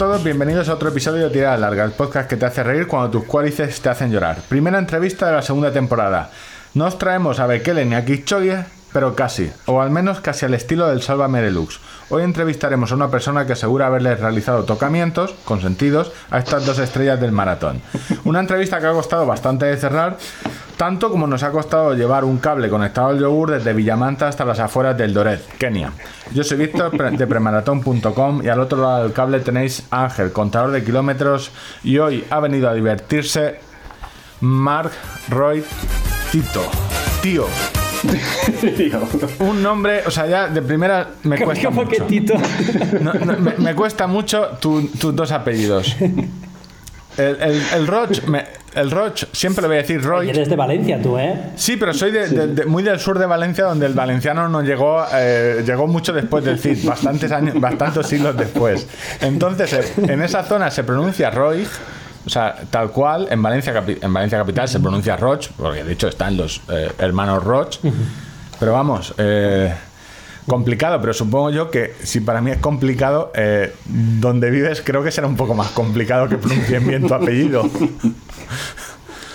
Todos, bienvenidos a otro episodio de Tirada Larga, el podcast que te hace reír cuando tus cuálices te hacen llorar. Primera entrevista de la segunda temporada. No os traemos a Bekele ni a Kipchoge, pero casi, o al menos casi al estilo del Sálvame Deluxe. Hoy entrevistaremos a una persona que asegura haberles realizado tocamientos, consentidos, a estas dos estrellas del maratón. Una entrevista que ha costado bastante de cerrar, tanto como nos ha costado llevar un cable conectado al yogur desde Villamanta hasta las afueras del Doret, Kenia. Yo soy Víctor de premaratón.com y al otro lado del cable tenéis a Ángel, contador de kilómetros, y hoy ha venido a divertirse Mark Roy Tito. Tío, un nombre, o sea, ya de primera me cuesta ¿Cómo que mucho. Tito? No, no, me, me cuesta mucho tu- tus dos apellidos. El, el, el Roch, me- el Roch, siempre le voy a decir Y Roy. eres de Valencia tú, ¿eh? Sí, pero soy de, de- de- muy del sur de Valencia, donde el valenciano no llegó, eh, llegó mucho después del Cid, bastantes años, bastantes siglos después. Entonces, eh, en esa zona se pronuncia Roy, o sea, tal cual, en Valencia, en Valencia capital se pronuncia Roch, porque de hecho están los eh, hermanos Roch. Pero vamos, eh, complicado, pero supongo yo que si para mí es complicado, eh, donde vives creo que será un poco más complicado que pronuncien bien tu apellido.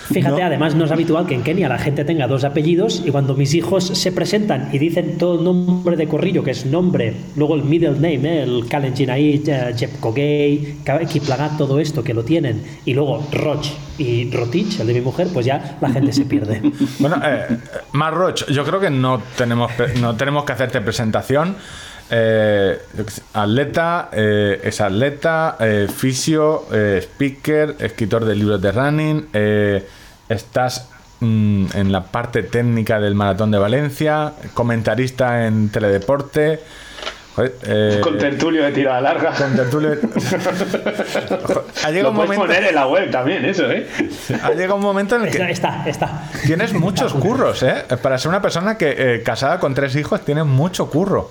Fíjate, No. además no es habitual que en Kenia la gente tenga dos apellidos y cuando mis hijos se presentan y dicen todo nombre de corrillo, que es nombre, luego el middle name, ¿eh? el Kalenjin ahí, eh, Jepkogei, Kiplagat, todo esto que lo tienen, y luego Roch y Rotich, el de mi mujer, pues ya la gente se pierde. Bueno, eh, Mar Roch, yo creo que no tenemos, no tenemos que hacerte presentación. Eh, atleta, eh, es atleta, eh, fisio, eh, speaker, escritor de libros de running. eh, estás mm, en la parte técnica del Maratón de Valencia, comentarista en Teledeporte. Joder, eh, Con tertulio de tirada larga. con tertulio- ha llegado Lo un puedes momento, poner en la web también, eso, ¿eh? ha llegado un momento en el que Está, está. Tienes muchos curros, ¿eh? Para ser una persona que eh, casada con tres hijos, tienes mucho curro.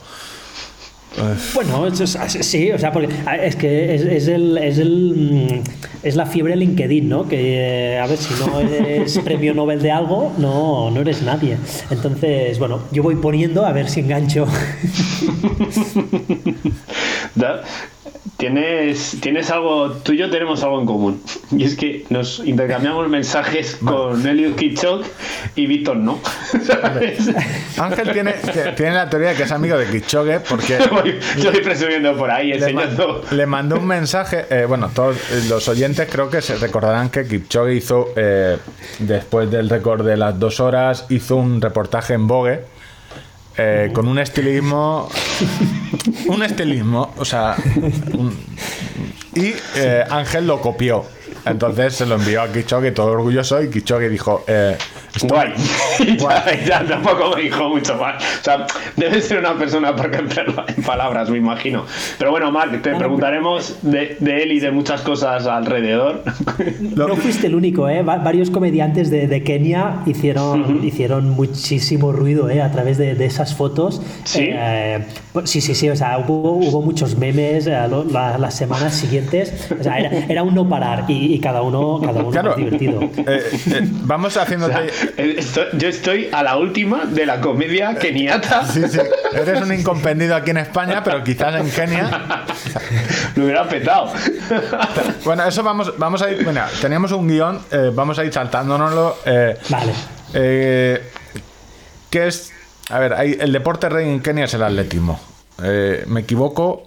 Bueno, es sí, o sea, porque a- es que es, es el, es, el, mm, es la fiebre LinkedIn, ¿no? Que eh, a ver, si no eres premio Nobel de algo, no, no eres nadie. Entonces, bueno, yo voy poniendo a ver si engancho. Da- Tienes, tienes algo, tú y yo tenemos algo en común. Y es que nos intercambiamos mensajes con Eliud Kipchoge y Víctor no. ¿Sabes? Ángel tiene, tiene la teoría de que es amigo de Kipchoge porque Voy- Yo voy presumiendo por ahí, le, ma- enseñando. le mandó un mensaje. eh, bueno, todos los oyentes creo que se recordarán que Kipchoge hizo, eh, después del récord de las dos horas, hizo un reportaje en Vogue. Eh, con un estilismo un estilismo o sea un- y eh, Ángel lo copió. Entonces se lo envió a Kipchoge todo orgulloso y Kipchoge dijo eh, Guay. Y ya, ya tampoco me dijo mucho más. O sea, debe ser una persona para emplearlo en palabras, me imagino. Pero bueno, Marc, te preguntaremos de, de él y de muchas cosas alrededor. No fuiste el único, ¿eh? Va- varios comediantes de, de Kenia hicieron, hicieron muchísimo ruido ¿eh? a través de, de esas fotos. ¿Sí? Eh, pues sí, sí, sí. O sea, hubo, hubo muchos memes eh, lo- la- las semanas siguientes. O sea, era, era un no parar y, y cada uno, cada uno Claro. más divertido. eh, eh, vamos O haciéndote sea, eh, estoy- yo estoy a la última de la comedia keniata. Sí, sí. Eres un incomprendido aquí en España, pero quizás en Kenia. Lo hubiera petado. Bueno, eso vamos, vamos a ir. Bueno, teníamos un guion, eh, vamos a ir saltándonoslo. Eh, Vale. eh, ¿Qué es? A ver, hay- el deporte rey en Kenia es el atletismo. Eh, ¿Me equivoco?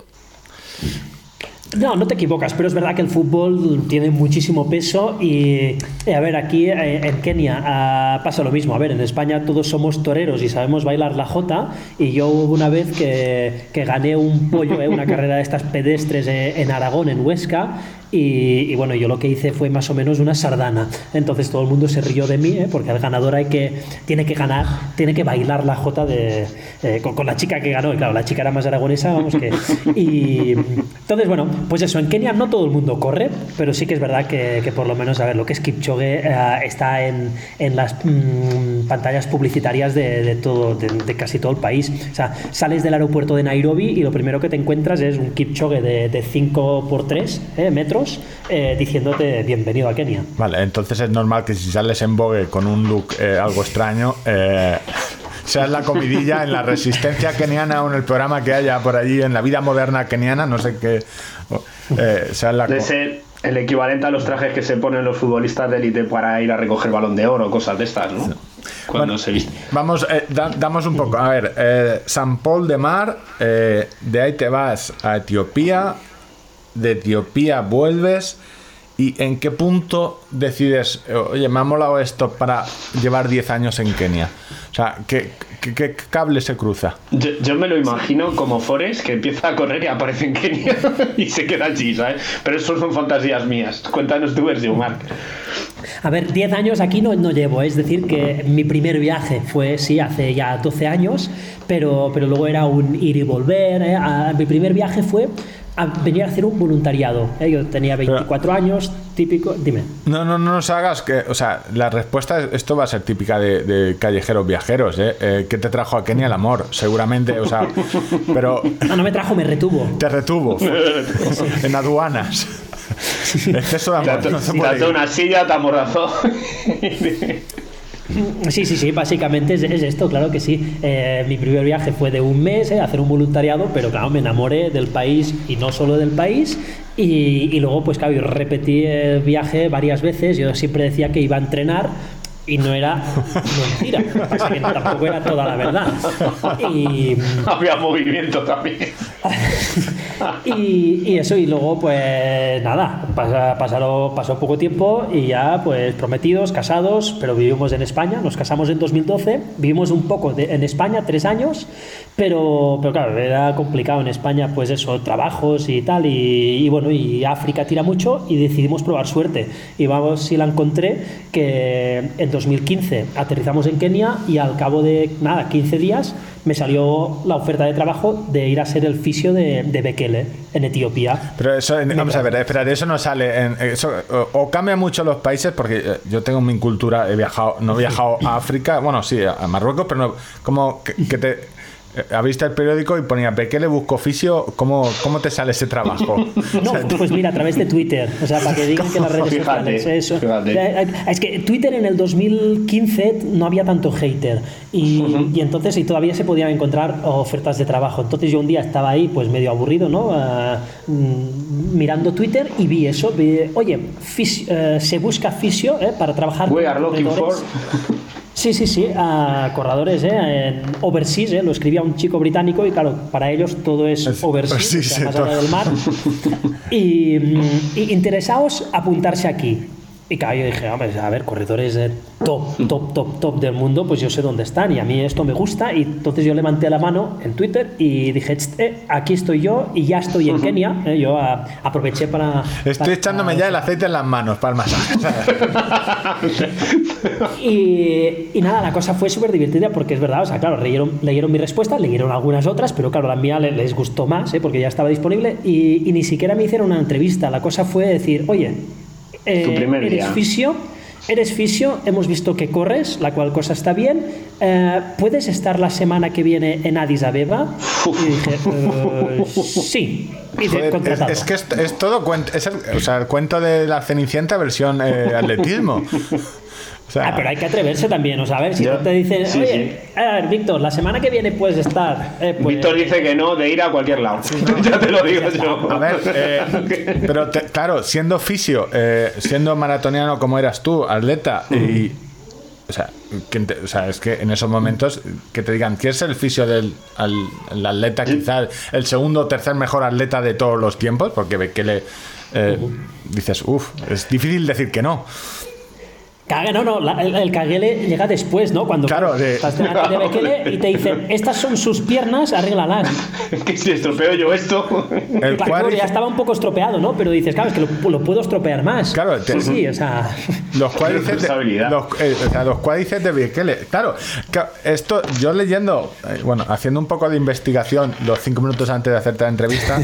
No, no te equivocas, pero es verdad que el fútbol tiene muchísimo peso y, eh, a ver, aquí eh, en Kenia ah, pasa lo mismo. A ver, en España todos somos toreros y sabemos bailar la jota y yo hubo una vez que, gané un pollo, eh, una carrera de estas pedestres eh, en Aragón, en Huesca, y, y bueno, yo lo que hice fue más o menos una sardana. Entonces todo el mundo se rió de mí, eh, porque al ganador hay que, tiene que ganar, tiene que bailar la jota de, eh, con, con la chica que ganó. Y claro, la chica era más aragonesa, vamos que... Y entonces, bueno, pues eso, en Kenia no todo el mundo corre, pero sí que es verdad que, que por lo menos, a ver, lo que es Kipchoge eh, está en, en las mm, pantallas publicitarias de, de todo, de, de casi todo el país. O sea, sales del aeropuerto de Nairobi y lo primero que te encuentras es un Kipchoge de, de 5 por 3 eh, eh, diciéndote bienvenido a Kenia. Vale, entonces es normal que si sales en Vogue con un look eh, algo extraño, eh, seas la comidilla en la resistencia keniana o en el programa que haya por allí, en la vida moderna keniana, no sé qué. Eh, de ser el equivalente a los trajes que se ponen los futbolistas de élite para ir a recoger balón de oro, cosas de estas, ¿no? Cuando se viste. Vamos, eh, damos un poco. A ver, eh, San Paul de Mar, de ahí te vas a Etiopía, de Etiopía vuelves. ¿Y en qué punto decides, oye, me ha molado esto para llevar 10 años en Kenia? O sea, ¿qué, qué, cable se cruza? Yo, me lo imagino como Forrest que empieza a correr y aparece en Kenia y se queda allí, ¿sabes? Pero eso son fantasías mías. Cuéntanos tu versión, Mark. A ver, 10 años aquí no, no llevo, es decir, que mi primer viaje fue, sí, hace ya 12 años, pero, pero luego era un ir y volver. ¿eh? mi primer viaje fue a venir a hacer un voluntariado. ¿eh? Yo tenía 24 años, típico. Dime. No, no, no nos hagas que. O sea, la respuesta, esto va a ser típica de, callejeros viajeros, ¿eh? ¿eh? ¿Qué te trajo a Kenia el amor? Seguramente, o sea. Pero. No, no me trajo, me retuvo. Te retuvo. en aduanas. Exceso de amor. Te, no una silla, te amorrazó. Sí, sí, sí, básicamente es, esto, claro que sí. Eh, mi primer viaje fue de un mes, eh, hacer un voluntariado, pero claro, me enamoré del país y no solo del país. Y, luego, pues claro, repetí el viaje varias veces. Yo siempre decía que iba a entrenar, y no era mentira. Pasa que tampoco era toda la verdad. Y, Había movimiento también. y, eso, y luego, pues nada, pasaron, pasó poco tiempo y ya, pues prometidos, casados, pero vivimos en España. Nos casamos en 2012, vivimos un poco en España, tres años, pero, pero claro, era complicado en España, pues eso, trabajos y tal, y, y bueno, y África tira mucho y decidimos probar suerte. Y vamos, si la encontré, que en 2015 aterrizamos en Kenia y al cabo de nada, 15 días me salió la oferta de trabajo de ir a ser el fisio de, de Bekele en Etiopía. Pero eso, vamos a ver, espera, eso no sale. En, eso, o, cambia mucho los países, porque eh, yo tengo mi cultura, he viajado, no he viajado a África, bueno, sí, a Marruecos, pero no, como que te eh, visto el periódico y ponía le busco oficio, ¿cómo, ¿cómo te sale ese trabajo? no, pues mira, a través de Twitter, o sea, para que digan que las redes sociales, eso. Es que Twitter en el 2015 no había tanto hater y, y, entonces y todavía se podían encontrar ofertas de trabajo. Entonces yo un día estaba ahí, pues medio aburrido, ¿no? Mm, mirando Twitter y vi eso, oye, eh, se busca fisio ¿eh? para trabajar. We are looking for. Sí, sí, sí, a corredores, ¿eh? en overseas, ¿eh? lo escribía un chico británico y claro, para ellos todo es overseas, más allá del mar. y, mm, y interesaos apuntarse aquí. Y claro, yo dije, a ver, corredores de top, top, top, top del mundo, pues yo sé dónde están y a mí esto me gusta. Y entonces yo levanté la mano en Twitter y dije, eh, aquí estoy yo y ya estoy en Kenia. Eh, yo aproveché para... Estoy echándome ya el aceite en las manos para el masaje. y, y, nada, la cosa fue súper divertida porque es verdad, o sea, claro, leyeron, leyeron mi respuesta, leyeron algunas otras, pero claro, la mía les, gustó más ¿eh? porque ya estaba disponible y, y ni siquiera me hicieron una entrevista. La cosa fue decir, oye, eh, eres fisio, eres fisio, hemos visto que corres, la cual cosa está bien. Eh, ¿Puedes estar la semana que viene en Addis Abeba? Y dije, eh, sí. es, que es, todo cuento, es el, o sea, el cuento de la Cenicienta versión atletismo. ah, pero hay que atreverse también, o sea, a ver, si te dicen, oye, a ver, Víctor, la semana que viene puedes estar. Eh, pues Víctor dice que no, de ir a cualquier lado. ya te lo digo yo. A ver, eh, pero claro, siendo fisio, eh, siendo maratoniano como eras tú, atleta, y. O sea, o sea, es que en esos momentos que te digan quién es el fisio del atleta, quizás el segundo o tercer mejor atleta de todos los tiempos, porque ve que le dices, uff, es difícil decir que no. Caga, no, no, el, el, caguele llega después, ¿no? Cuando claro, estás delante de Bekele y te dicen, estas son sus piernas, arréglalas. que si estropeo yo esto. El claro, ya estaba un poco estropeado, ¿no? Pero dices, claro, es que lo, puedo estropear más. Claro, sí, sí, o sea. Los cuádriceps de, los, eh, o sea, los cuádriceps de Bekele. Claro, esto, yo leyendo, eh, bueno, haciendo un poco de investigación los cinco minutos antes de hacerte la entrevista,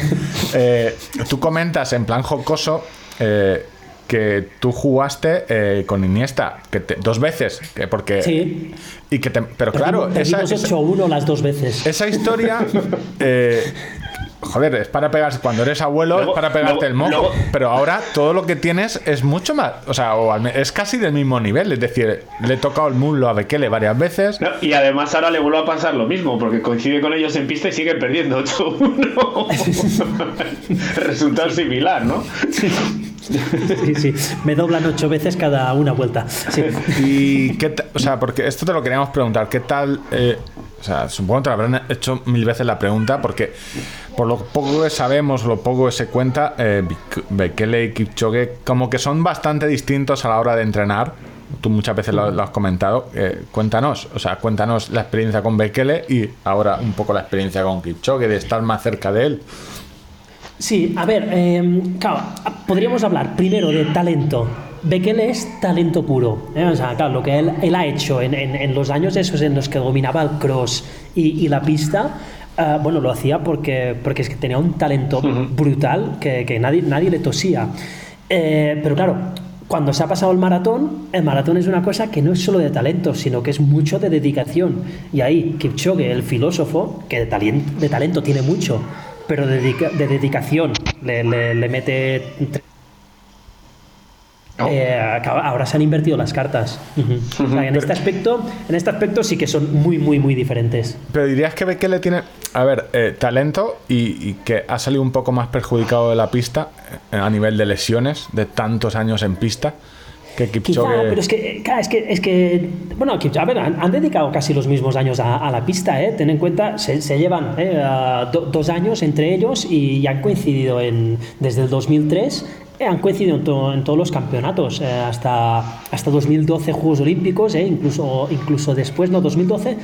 eh, tú comentas en plan jocoso. Eh, que tú jugaste eh, con Iniesta que dos veces que porque sí. y que te, pero claro esa, esa, hecho uno las dos veces esa historia eh, joder, es para pegarse, cuando eres abuelo es para pegarte el moco, pero ahora todo lo que tienes es mucho más, o sea, es casi del mismo nivel, es decir, le he tocado el muslo a Bekele varias veces. y además ahora le vuelvo a pasar lo mismo, porque coincide con ellos en pista y siguen perdiendo 8-1. Resultado similar, ¿no? Sí, sí, me doblan ocho veces cada una vuelta. Y qué o sea, porque esto te lo queríamos preguntar, ¿qué tal? Eh, o sea, supongo que te habrán hecho mil veces la pregunta porque por lo poco que sabemos, lo poco que se cuenta, eh, Bekele y Kipchoge como que son bastante distintos a la hora de entrenar. Tú muchas veces lo, has comentado. Eh, cuéntanos, o sea, cuéntanos la experiencia con Bekele y ahora un poco la experiencia con Kipchoge, de estar más cerca de él. Sí, a ver, em, claro, podríamos hablar primero de talento. Bekele es talento puro. ¿eh? O sea, claro, lo que él, ha hecho en, los años esos en los que dominaba el cross y, la pista, eh, bueno, lo hacía porque, porque es que tenía un talento brutal que, nadie, nadie le tosía. Eh, pero claro, cuando se ha pasado el maratón, el maratón es una cosa que no es solo de talento, sino que es mucho de dedicación. Y ahí Kipchoge, el filósofo, que de, talento, de talento tiene mucho, pero de, dedicación le, le mete eh, ahora se han invertido las cartas. en este aspecto, en este aspecto sí que son muy, muy, muy diferentes. Pero dirías que Bekele tiene, a ver, eh, talento y, que ha salido un poco más perjudicado de la pista eh, a nivel de lesiones de tantos años en pista. Que Kipchoge... pero es que, es que, es que bueno, a ver, han, dedicado casi los mismos años a, la pista, ¿eh? Ten en cuenta, se, llevan dos años entre ellos y, han coincidido en, desde el 2003 eh, han coincidido en, todos los campeonatos, eh, hasta, hasta 2012 Juegos Olímpicos, eh, incluso, incluso después, no, 2012,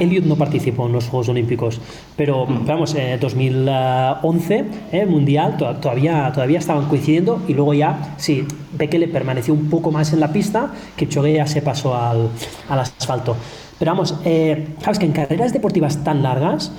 Elliot no participó en los Juegos Olímpicos, pero mm. vamos, 2011, Mundial, todavía, todavía estaban coincidiendo y luego ya, sí, le permaneció un poco más en la pista, que ya se pasó al, al asfalto. Pero vamos, sabes que en carreras deportivas tan largas,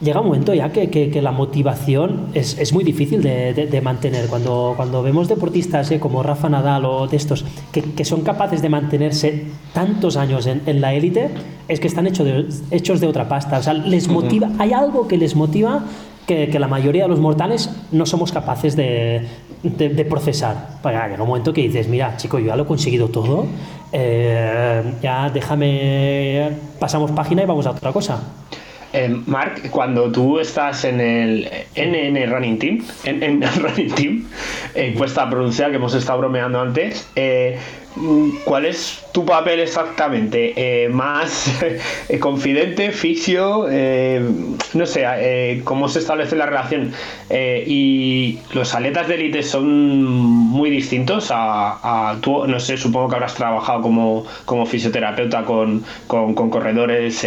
llega un momento ya que, que, la motivación es, es muy difícil de, de, mantener. Cuando, cuando vemos deportistas eh, como Rafa Nadal o de estos que, que son capaces de mantenerse tantos años en, en la élite, es que están hechos de, hechos de otra pasta. O sea, les motiva, hay algo que les motiva que, que, la mayoría de los mortales no somos capaces de, de, procesar. Para en un momento que dices, mira, chico, yo ya lo he conseguido todo, eh, ya déjame, pasamos página y vamos a otra cosa. Eh, Mark, cuando tú estás en el NN Running Team, en, en Running Team, eh, cuesta pronunciar que hemos estado bromeando antes, eh, ¿Cuál es tu papel exactamente? Eh, ¿Más eh, confidente, fisio? Eh, no sé, ¿cómo se establece la relación? y los atletas de élite son muy distintos a, tú, no sé, supongo que habrás trabajado como, como fisioterapeuta con, con, corredores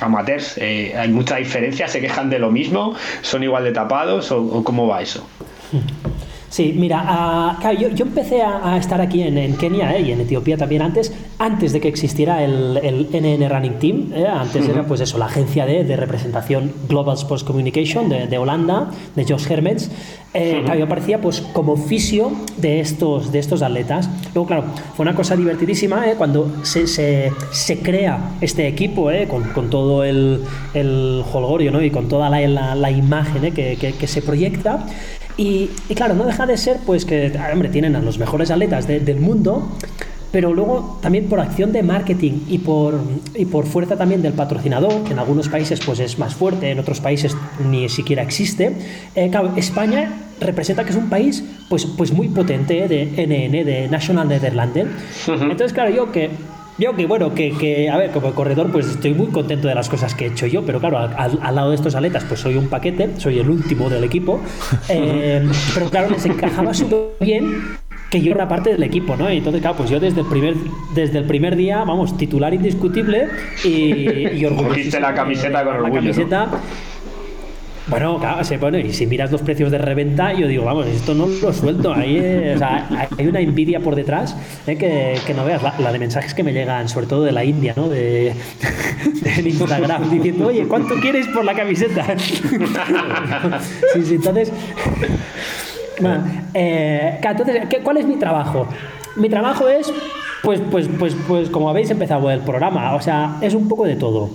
amateurs. ¿Hay mucha diferencia? ¿Se quejan de lo mismo? ¿Son igual de tapados? ¿O, o cómo va eso? Sí, mira, yo, empecé a, estar aquí en, Kenia eh, y en Etiopía también antes, antes de que existiera el, el NN Running Team. Eh, antes era pues eso, la agencia de, representación Global Sports Communication de, Holanda, de Josh Hermans. Eh, yo aparecía pues como fisio de estos, de estos atletas. Luego, claro, fue una cosa divertidísima eh, cuando se, se, se, crea este equipo con, con, todo el, el holgorio ¿no? y con toda la, la, la imagen que, que, que, se proyecta. Y, claro, no deja de ser pues que, hombre, tienen a los mejores atletas del mundo, pero luego también por acción de marketing y por, y por fuerza también del patrocinador, que en algunos países pues es más fuerte, en otros países ni siquiera existe, eh, claro, España representa que es un país pues, pues muy potente de NN, de National Netherlands. Entonces, claro, yo que yo que bueno, que, que, a ver, como corredor, pues estoy muy contento de las cosas que he hecho yo, pero claro, al, lado de estos aletas, pues soy un paquete, soy el último del equipo. Eh, pero claro, les encajaba súper bien que yo era parte del equipo, ¿no? Y entonces, claro, pues yo desde el primer, desde el primer día, vamos, titular indiscutible y, y orgulloso. la camiseta con orgullo. La camiseta, bueno, claro, se pone, y si miras los precios de reventa, yo digo, vamos, esto no lo suelto. Ahí, o sea, hay una envidia por detrás eh, que, que, no veas la, de mensajes que me llegan, sobre todo de la India, ¿no? De, de Instagram, diciendo, oye, ¿cuánto quieres por la camiseta? sí, sí, entonces. Bueno, eh, entonces, ¿cuál es mi trabajo? Mi trabajo es, pues, pues, pues, pues, como habéis empezado el programa, o sea, es un poco de todo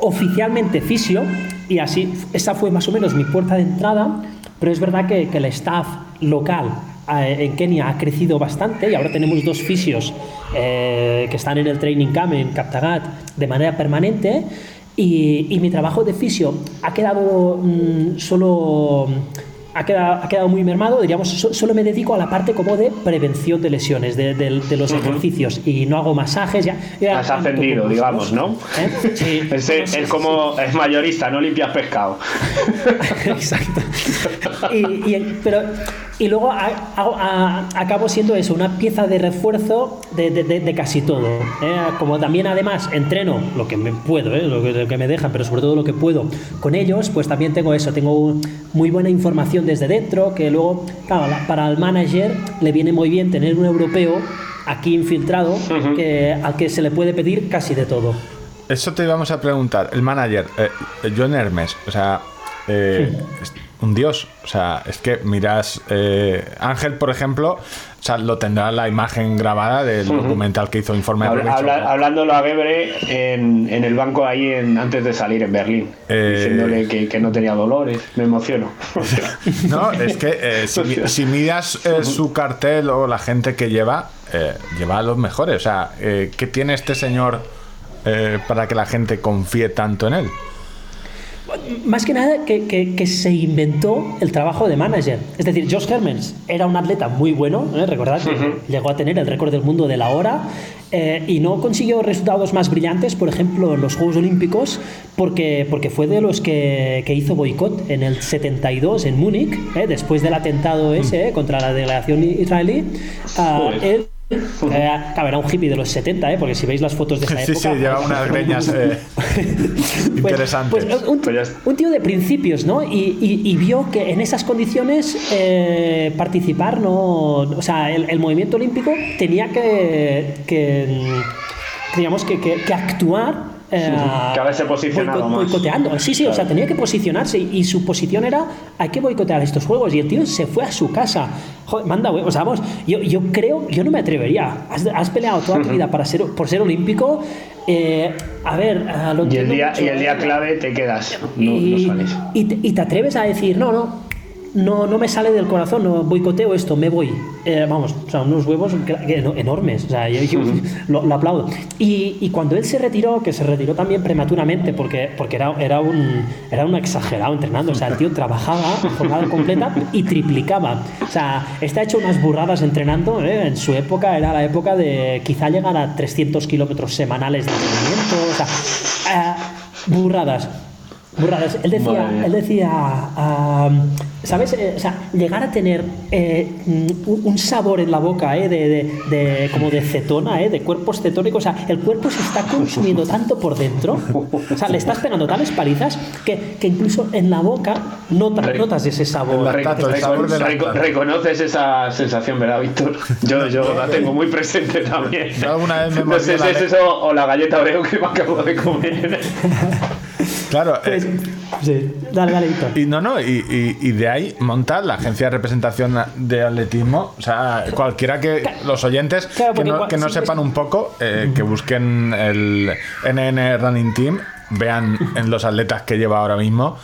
oficialmente fisio y así, esa fue más o menos mi puerta de entrada, pero es verdad que, que el staff local eh, en Kenia ha crecido bastante y ahora tenemos dos fisios eh, que están en el training camp en Kaptagat de manera permanente y, y mi trabajo de fisio ha quedado mm, solo ha quedado, ha quedado, muy mermado, diríamos, so, solo me dedico a la parte como de prevención de lesiones, de, de, de los uh -huh. ejercicios, y no hago masajes, ya... ya Has ascendido, digamos, ¿no? ¿Eh? Sí. es, no, es como, es mayorista, no limpias pescado. Exacto. Y, y, pero, y luego a, a, acabo siendo eso, una pieza de refuerzo de, de casi todo. ¿eh? Como también además entreno lo que me puedo, ¿eh? lo, que, lo que me dejan, pero sobre todo lo que puedo con ellos, pues también tengo eso, tengo muy buena información desde dentro, que luego, claro, para el manager le viene muy bien tener un europeo aquí infiltrado uh -huh. que, al que se le puede pedir casi de todo. Eso te íbamos a preguntar. El manager, eh, John Hermes, o sea, eh, sí. Un dios. O sea, es que miras, eh, Ángel, por ejemplo, o sea, lo tendrá la imagen grabada del uh -huh. documental que hizo Informe Habla, habla, Hablándolo a Gebre en, en, el banco ahí en, antes de salir en Berlín, eh... diciéndole que, que, no tenía dolores. Me emociono. no, es que eh, si, si, miras eh, su cartel o la gente que lleva, lleva a los mejores. O sea, ¿qué tiene este señor para que la gente confíe tanto en él? Más que nada que, que, que, se inventó el trabajo de manager. Es decir, Josh Hermans era un atleta muy bueno, ¿eh? recordad, uh -huh. llegó a tener el récord del mundo de la hora eh, y no consiguió resultados más brillantes, por ejemplo, en los Juegos Olímpicos, porque, porque fue de los que, que hizo boicot en el 72 en Múnich, ¿eh? después del atentado ese contra la delegación israelí. Uh, él eh, claro, era un hippie de los 70, ¿eh? porque si veis las fotos de esa época. Sí, sí, lleva unas greñas eh, pues, interesantes. Pues, un, un, tío de principios, ¿no? Y, y, y vio que en esas condiciones eh, participar, no. O sea, el, el, movimiento olímpico tenía que. que digamos que, que, que actuar eh, que haberse posicionado boico boicoteando. Sí, sí, claro. o sea, tenía que posicionarse y, y, su posición era hay que boicotear estos juegos y el tío se fue a su casa. Joder, manda, o sea, vamos, yo, yo creo, yo no me atrevería. Has, has peleado toda tu vida para ser, por ser olímpico. Eh, a ver, lo y, el día, mucho, y el día clave te quedas, no, y, no sales. Y te, y te atreves a decir, no, no, no, no me sale del corazón, no boicoteo esto, me voy. Eh, vamos, o sea, unos huevos enormes, o sea, yo, yo lo, lo, aplaudo. Y, y, cuando él se retiró, que se retiró también prematuramente, porque, porque era, era, un, era un exagerado entrenando, o sea, el tío trabajaba jornada completa y triplicaba. O sea, está hecho unas burradas entrenando, ¿eh? en su época era la época de quizá llegar a 300 kilómetros semanales de entrenamiento, o sea, eh, burradas. Burradas. Él decía, él decía uh, ¿sabes? Eh, o sea, llegar a tener eh, un, sabor en la boca, eh, de, de, de, como de cetona, eh, de cuerpos cetónicos. O sea, el cuerpo se está consumiendo tanto por dentro, o sea, le estás pegando tales palizas que, que incluso en la boca notas, Re notas ese sabor. Lactato, el sabor Reco reconoces esa sensación, ¿verdad, Víctor? Yo, yo la tengo muy presente también. Yo alguna vez me no sé si es eso o la galleta Oreo que me acabo de comer. Claro. Pues, eh, sí. Dale, dale. Y no, no, y, y, y, de ahí montar la agencia de representación de atletismo. O sea, cualquiera que los oyentes claro, que, no, que no sepan un poco, eh, uh -huh. que busquen el NN Running Team, vean en los atletas que lleva ahora mismo.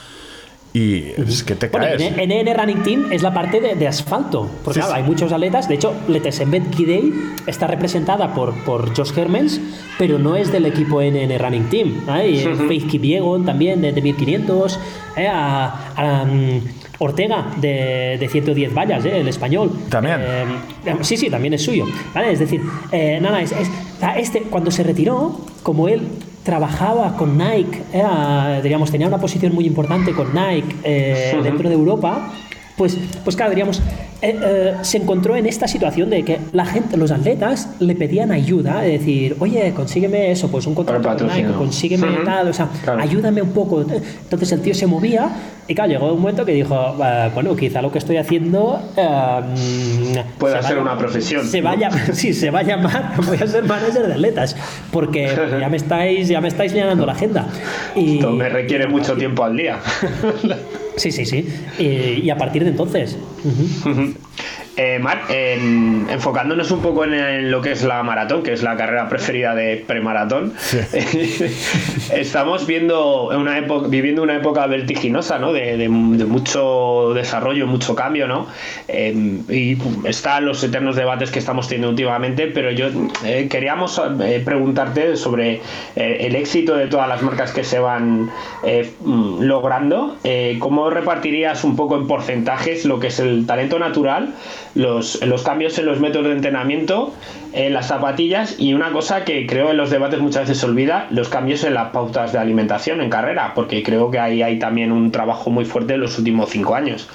Y es que te bueno, caes. En NN Running Team es la parte de, de asfalto. Porque sí, claro, sí. hay muchos atletas. De hecho, Letesembet Kidei está representada por, por Josh Hermans, pero no es del equipo NN Running Team. Hay uh -huh. Faith Kipiegon también de, de 1500. Eh, a, a um, Ortega de, de, 110 vallas, ¿eh? el español. También. Eh, sí, sí, también es suyo. ¿vale? Es decir, eh, nada, es, es, este, cuando se retiró, como él trabajaba con Nike, era, digamos, tenía una posición muy importante con Nike uh -huh. dentro de Europa, pues, pues claro, diríamos, eh, eh, se encontró en esta situación de que la gente, los atletas le pedían ayuda, es decir, oye, consígueme eso, pues un contrato con Nike, consígueme uh -huh. tal, o sea, claro. ayúdame un poco. Entonces el tío se movía y claro, llegó un momento que dijo, uh, bueno, quizá lo que estoy haciendo puede ser una profesión. Se vaya, sí, se va a llamar, voy a ser manager de atletas, porque ya me estáis, ya me estáis llenando la agenda. Y, Esto me requiere mucho tiempo al día. Sí, sí, sí. Y, y, a partir de entonces. Uh -huh. Uh -huh. Okay. Eh, Marc, enfocándonos un poco en, lo que es la maratón, que es la carrera preferida de premaratón, estamos viendo una época, viviendo una época vertiginosa, ¿no? De, mucho desarrollo, mucho cambio, ¿no? Eh, y están los eternos debates que estamos teniendo últimamente, pero yo eh, queríamos eh, preguntarte sobre el éxito de todas las marcas que se van logrando. ¿Cómo repartirías un poco en porcentajes lo que es el talento natural? Los, los cambios en los métodos de entrenamiento, en las zapatillas y una cosa que creo en los debates muchas veces se olvida, los cambios en las pautas de alimentación en carrera, porque creo que ahí hay también un trabajo muy fuerte en los últimos cinco años.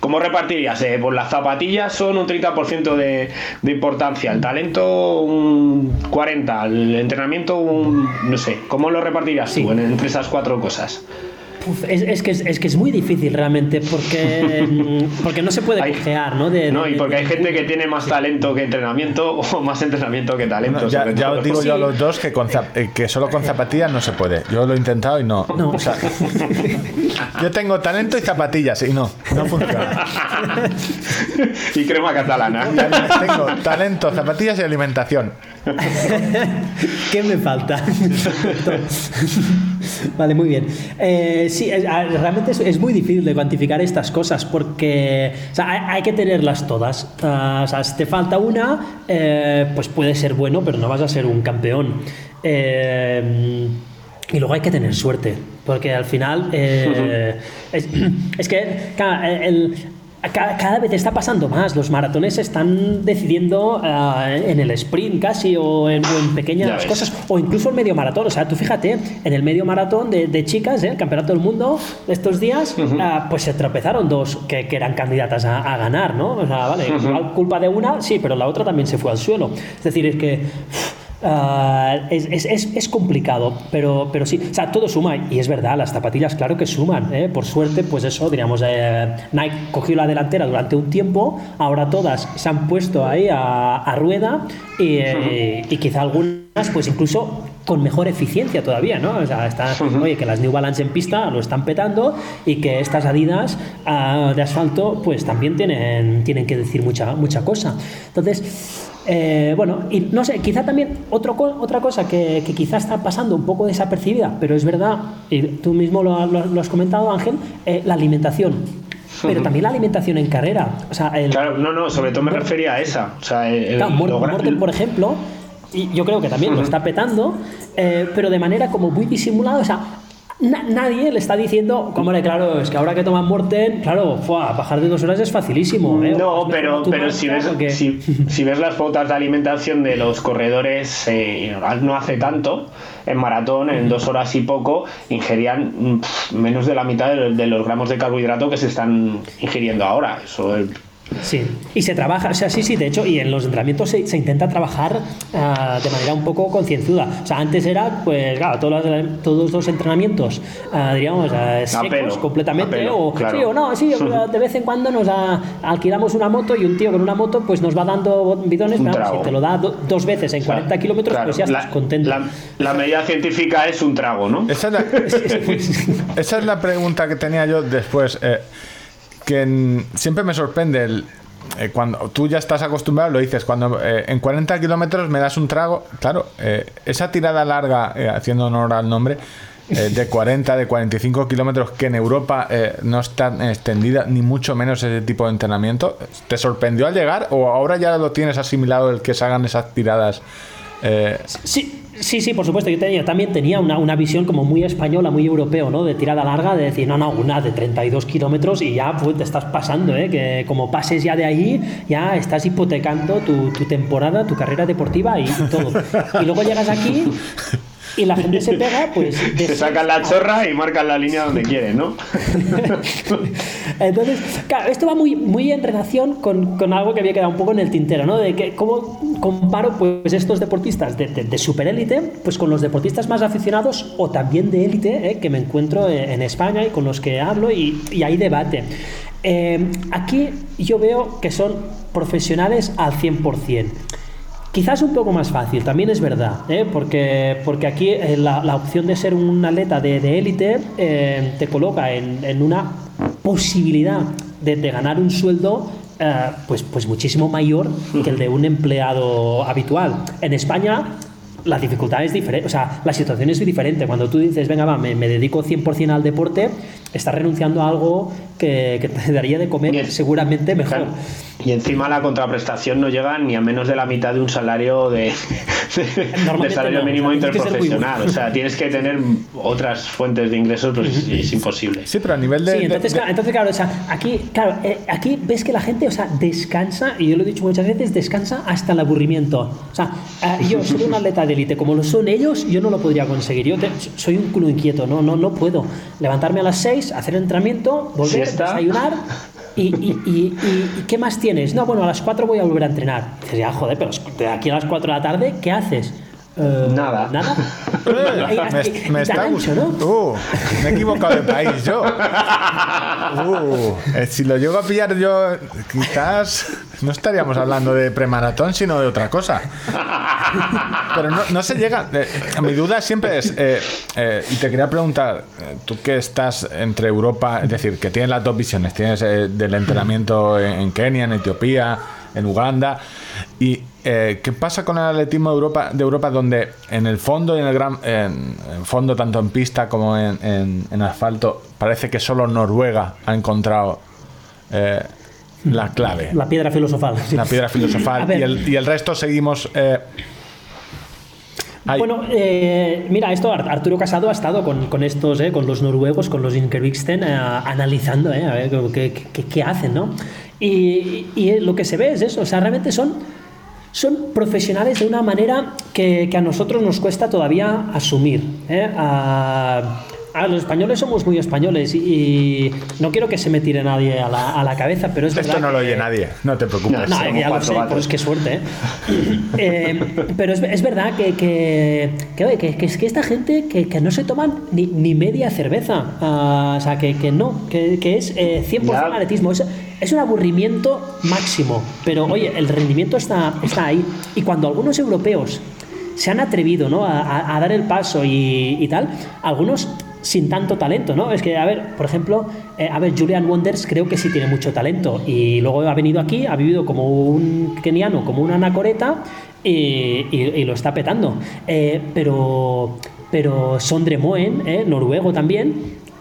¿Cómo repartirías? Eh, pues las zapatillas son un 30% de, de importancia, el talento un 40%, el entrenamiento un... no sé, ¿cómo lo repartirías tú entre esas cuatro cosas? Es, que es, que es muy difícil realmente porque, porque no se puede cojear, ¿no? no, y porque hay gente que tiene más talento que entrenamiento o más entrenamiento que talento. ya, os digo yo a los dos que, eh, que solo con zapatillas no se puede. Yo lo he intentado y no. yo tengo talento y zapatillas y no, no funciona. y crema catalana. Tengo talento, zapatillas y alimentación. ¿Qué me falta? vale, muy bien. Eh, sí, realmente es, muy difícil de cuantificar estas cosas porque hay, que tenerlas todas. Ah, o sea, si te falta una, eh, pues puede ser bueno, pero no vas a ser un campeón. Eh, y luego hay que tener suerte, porque al final es, que el, cada, vez está pasando más. Los maratones están decidiendo eh, en el sprint casi o en, pequeñas cosas o incluso el medio maratón. O sea, tú fíjate, en el medio maratón de, chicas, ¿eh? el campeonato del mundo de estos días, ah, pues se tropezaron dos que, eran candidatas a, ganar, ¿no? O sea, vale, culpa de una, sí, pero la otra también se fue al suelo. Es decir, es que Ah, es, es, es, complicado, pero, pero sí, o sea, todo suma y es verdad, las zapatillas claro que suman, ¿eh? por suerte, pues eso, diríamos, eh, Nike cogió la delantera durante un tiempo, ahora todas se han puesto ahí a, a rueda y, eh, y, quizá algunas pues incluso con mejor eficiencia todavía, ¿no? O sea, está, oye, que las New Balance en pista lo están petando y que estas Adidas ah, de asfalto pues también tienen, tienen que decir mucha, mucha cosa. Entonces, eh, bueno, y no sé, quizá también otro, otra cosa que, que, quizá está pasando un poco desapercibida, pero es verdad, y tú mismo lo, has comentado, Ángel, eh, la alimentación. Pero también la alimentación en carrera. O sea, claro, no, no, sobre todo me refería a esa. O sea, el, Morten, por ejemplo, y yo creo que también lo está petando, eh, pero de manera como muy disimulada. O sea, nadie le está diciendo, como claro, es que ahora que toman Morten, claro, bajar de dos horas es facilísimo. ¿eh? No, pero, pero si, ves, si, ves las pautas de alimentación de los corredores eh, no hace tanto, en maratón, en dos horas y poco, ingerían menos de la mitad de, los gramos de carbohidrato que se están ingiriendo ahora. Eso es Sí, y se trabaja, o sea, sí, sí, de hecho, y en los entrenamientos se, se intenta trabajar uh, de manera un poco concienzuda. O sea, antes era, pues, claro, todos los, todos los entrenamientos, uh, diríamos, uh, secos completamente, o, sí, o no, sí, de vez en cuando nos alquilamos una moto y un tío con una moto, pues nos va dando bidones, pero si te lo da dos veces en 40 kilómetros, pues ya estás contento. La, la, medida científica es un trago, ¿no? Esa es la, esa es la pregunta que tenía yo después. Eh, que siempre me sorprende el, eh, cuando tú ya estás acostumbrado, lo dices, cuando eh, en 40 kilómetros me das un trago, claro, eh, esa tirada larga, haciendo honor al nombre, de 40, de 45 kilómetros, que en Europa no está extendida, ni mucho menos ese tipo de entrenamiento, ¿te sorprendió al llegar o ahora ya lo tienes asimilado el que se hagan esas tiradas? Sí, Sí, sí, por supuesto. Yo, tenía, también tenía una, una, visión como muy española, muy europeo, ¿no? De tirada larga, de decir, no, no, una de 32 kilómetros y ya pues, te estás pasando, ¿eh? Que como pases ya de ahí, ya estás hipotecando tu, tu temporada, tu carrera deportiva y todo. Y luego llegas aquí y la gente se pega, pues. Se sacan la chorra y marcan la línea donde quieren, ¿no? Entonces, claro, esto va muy, muy en relación con, con, algo que había quedado un poco en el tintero, ¿no? De que cómo comparo pues estos deportistas de, de, superélite pues con los deportistas más aficionados o también de élite ¿eh? que me encuentro en España y con los que hablo y, y hay debate. Eh, aquí yo veo que son profesionales al 100%. Quizás un poco más fácil, también es verdad, ¿eh? porque, porque aquí eh, la, opción de ser un atleta de élite eh, te coloca en, una posibilidad de, ganar un sueldo pues, pues muchísimo mayor que el de un empleado habitual. En España la dificultad es diferente, o sea, la situación es diferente. Cuando tú dices, venga, va, me, me dedico 100% al deporte, estás renunciando a algo que, que te daría de comer seguramente mejor. Y encima la contraprestación no llega ni a menos de la mitad de un salario de, de, salario mínimo interprofesional. O sea, tienes que tener otras fuentes de ingresos, pues es imposible. Sí, pero a nivel de. Sí, entonces, Claro, entonces claro, o sea, aquí, claro, eh, aquí ves que la gente, o sea, descansa, y yo lo he dicho muchas veces, descansa hasta el aburrimiento. O sea, eh, yo soy un atleta de élite, como lo son ellos, yo no lo podría conseguir. Yo te, soy un culo inquieto, no, no, no puedo levantarme a las 6, hacer entrenamiento, volver desayunar ¿Y, y, y, y, qué más tienes? No, bueno, a las 4 voy a volver a entrenar. Dices, ya, joder, pero de aquí a las 4 de la tarde, ¿qué haces? Uh, nada. Nada. me, me está gustando. ¿no? Uh, me he equivocado de país yo. Uh, eh, si lo llego a pillar yo, quizás no estaríamos hablando de premaratón, sino de otra cosa. Pero no, no se llega. Eh, mi duda siempre es, eh, eh, y te quería preguntar, tú que estás entre Europa, es decir, que tienes las dos visiones, tienes del entrenamiento en Kenia, en Etiopía, en Uganda, y eh, ¿qué pasa con el atletismo de Europa, de Europa donde en el fondo y en el gran en, en fondo tanto en pista como en, en, en, asfalto parece que solo Noruega ha encontrado eh, la clave la piedra filosofal sí. la piedra filosofal y el, y el, resto seguimos eh, Ay. Bueno, eh, mira, esto Arturo Casado ha estado con, con estos, eh, con los noruegos, con los Inkervixten, eh, analizando a ver qué, qué, qué, hacen, ¿no? Y, lo que se ve es eso, o sea, realmente son son profesionales de una manera que, que a nosotros nos cuesta todavía asumir. ¿eh? A, a, los españoles somos muy españoles y, y, no quiero que se me tire nadie a la, a la cabeza, pero es Esto verdad no lo que, oye nadie, no te preocupes. No, no ya lo sé, pues qué suerte. ¿eh? eh, pero es, es, verdad que, que, que, que, es que esta gente que, que no se toman ni, ni media cerveza, uh, o sea, que, que no, que, que es eh, 100% ya. atletismo. Es, es un aburrimiento máximo, pero oye, el rendimiento está, está ahí. Y cuando algunos europeos se han atrevido ¿no? a, a, a dar el paso y, y, tal, algunos sin tanto talento, ¿no? Es que, a ver, por ejemplo, eh, a ver, Julian Wonders creo que sí tiene mucho talento y luego ha venido aquí, ha vivido como un keniano, como una anacoreta y, lo está petando. Eh, pero, pero Sondre Moen, eh, noruego también,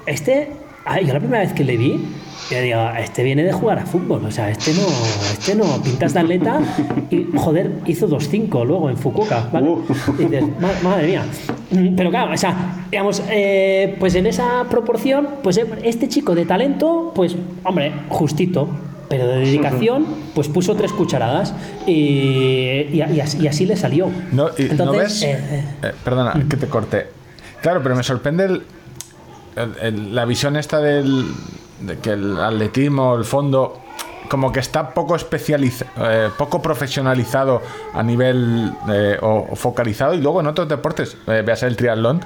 este, yo la primera vez que le vi, yo digo, este viene de jugar a fútbol, o sea, este no, este no, pintas de atleta y, joder, hizo 2-5 luego en Fukuoka, ¿vale? Uh. Y dices, madre mía. Pero claro, o sea, digamos, eh, pues en esa proporción, pues este chico de talento, pues, hombre, justito, pero de dedicación, pues puso tres cucharadas y, y, y, así, y así, le salió. No, Entonces, ¿no ves? Eh, eh, perdona, que te corte. Claro, pero me sorprende el, el, el, la visión esta del de que el atletismo, el fondo, como que está poco especializado, eh, poco profesionalizado a nivel eh, o, o, focalizado y luego en otros deportes, eh, veas el triatlón,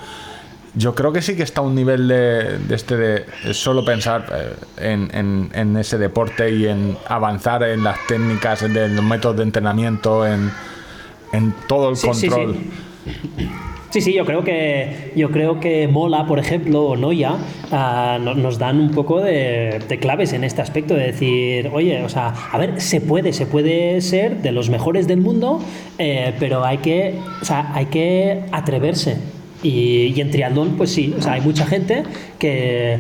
yo creo que sí que está a un nivel de, de este de solo pensar eh, en, en, en, ese deporte y en avanzar en las técnicas, en, los métodos de entrenamiento, en, en todo el sí, control. Sí, sí. Sí, sí, yo creo que yo creo que Mola, por ejemplo, o Noya, uh, no, nos dan un poco de, de, claves en este aspecto de decir, oye, o sea, a ver, se puede, se puede ser de los mejores del mundo, eh, pero hay que, o sea, hay que atreverse. Y, y en triatlón, pues sí, o sea, hay mucha gente que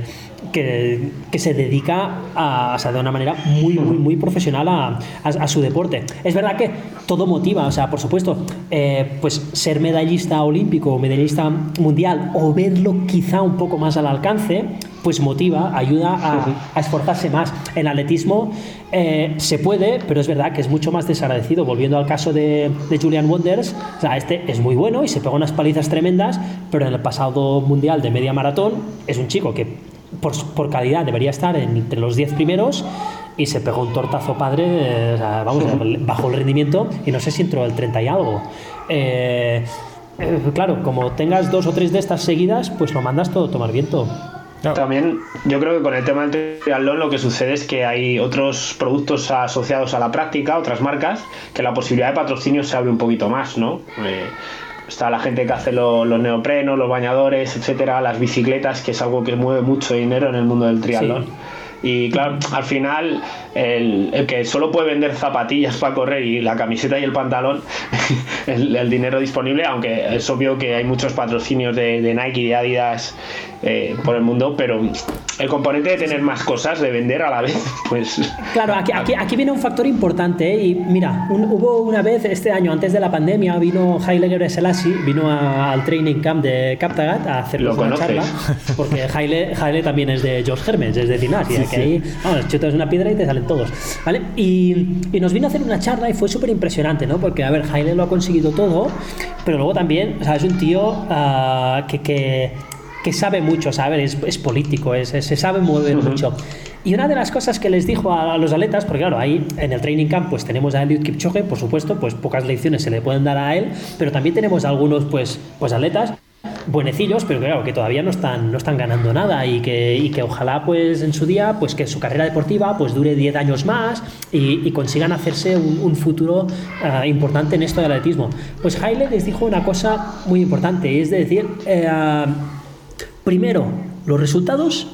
que, que, se dedica a, o sea, de una manera muy, muy, muy profesional a, a, a, su deporte. Es verdad que todo motiva, o sea, por supuesto, eh, pues ser medallista olímpico o medallista mundial o verlo quizá un poco más al alcance, pues motiva, ayuda a, a esforzarse más. En atletismo eh, se puede, pero es verdad que es mucho más desagradecido. Volviendo al caso de, de Julian Wonders, o sea, este es muy bueno y se pega unas palizas tremendas, pero en el pasado mundial de media maratón es un chico que por, por, calidad debería estar entre los 10 primeros y se pegó un tortazo padre, eh, o sea, vamos, bajó el rendimiento y no sé si entró el 30 y algo. Eh, eh, claro, como tengas dos o tres de estas seguidas, pues lo mandas todo a tomar viento. No. También yo creo que con el tema del triatlón lo que sucede es que hay otros productos asociados a la práctica, otras marcas, que la posibilidad de patrocinio se abre un poquito más, ¿no? Está la gente que hace los, los, neoprenos, los bañadores, etcétera, las bicicletas, que es algo que mueve mucho dinero en el mundo del triatlón. Sí. Y claro, al final, el, que solo puede vender zapatillas para correr y la camiseta y el pantalón, el, dinero disponible, aunque es obvio que hay muchos patrocinios de, de Nike y de Adidas eh, por el mundo, pero el componente de tener más cosas, de vender a la vez, pues... Claro, aquí, aquí, viene un factor importante ¿eh? y mira, hubo una vez este año, antes de la pandemia, vino Haile Selassie, vino al training camp de Captagat a hacer una charla, porque Haile, Haile, también es de George Hermes, es decir, nada, que ahí, vamos, chutas una piedra y te salen todos, ¿vale? Y, y nos vino a hacer una charla y fue súper impresionante, ¿no? Porque, a ver, Haile lo ha conseguido todo, pero luego también, o sea, es un tío uh, que, que que sabe mucho, sabe, es, es político, es, se sabe mover mucho. Y una de las cosas que les dijo a, los atletas, porque claro, ahí en el training camp pues tenemos a Eliud Kipchoge, por supuesto, pues pocas lecciones se le pueden dar a él, pero también tenemos algunos pues, pues atletas buenecillos, pero claro, que todavía no están, no están ganando nada y que, y que ojalá pues en su día pues que su carrera deportiva pues dure 10 años más y, consigan hacerse un, futuro ah, importante en esto del atletismo. Pues Haile les dijo una cosa muy importante, es decir, eh, primero los resultados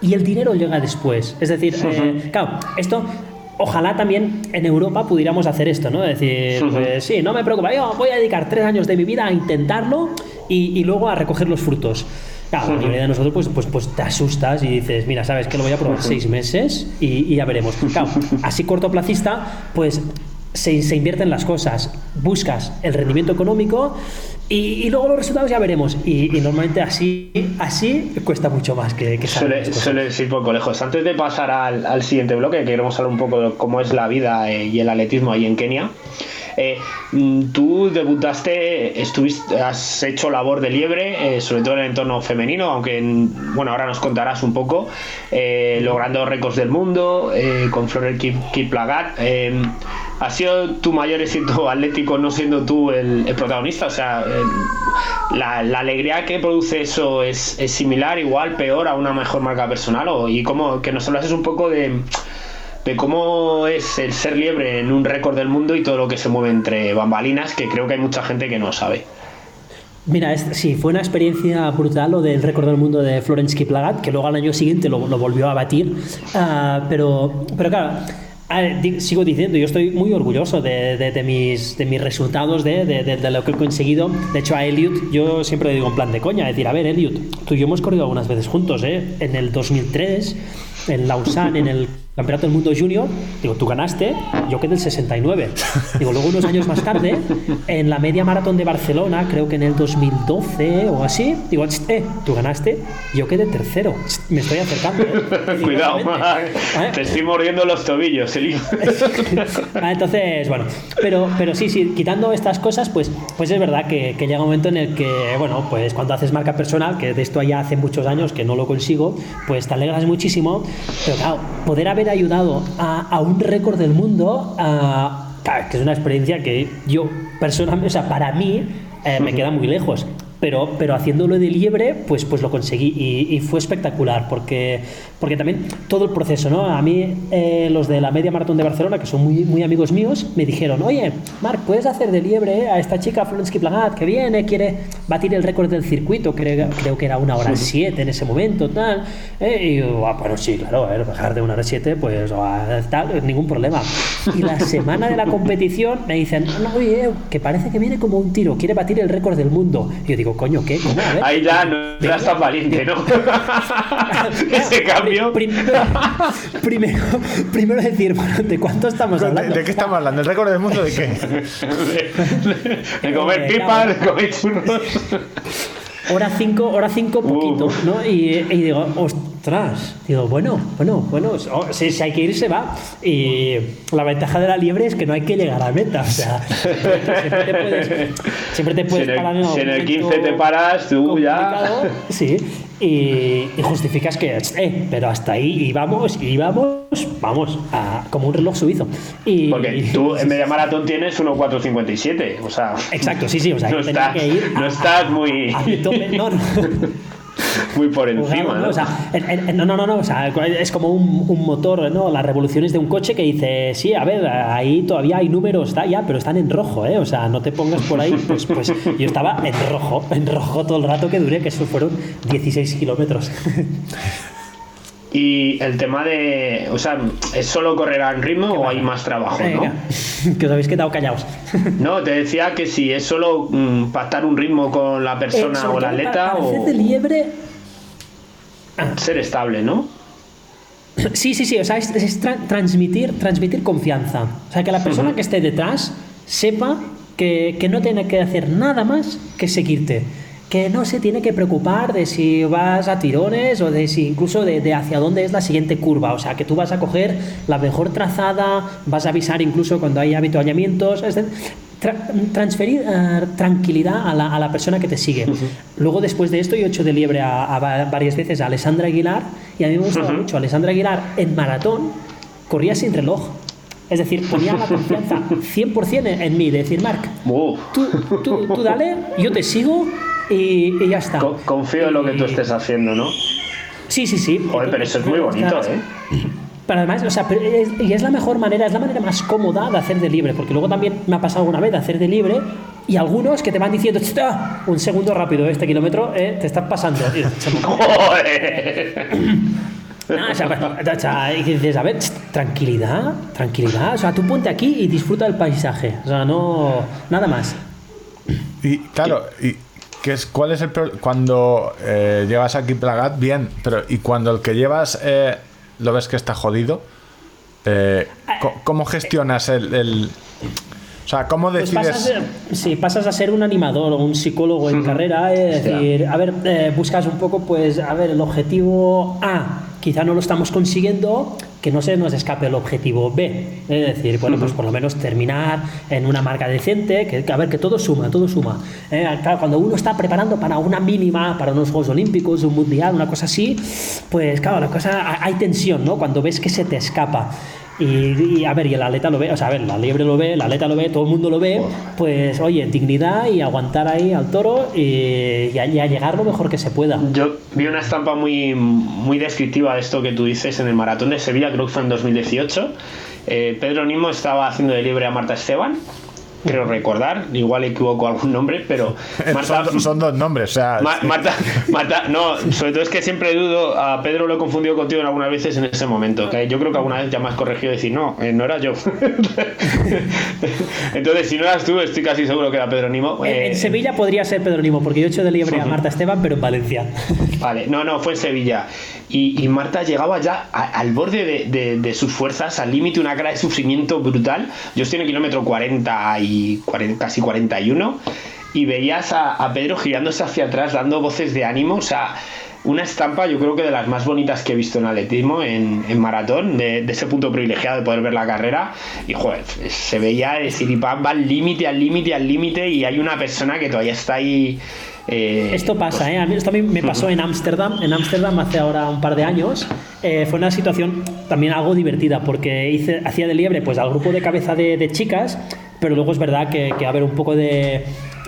y el dinero llega después. Es decir, eh, claro, esto ojalá también en Europa pudiéramos hacer esto, ¿no? Decir, pues, sí, no me preocupa, yo voy a dedicar tres años de mi vida a intentarlo y, luego a recoger los frutos. Claro, la mayoría de nosotros, pues, pues, pues te asustas y dices, mira, sabes que lo voy a probar seis meses y, ya veremos. Claro, así cortoplacista, pues se, se invierten las cosas, buscas el rendimiento económico y, luego los resultados ya veremos. Y, normalmente así, así cuesta mucho más que, que suele, suele ir poco lejos. Antes de pasar al, siguiente bloque, queremos hablar un poco de cómo es la vida eh, y el atletismo ahí en Kenia. Eh, mm, tú debutaste, estuviste, has hecho labor de liebre, eh, sobre todo en el entorno femenino, aunque bueno, ahora nos contarás un poco, logrando récords del mundo con Florel Kiplagat ha sido tu mayor éxito atlético no siendo tú el, protagonista. O sea, la, alegría que produce eso es, similar, igual, peor a una mejor marca personal. O, y cómo, que nos hablases un poco de, de cómo es el ser liebre en un récord del mundo y todo lo que se mueve entre bambalinas, que creo que hay mucha gente que no sabe. Mira, sí, fue una experiencia brutal lo del récord del mundo de Florence Kiplagat, que luego al año siguiente lo, volvió a batir. Ah, pero, pero claro, sigo diciendo, yo estoy muy orgulloso de, mis, de mis resultados, de, lo que he conseguido. De hecho, a Elliot, yo siempre le digo en plan de coña, decir, a ver, Elliot, tú y yo hemos corrido algunas veces juntos, ¿eh? En el 2003, en Lausanne, en el Campeonato del Mundo Junior, digo, tú ganaste, yo quedé el 69. Digo, luego unos años más tarde, en la media maratón de Barcelona, creo que en el 2012 o así, digo, eh, tú ganaste, yo quedé tercero. Me estoy acercando. ¿eh? Cuidado, ¿Eh? te estoy mordiendo los tobillos, Eli. Ah, entonces, bueno, pero, pero sí, sí, quitando estas cosas, pues, pues es verdad que, que llega un momento en el que, bueno, pues cuando haces marca personal, que de esto ya hace muchos años que no lo consigo, pues te alegras muchísimo, pero claro, poder haber ayudado a, un récord del mundo, que es una experiencia que yo personalmente, o sea, para mí eh, me queda muy lejos pero, pero haciéndolo de liebre, pues, pues lo conseguí y, fue espectacular, porque, porque también todo el proceso, ¿no? A mí, eh, los de la Media Maratón de Barcelona, que son muy, muy amigos míos, me dijeron, oye, Marc, ¿puedes hacer de liebre a esta chica Florence Kiplagat que viene, quiere batir el récord del circuito, creo, creo que era una hora siete en ese momento, tal? Eh, y yo, ah, bueno, sí, claro, a bajar de una hora siete, pues tal, ningún problema. Y la semana de la competición me dicen, no, oye, que parece que viene como un tiro, quiere batir el récord del mundo. Y yo digo, coño, ¿qué? Ahí ya no eras tan valiente, ¿no? Ese cambio. Primero, primero, decir, bueno, ¿de cuánto estamos hablando? ¿De, qué estamos hablando? ¿El récord del mundo de qué? de, comer eh, pipas, de comer churros. Hora 5, hora 5 poquito, ¿no? Y, y digo, ostras, digo, bueno, bueno, bueno, si, si, hay que ir, se va. Y la ventaja de la liebre es que no hay que llegar a meta, o sea, siempre te puedes, siempre te puedes parar en Si en el 15 te paras, tú ya. Sí, y, justificas que, eh, pero hasta ahí íbamos, íbamos, vamos, a, como un reloj suizo. Y, Porque tú en media maratón tienes 1.457, o sea. Exacto, sí, sí, o sea, no, estás, que ir no estás muy. muy por encima. ¿no? O sea, no, no, no, o sea, es como un, un, motor, ¿no? Las revoluciones de un coche que dice, sí, a ver, ahí todavía hay números, está ya, pero están en rojo, ¿eh? O sea, no te pongas por ahí, pues, pues yo estaba en rojo, en rojo todo el rato que duré, que eso fueron 16 kilómetros. Y el tema de. O sea, ¿es solo correr al ritmo o hay más trabajo, no? que os habéis quedado callados. no, te decía que si es solo mm, pactar un ritmo con la persona eh, o la atleta o. de liebre. Ser estable, ¿no? Sí, sí, sí, o sea, es, transmitir, transmitir confianza. O sea, que la persona que esté detrás sepa que, que, no tiene que hacer nada más que seguirte que no se tiene que preocupar de si vas a tirones o de si incluso de, hacia dónde es la siguiente curva. O sea, que tú vas a coger la mejor trazada, vas a avisar incluso cuando hay habituallamientos. Es transferir eh, tranquilidad a la, a la, persona que te sigue. Luego, después de esto, yo he hecho de liebre a, varias veces a Alessandra Aguilar y a mí me gustaba mucho. Alessandra Aguilar en maratón corría sin reloj. Es decir, ponía la confianza 100% en, mí, de decir, Marc, tú, tú, tú, dale, yo te sigo y, ya está. confío en lo que tú estés haciendo, ¿no? Sí, sí, sí. Joder, pero eso es muy bonito, ¿eh? Pero además, o sea, y es la mejor manera, es la manera más cómoda de hacer de libre, porque luego también me ha pasado alguna vez de hacer de libre y algunos que te van diciendo, un segundo rápido, este kilómetro eh, te estás pasando. ¡Joder! o sea, y dices, a ver, tranquilidad, tranquilidad. O sea, tú ponte aquí y disfruta del paisaje. O sea, no. Nada más. Y claro, y es, ¿Cuál es el Cuando eh, llevas aquí Plagat, bien, pero ¿y cuando el que llevas eh, lo ves que está jodido? Eh, ¿Cómo gestionas el, O sea, ¿cómo pues decides...? sí, pasas a ser un animador o un psicólogo en carrera, es decir, a ver, buscas un poco, pues, a ver, el objetivo A, quizá no lo estamos consiguiendo, que no se nos escape el objetivo B. Es decir, bueno, pues por lo menos terminar en una marca decente, que, a ver, que todo suma, todo suma. Eh, claro, cuando uno está preparando para una mínima, para unos Juegos Olímpicos, un Mundial, una cosa así, pues claro, la cosa, hay tensión, ¿no? Cuando ves que se te escapa. Y, a ver, y el atleta lo ve, o sea, a ver, la liebre lo ve, la atleta lo ve, todo el mundo lo ve, pues oye, dignidad y aguantar ahí al toro y, a, llegar lo mejor que se pueda. Yo vi una estampa muy, muy descriptiva de esto que tú dices en el maratón de Sevilla, creo que fue en 2018. Eh, Pedro Nimo estaba haciendo de libre a Marta Esteban creo recordar, igual equivoco algún nombre, pero son, dos nombres, o sea, Marta, Marta, no, sobre todo es que siempre dudo, a Pedro lo he confundido contigo algunas veces en ese momento, que yo creo que alguna vez ya me has corregido y decir, no, eh, no era yo. Entonces, si no eras tú, estoy casi seguro que era Pedro Nimo. En, eh, Sevilla podría ser Pedro Nimo, porque yo he hecho de liebre a Marta Esteban, pero en Valencia. Vale, no, no, fue en Sevilla. Y, Marta llegaba ya al borde de, sus fuerzas, al límite, una cara de sufrimiento brutal. Yo estoy en el kilómetro 40 y casi 41 y veías a, Pedro girándose hacia atrás, dando voces de ánimo. O sea, una estampa yo creo que de las más bonitas que he visto en atletismo, en, maratón, de, ese punto privilegiado de poder ver la carrera. Y joder, se veía decir, y va al límite, al límite, al límite y hay una persona que todavía está ahí eh, esto pasa, ¿eh? A mí esto también me pasó en Ámsterdam. En Ámsterdam hace ahora un par de años. Eh, fue una situación también algo divertida porque hice, hacía de liebre pues al grupo de cabeza de, chicas, pero luego es verdad que, que a ver un poco de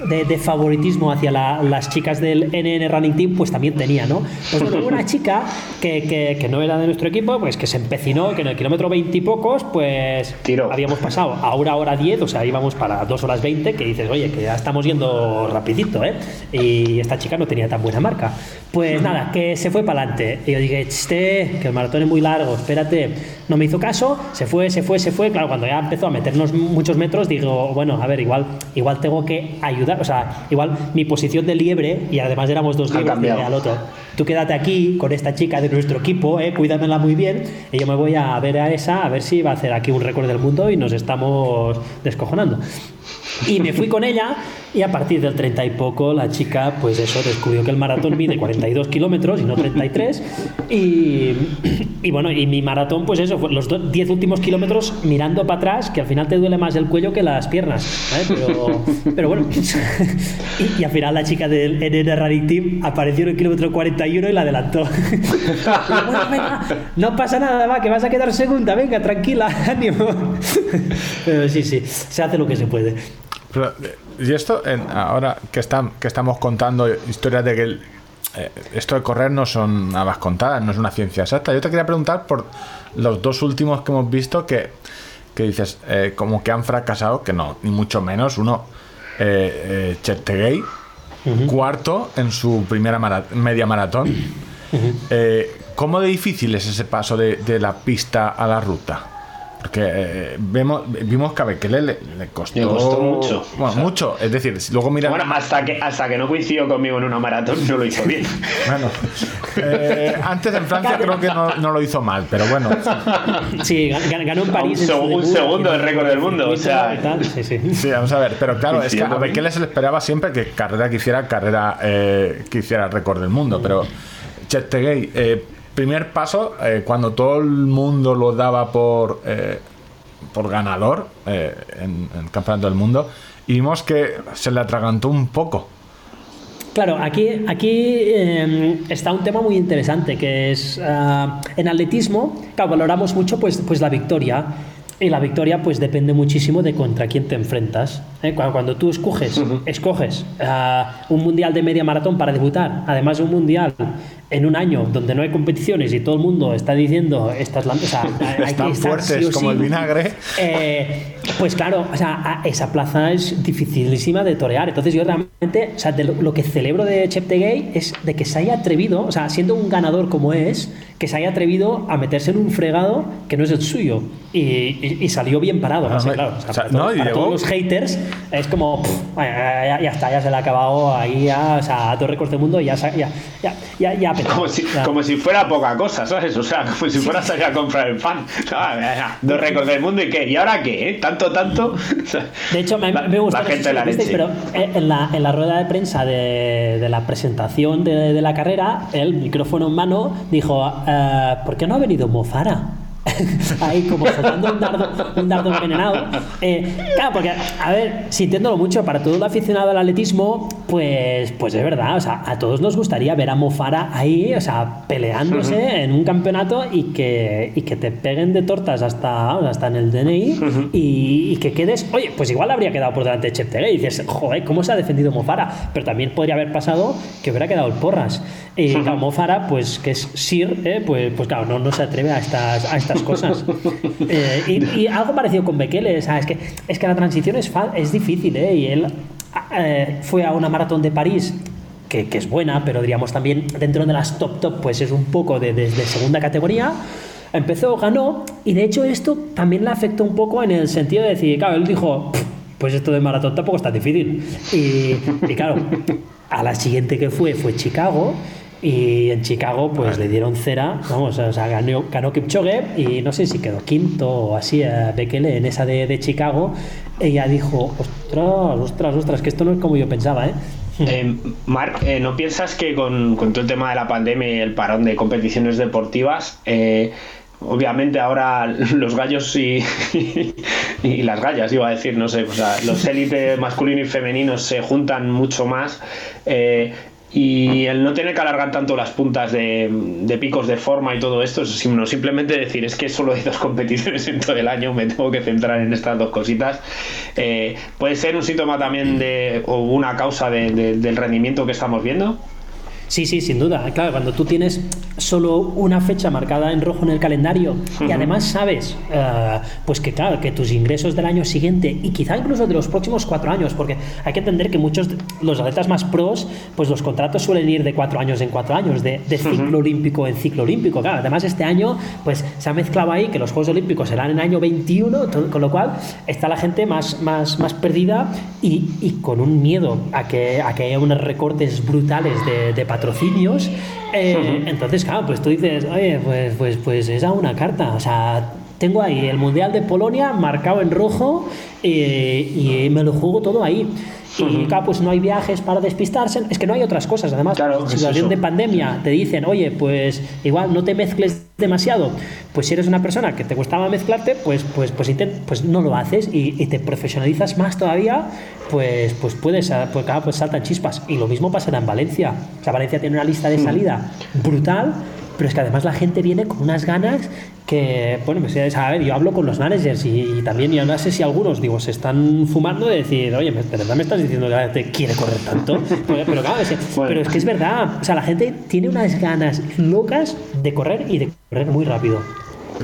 de, favoritismo hacia las chicas del NN Running Team, pues también tenía, ¿no? Pues bueno, una chica que, que, no era de nuestro equipo, pues que se empecinó, que en el kilómetro 20 y pocos, pues habíamos pasado a una hora 10, o sea, íbamos para 2 horas 20, que dices, oye, que ya estamos yendo rapidito, ¿eh? Y esta chica no tenía tan buena marca. Pues nada, que se fue para adelante. Y yo dije, este, que el maratón es muy largo, espérate. No me hizo caso, se fue, se fue, se fue. Claro, cuando ya empezó a meternos muchos metros, digo, bueno, a ver, igual, igual tengo que ayudar. O sea, igual mi posición de liebre, y además éramos dos liebres al otro. Tú quédate aquí con esta chica de nuestro equipo, eh, cuídamela muy bien. Y yo me voy a ver a esa, a ver si va a hacer aquí un récord del mundo y nos estamos descojonando. Y me fui con ella y a partir del 30 y poco la chica, pues eso, descubrió que el maratón mide 42 kilómetros y no 33. Y, y bueno, y mi maratón, pues eso, fue los 10 últimos kilómetros mirando para atrás, que al final te duele más el cuello que las piernas. Pero, pero, bueno, y, al final la chica del NN Running Team apareció en el kilómetro 41 y la adelantó. no pasa nada, va, que vas a quedar segunda, venga, tranquila, ánimo. Pero sí, sí, se hace lo que se puede y esto, ahora que, están, que estamos contando historias de que eh, esto de correr no son habas contadas, no es una ciencia exacta. Yo te quería preguntar por los dos últimos que hemos visto que, que dices, eh, como que han fracasado, que no, ni mucho menos. Uno, eh, eh cuarto en su primera media maratón. ¿cómo de difícil es ese paso de, de la pista a la ruta? Porque eh, vemos, vimos que a Bekele le, le costó, Le costó mucho. Bueno, O sea, mucho. Es decir, si luego mira. Bueno, hasta que, hasta que no coincidió conmigo en una maratón no lo hizo bien. Bueno, eh, antes en Francia creo que no, no lo hizo mal, pero bueno. Sí, gan- ganó en París. Un seg- segundo del récord del mundo, o sea. tal, Sí, sí. Sí, vamos a ver, pero claro, es que a Bekele se le esperaba siempre que carrera que hiciera, carrera eh, que hiciera récord del mundo, pero Cheptegei, eh, primer paso, eh, cuando todo el mundo lo daba por, eh, por ganador eh, en, Campeonato del Mundo, y vimos que se le atragantó un poco. Claro, aquí, aquí eh, está un tema muy interesante que es ah, en atletismo, valoramos mucho pues, pues la victoria. Y la victoria pues depende muchísimo de contra quién te enfrentas. ¿eh? Cuando, cuando tú escoges, escoges ah, un mundial de media maratón para debutar, además de un mundial en un año donde no hay competiciones y todo el mundo está diciendo estas o sea, Están fuertes sí como sí", el vinagre. eh, pues claro, o sea, esa plaza es dificilísima de torear. Entonces yo realmente, o sea, de lo, lo que celebro de Cheptegei es de que se haya atrevido, o sea, siendo un ganador como es, que se haya atrevido a meterse en un fregado que no es el suyo. Y, y- y salió bien parado. Ah, así, claro, o sea, o sea, para, no, y para llegó- todos los haters es como, pff, ya, ya- está, ya se le ha acabado ahí, ya, o sea, a dos récords del mundo y ya, ya, ya, ya, ya petado. Como si, Ya. como si fuera poca cosa, ¿sabes? O sea, como si fuera a salir a comprar el pan. Dos récords del mundo y qué. ¿Y ahora qué? eh? ¿Tanto, tanto? De hecho, me, la, me gustó, la no sé gente si la leche. pero eh, en la, en la rueda de prensa de, de la presentación de, de la carrera, el micrófono en mano dijo, eh, ¿por qué no ha venido Mofara? Ahí como soltando un dardo, un dardo envenenado. Eh, claro, porque, a ver, sintiéndolo mucho, para todo el aficionado al atletismo, pues, pues es verdad, o sea, a todos nos gustaría ver a Mofara ahí, o sea, peleándose en un campeonato y que, y que te peguen de tortas hasta, hasta en el DNI y, y que quedes, oye, pues igual habría quedado por delante de Cheptegei y dices, joder, ¿cómo se ha defendido Mofara? Pero también podría haber pasado que hubiera quedado el Porras. Y claro, Mofara, pues que es Sir, eh, pues, pues claro, no, no se atreve a estas, a estas cosas. Eh, y, y algo parecido con Bekele, o sea, es que, es que la transición es, es difícil, ¿eh? Y él eh, fue a una maratón de París que, que es buena, pero diríamos también dentro de las top top, pues es un poco de, de- de segunda categoría. Empezó, ganó, y de hecho esto también le afectó un poco en el sentido de decir, claro, él dijo, "Pff, pues esto de maratón tampoco es tan difícil. Y, y claro, a la siguiente que fue fue Chicago. Y en Chicago, pues le dieron cera, vamos, o sea, ganó, ganó Kipchoge y no sé si quedó quinto o así a Bekele en esa de, de Chicago. Ella dijo, ostras, ostras, ostras, que esto no es como yo pensaba, ¿eh? Eh, Marc, eh, ¿no piensas que con, con todo el tema de la pandemia y el parón de competiciones deportivas, eh, obviamente ahora los gallos y, y las gallas, iba a decir, no sé, o sea, los élites masculino y femenino se juntan mucho más? Y el no tener que alargar tanto las puntas de, picos de forma y todo esto, sino simplemente decir es que solo hay dos competiciones en todo el año, me tengo que centrar en estas dos cositas, eh, puede ser un síntoma también de, o una causa de- del rendimiento que estamos viendo. Sí, sí, sin duda. Claro, cuando tú tienes solo una fecha marcada en rojo en el calendario y además sabes, eh, pues que claro, que tus ingresos del año siguiente y quizá incluso de los próximos cuatro años, porque hay que entender que muchos de los atletas más pros, pues los contratos suelen ir de cuatro años en cuatro años, de, de ciclo olímpico en ciclo olímpico. Claro, además este año, pues se ha mezclado ahí que los Juegos Olímpicos serán en año 21, to- con lo cual está la gente más, más, más perdida y, y con un miedo a que, a que haya unos recortes brutales de, de patrocinios. Eh, Entonces, claro, pues tú dices, oye, pues, pues, pues esa una carta. O sea, tengo ahí el Mundial de Polonia marcado en rojo eh, y me lo juego todo ahí. Y claro, pues no hay viajes para despistarse. Es que no hay otras cosas. Además, Claro, en es situación de pandemia te dicen, oye, pues igual no te mezcles demasiado. Pues si eres una persona que te gustaba mezclarte, pues, pues, pues, pues no lo haces y, y te profesionalizas más todavía, pues, pues puedes, ah, pues claro, pues saltan chispas. Y lo mismo pasará en Valencia. O sea, Valencia tiene una lista de salida brutal, pero es que además la gente viene con unas ganas que, bueno, pues, a ver, yo hablo con los managers y, y también, yo no sé si algunos, digo, se están fumando de decir, oye, ¿de verdad me estás diciendo que la gente quiere correr tanto? Pero, pero claro, es, que- Bueno. pero es que es verdad, o sea, la gente tiene unas ganas locas de correr y de correr muy rápido.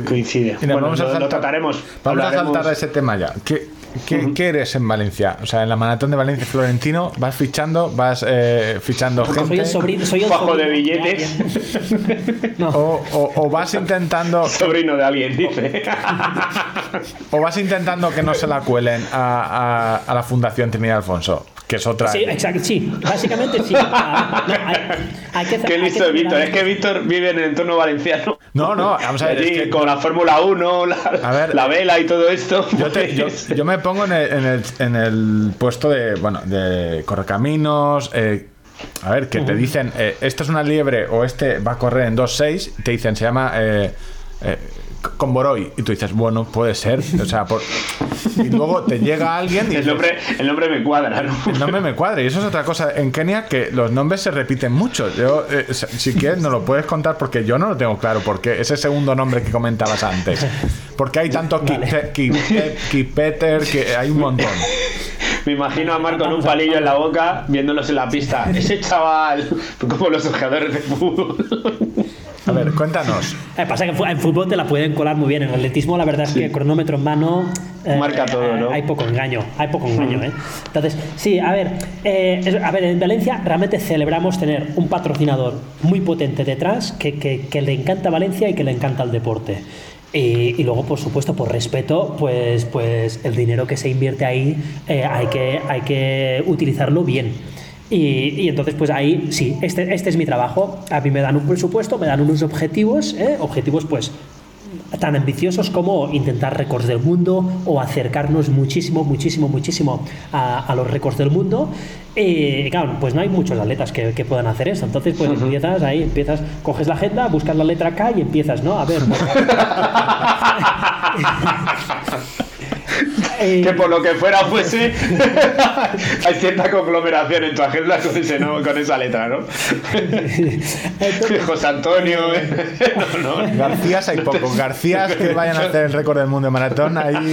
coincide. Nos Bueno, vamos a lo, lo saltar- trataremos. Vamos a hablaremos- saltar ese tema ya. ¿Qué, qué, qué eres en Valencia? O sea, en la maratón de Valencia Florentino, vas fichando, vas eh, fichando gente. el sobrino. Soy el de sobrino. Ya, billetes. ya. No. O, o- o vas intentando Sobrino de alguien, dice. o vas intentando que no se la cuelen a, a- a la Fundación Trinidad Alfonso, que es otra. Sí, exacto, sí, básicamente sí. Ah, no, hay, hay que, Qué listo es Víctor. Es que Víctor vive en el entorno valenciano. No, no, vamos a ver. Allí, es que con la Fórmula 1, la, A ver, la vela y todo esto. yo, te- yo- pues, yo me pongo en el, en el- en el puesto de, bueno, de correcaminos. eh, a ver, que te dicen, eh, esto es una liebre o este va a correr en 2.6, te dicen, se llama eh, eh, con Boroy. Y tú dices, bueno, puede ser. O sea, por- y luego te llega alguien y el, dices, nombre, el nombre me cuadra, ¿no? el nombre me cuadra. Y eso es otra cosa en Kenia, que los nombres se repiten mucho. Yo, eh, si quieres, nos lo puedes contar porque yo no lo tengo claro. Porque ese segundo nombre que comentabas antes. Porque hay tantos Vale. Kipeter que hay un montón. Me imagino a Marc con un palillo en la boca viéndolos en la pista. Ese chaval, como los ojeadores de fútbol. A ver, cuéntanos. Eh, pasa que en fútbol te la pueden colar muy bien. En atletismo, la verdad es que cronómetro en mano. eh, Marca todo, ¿no? Hay poco engaño. Hay poco engaño, ¿eh? Entonces, sí, a ver. eh, a ver, en Valencia realmente celebramos tener un patrocinador muy potente detrás que, que- que le encanta Valencia y que le encanta el deporte. Y, y luego, por supuesto, por respeto, pues, pues el dinero que se invierte ahí eh, hay, que, hay que utilizarlo bien. Y, y entonces, pues ahí sí, este, este es mi trabajo. A mí me dan un presupuesto, me dan unos objetivos, ¿eh? objetivos pues tan ambiciosos como intentar récords del mundo o acercarnos muchísimo, muchísimo, muchísimo a, a los récords del mundo. Y claro, pues no hay muchos atletas que, que puedan hacer eso. Entonces, pues empiezas ahí, empiezas, coges la agenda, buscas la letra K y empiezas, ¿no? A ver. pues, eh, Que por lo que fuera fuese, hay cierta conglomeración en tu agenda con, ese, no- con esa letra, ¿no? entonces, José Antonio. ¿eh? No, no. Garcías hay pocos. Garcías que vayan a hacer el récord del mundo de maratón, hay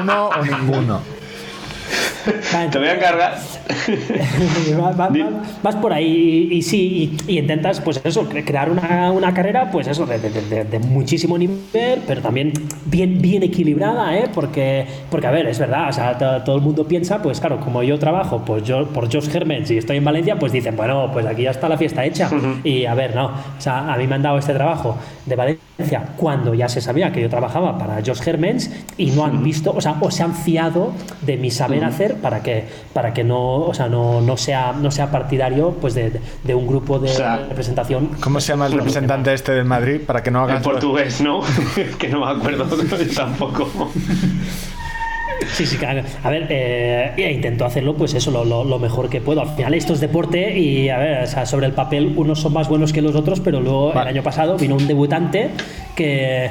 uno o ninguno. Te voy a va- vas por ahí y, y sí, y, y intentas, pues eso, cre- crear una, una carrera, pues eso, de, de- de- de muchísimo nivel, pero también bien, bien equilibrada, ¿eh? Porque, porque, a ver, es verdad, o sea, to- todo el mundo piensa, pues claro, como yo trabajo pues yo, por Josh Hermens y estoy en Valencia, pues dicen, bueno, pues aquí ya está la fiesta hecha. Y a ver, no, o sea, a mí me han dado este trabajo de Valencia cuando ya se sabía que yo trabajaba para Josh Hermens y no han visto, o sea, o se han fiado de mi saber hacer para que, para que no, o sea, no, no sea, no sea partidario pues de, de un grupo de O sea, representación. ¿Cómo se llama el representante este del Madrid? Para que no En hagas. portugués, ¿no? que no me acuerdo tampoco. Sí, sí, claro. A ver, eh, e intento hacerlo, pues eso, lo, lo- lo mejor que puedo. Al final esto es deporte y, a ver, o sea, sobre el papel unos son más buenos que los otros, pero luego Vale. el año pasado vino un debutante que,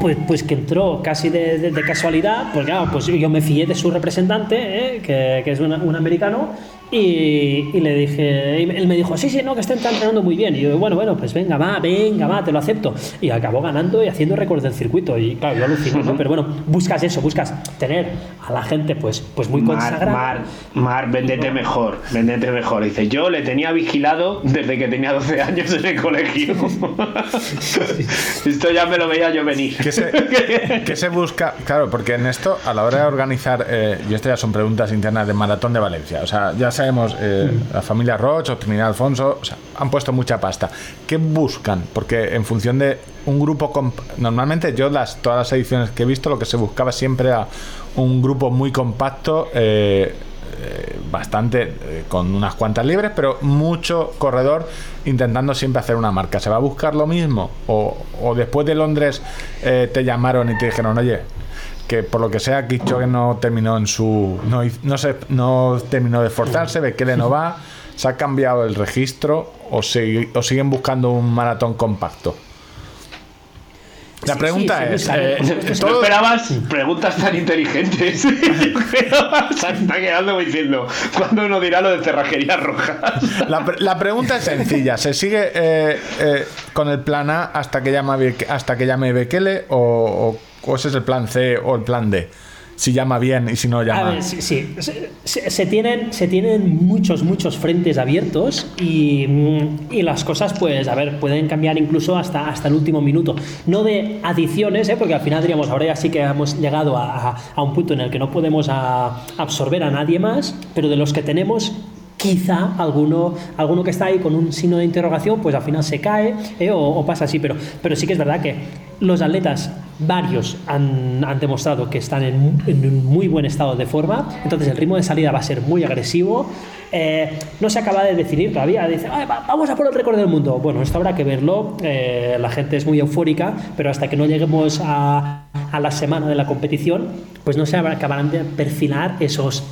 pues, pues que entró casi de, casualidad, pues claro, pues yo me fié de su representante, ¿eh? que, es un americano, y, y le dije, y él me dijo, sí, sí, no, que está entrenando muy bien. Y yo, bueno, bueno, pues venga, va, venga, va, te lo acepto. Y acabó ganando y haciendo récords del circuito. Y claro, yo aluciné, ¿no? Pero bueno, buscas eso, buscas tener a la gente pues, pues muy Mar, consagrada. Mar, Mar, véndete mejor, véndete mejor. Dice, yo le tenía vigilado desde que tenía 12 años en el colegio. Esto ya me lo veía yo venir. ¿Qué se, qué se busca? Claro, porque en esto, a la hora de organizar, eh, y esto ya son preguntas internas de Maratón de Valencia, o sea, ya sabemos, eh, la familia Roche o Trinidad Alfonso, han puesto mucha pasta. ¿Qué buscan? Porque en función de un grupo, normalmente yo las, todas las ediciones que he visto, lo que se buscaba siempre era un grupo muy compacto. eh, eh, bastante con unas cuantas libres, pero mucho corredor intentando siempre hacer una marca. ¿Se va a buscar lo mismo? ¿O, después de Londres te llamaron y te dijeron, oye, que por lo que sea Kipchoge no terminó en su... No, no, se, no terminó de esforzarse, Bekele no va, se ha cambiado el registro o, segui- o siguen buscando un maratón compacto? La pregunta sí, sí, es... eh. No todo- esperabas preguntas tan inteligentes. Se está quedando diciendo, ¿cuándo nos dirá lo de cerrajerías rojas? La, pre- la pregunta es sencilla. ¿Se sigue eh, eh, con el plan A hasta que llame, hasta que llame Bekele o, o- o ese es el plan C o el plan D? si llama bien y si no llama. A ver, sí, sí. Se, tienen, se tienen muchos, muchos frentes abiertos y, y, las cosas, pues, a ver, pueden cambiar incluso hasta, hasta el último minuto. No de adiciones, ¿eh? porque al final diríamos, ahora ya sí que hemos llegado a, a, un punto en el que no podemos absorber a nadie más, pero de los que tenemos quizá alguno, alguno que está ahí con un signo de interrogación, pues al final se cae eh, o, pasa así, pero, pero sí que es verdad que los atletas, varios, han, demostrado que están en, en, un muy buen estado de forma, entonces el ritmo de salida va a ser muy agresivo. Eh, no se acaba de definir todavía, dice, vamos a por el récord del mundo. Bueno, esto habrá que verlo, eh, la gente es muy eufórica, pero hasta que no lleguemos a, a la semana de la competición, pues no se acabarán de perfilar esos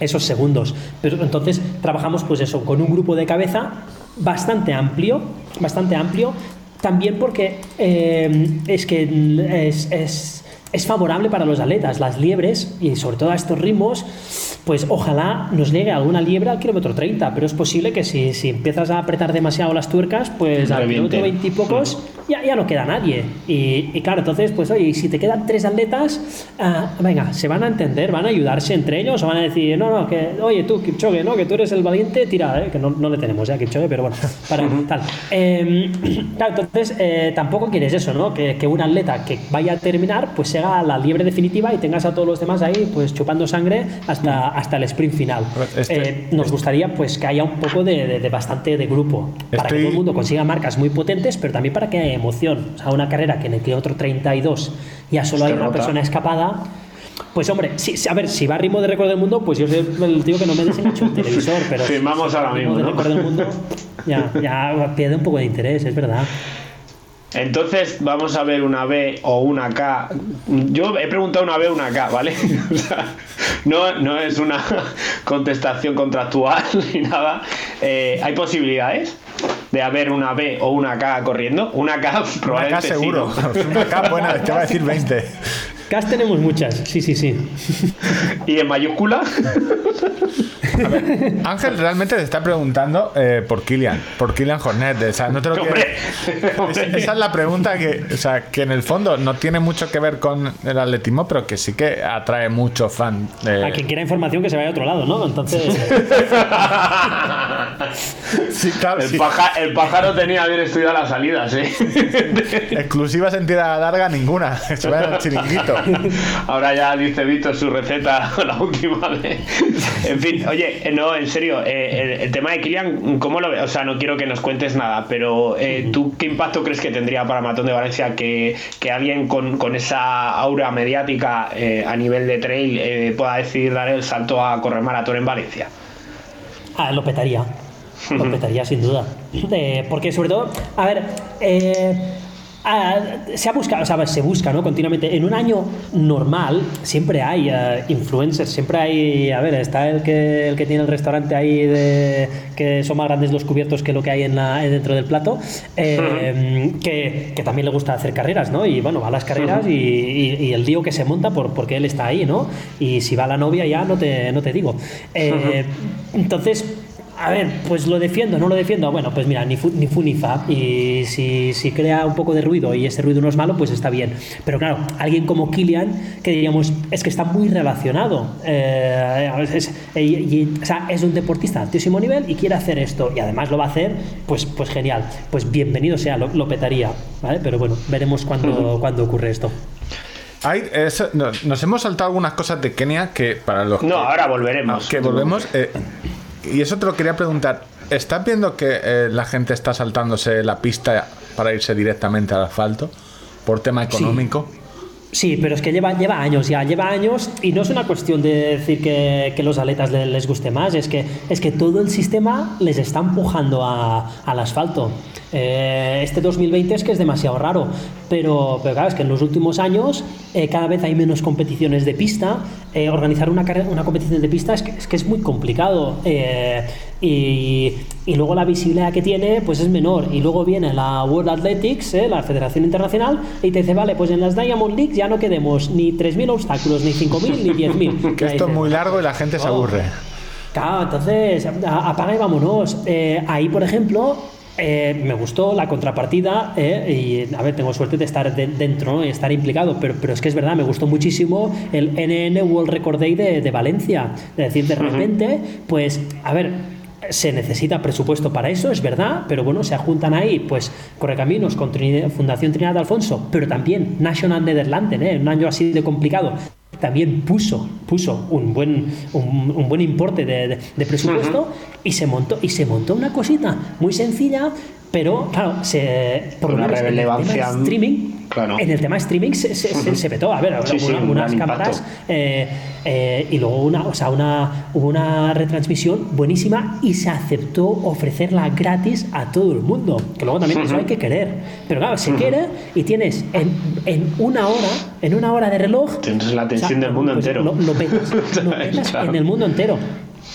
esos segundos. Pero entonces trabajamos pues eso, con un grupo de cabeza bastante amplio, bastante amplio, también porque eh, es que es, es, es, favorable para los atletas, las liebres y sobre todo a estos ritmos, pues ojalá nos llegue alguna liebre al kilómetro 30, pero es posible que si, si empiezas a apretar demasiado las tuercas, pues al kilómetro 20 y pocos ya, ya no queda nadie. Y, y, claro, entonces, pues oye, si te quedan tres atletas, uh, venga, se van a entender, van a ayudarse entre ellos, o van a decir, no, no, que, oye, tú, Kipchoge, ¿no? Que tú eres el valiente, tira, ¿eh? que no, no le tenemos ya a Kipchoge, pero bueno, para tal. Eh, claro, entonces, eh, tampoco quieres eso, ¿no? Que, que, un atleta que vaya a terminar, pues se haga la liebre definitiva y tengas a todos los demás ahí, pues chupando sangre hasta, hasta el sprint final. Este, nos gustaría, pues, que haya un poco de, de, de bastante de grupo, para estoy... que todo el mundo consiga marcas muy potentes, pero también para que emoción. O sea, una carrera que en el kilómetro 32 ya solo hay una persona escapada. Pues hombre, si, a ver, si va a ritmo de récord del mundo, pues yo soy el tío que no me desengancho el televisor, pero firmamos si ahora mismo, de ¿no? récord del mundo, ya, ya pierde un poco de interés, es verdad. Entonces vamos a ver una B o una K. Yo he preguntado una B o una K, ¿vale? O sea, no, no es una contestación contractual ni nada. Eh, ¿Hay posibilidades de haber una B o una K corriendo? Una K probablemente Una K seguro. Sí, ¿no? Una K buena, te voy a decir 20. Ks tenemos muchas, sí, sí, sí. ¿Y en mayúscula? A ver, Ángel realmente te está preguntando eh, por Kilian, por Kilian Hornet. O sea, no te lo hombre, quiero... hombre. Esa es la pregunta que, o sea, que en el fondo no tiene mucho que ver con el atletismo, pero que sí que atrae mucho fan. De... A quien quiera información que se vaya a otro lado, ¿no? Entonces. sí, claro, el, sí. Pájaro, el, pájaro tenía bien estudiado las salidas, ¿eh? Exclusivas en tirada larga, ninguna. Se va al chiringuito. Ahora ya dice Víctor su receta, la última vez. En fin, oye, no, en serio, eh, el, el, tema de Kilian, ¿cómo lo ves? O sea, no quiero que nos cuentes nada, pero eh, ¿tú qué impacto crees que tendría para Matón de Valencia que, que alguien con, con, esa aura mediática eh, a nivel de trail pueda decidir dar el salto a correr maratón en Valencia? Ah, lo petaría. Lo petaría sin duda. Eh, porque sobre todo, a ver, eh, Uh, se ha buscado, o sea, se busca, ¿no? Continuamente. En un año normal siempre hay uh, influencers, siempre hay, a ver, está el que, el que tiene el restaurante ahí de que son más grandes los cubiertos que lo que hay en la, dentro del plato, eh, uh -huh. que, que, también le gusta hacer carreras, ¿no? Y bueno, va a las carreras -huh. y, y, y, el lío que se monta por, porque él está ahí, ¿no? Y si va la novia ya no te, no te digo. Eh, entonces, a ver, pues lo defiendo, no lo defiendo. Bueno, pues mira, ni fu ni, fu, ni fa. Y si, si, crea un poco de ruido y ese ruido no es malo, pues está bien. Pero claro, alguien como Kilian, que diríamos, es que está muy relacionado. Eh, es, y, y, o sea, es un deportista de altísimo nivel y quiere hacer esto. Y además lo va a hacer, pues, pues genial. Pues bienvenido sea, lo, lo petaría. ¿vale? Pero bueno, veremos cuándo, cuándo ocurre esto. Hay, es, nos hemos saltado algunas cosas de Kenia que para los no que, ahora volveremos que volvemos eh, y eso te lo quería preguntar. ¿Estás viendo que eh, la gente está saltándose la pista para irse directamente al asfalto por tema económico? Sí. Sí, pero es que lleva, lleva años ya, lleva años y no es una cuestión de decir que, que los atletas les, les, guste más, es que, es que todo el sistema les está empujando a, al asfalto. Eh, este 2020 es que es demasiado raro, pero, pero claro, es que en los últimos años eh, cada vez hay menos competiciones de pista. Eh, organizar una, una competición de pista es que es, que es muy complicado. Eh, y, y, luego la visibilidad que tiene pues es menor. Y luego viene la World Athletics, la Federación Internacional, y te dice, vale, pues en las Diamond League ya no quedemos ni 3.000 obstáculos, ni 5.000, ni 10.000. que esto es muy largo y la gente se aburre. Claro, entonces apaga y vámonos. ahí, por ejemplo, eh, me gustó la contrapartida eh, y a ver, tengo suerte de estar dentro y estar implicado, pero, pero es que es verdad, me gustó muchísimo el NN World Record Day de, de Valencia. Es decir, de repente, pues, a ver, se necesita presupuesto para eso, es verdad, pero bueno, se juntan ahí, pues, Correcaminos con Fundación Trinidad de Alfonso, pero también National Netherlands, ¿eh? un año así de complicado, también puso, puso un buen, un, buen importe de, presupuesto y se montó y se montó una cosita muy sencilla pero claro se por una relevancia streaming en el tema streaming se, se, vetó a ver unas cámaras eh, eh, y luego una o sea una una retransmisión buenísima y se aceptó ofrecerla gratis a todo el mundo que luego también eso hay que querer. Pero claro se quiere y tienes en, en una hora en una hora de reloj tienes la atención del mundo pues entero. lo, lo en el mundo entero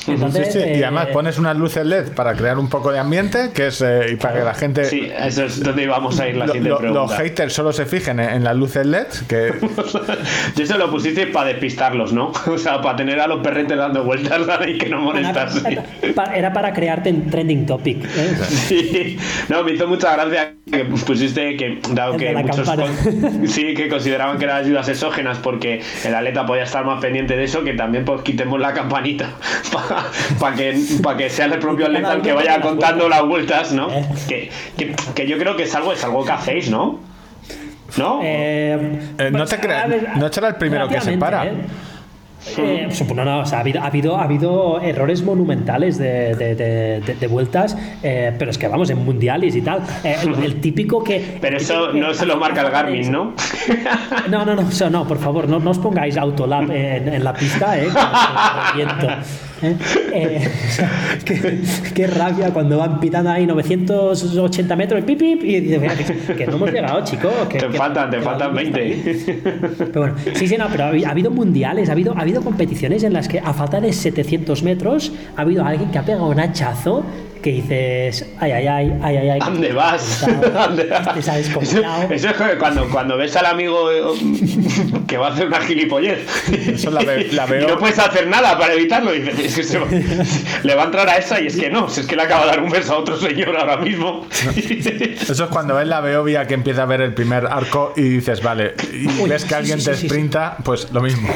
y además eh, pones unas luces LED para crear un poco de ambiente, que es eh, y para que la gente. Sí, eso es donde íbamos a ir la siguiente pregunta. Los haters solo se fijen en, las luces LED. Que... Yo se lo pusiste para despistarlos, ¿no? O sea, para tener a los perretes dando vueltas y que no molestase. Era para crearte en trending topic. ¿eh? Sí, no, me hizo mucha gracia que pusiste que, dado que muchos sí que consideraban que eran ayudas exógenas porque el atleta podía estar más pendiente de eso, que también pues quitemos la campanita para que, que sea el propio atleta el que vaya contando las vueltas, ¿no? Eh. Que, que, yo creo que es algo, es algo que hacéis, ¿no? ¿No? Eh, eh, no te creas, no será el primero que se para. Eh, no, no, o sea, ha, habido, ha, habido, ha habido errores monumentales de, de, de, vueltas, eh, pero es que vamos, en mundiales y tal. Eh, el, típico que. Pero eso no se lo marca el Garmin, ¿no? No, no, no, eso no, por favor, no, no os pongáis autolap en, en la pista, ¿eh? ¿eh? Eh, qué, rabia cuando van pitando ahí 980 metros y pip, y dices, que, no hemos llegado, chicos. Que, te faltan, te faltan 20. Pero bueno, sí, sí, no, pero ha, habido mundiales, ha habido, ha habido competiciones en las que a falta de 700 metros ha habido alguien que ha pegado un hachazo que dices, ay, ay, ay, ay, ay, ay. ¿Dónde vas? ¿Dónde vas? Eso, eso, es cuando, cuando ves al amigo eh, que va a hacer una gilipollez eso la, la veo. y no puedes hacer nada para evitarlo. Y dices, es que va, le va a entrar a esa y es que no, es que le acaba de dar un beso a otro señor ahora mismo. Eso es cuando ves la vía que empieza a ver el primer arco y dices, vale, y ves que alguien te sprinta, pues lo mismo.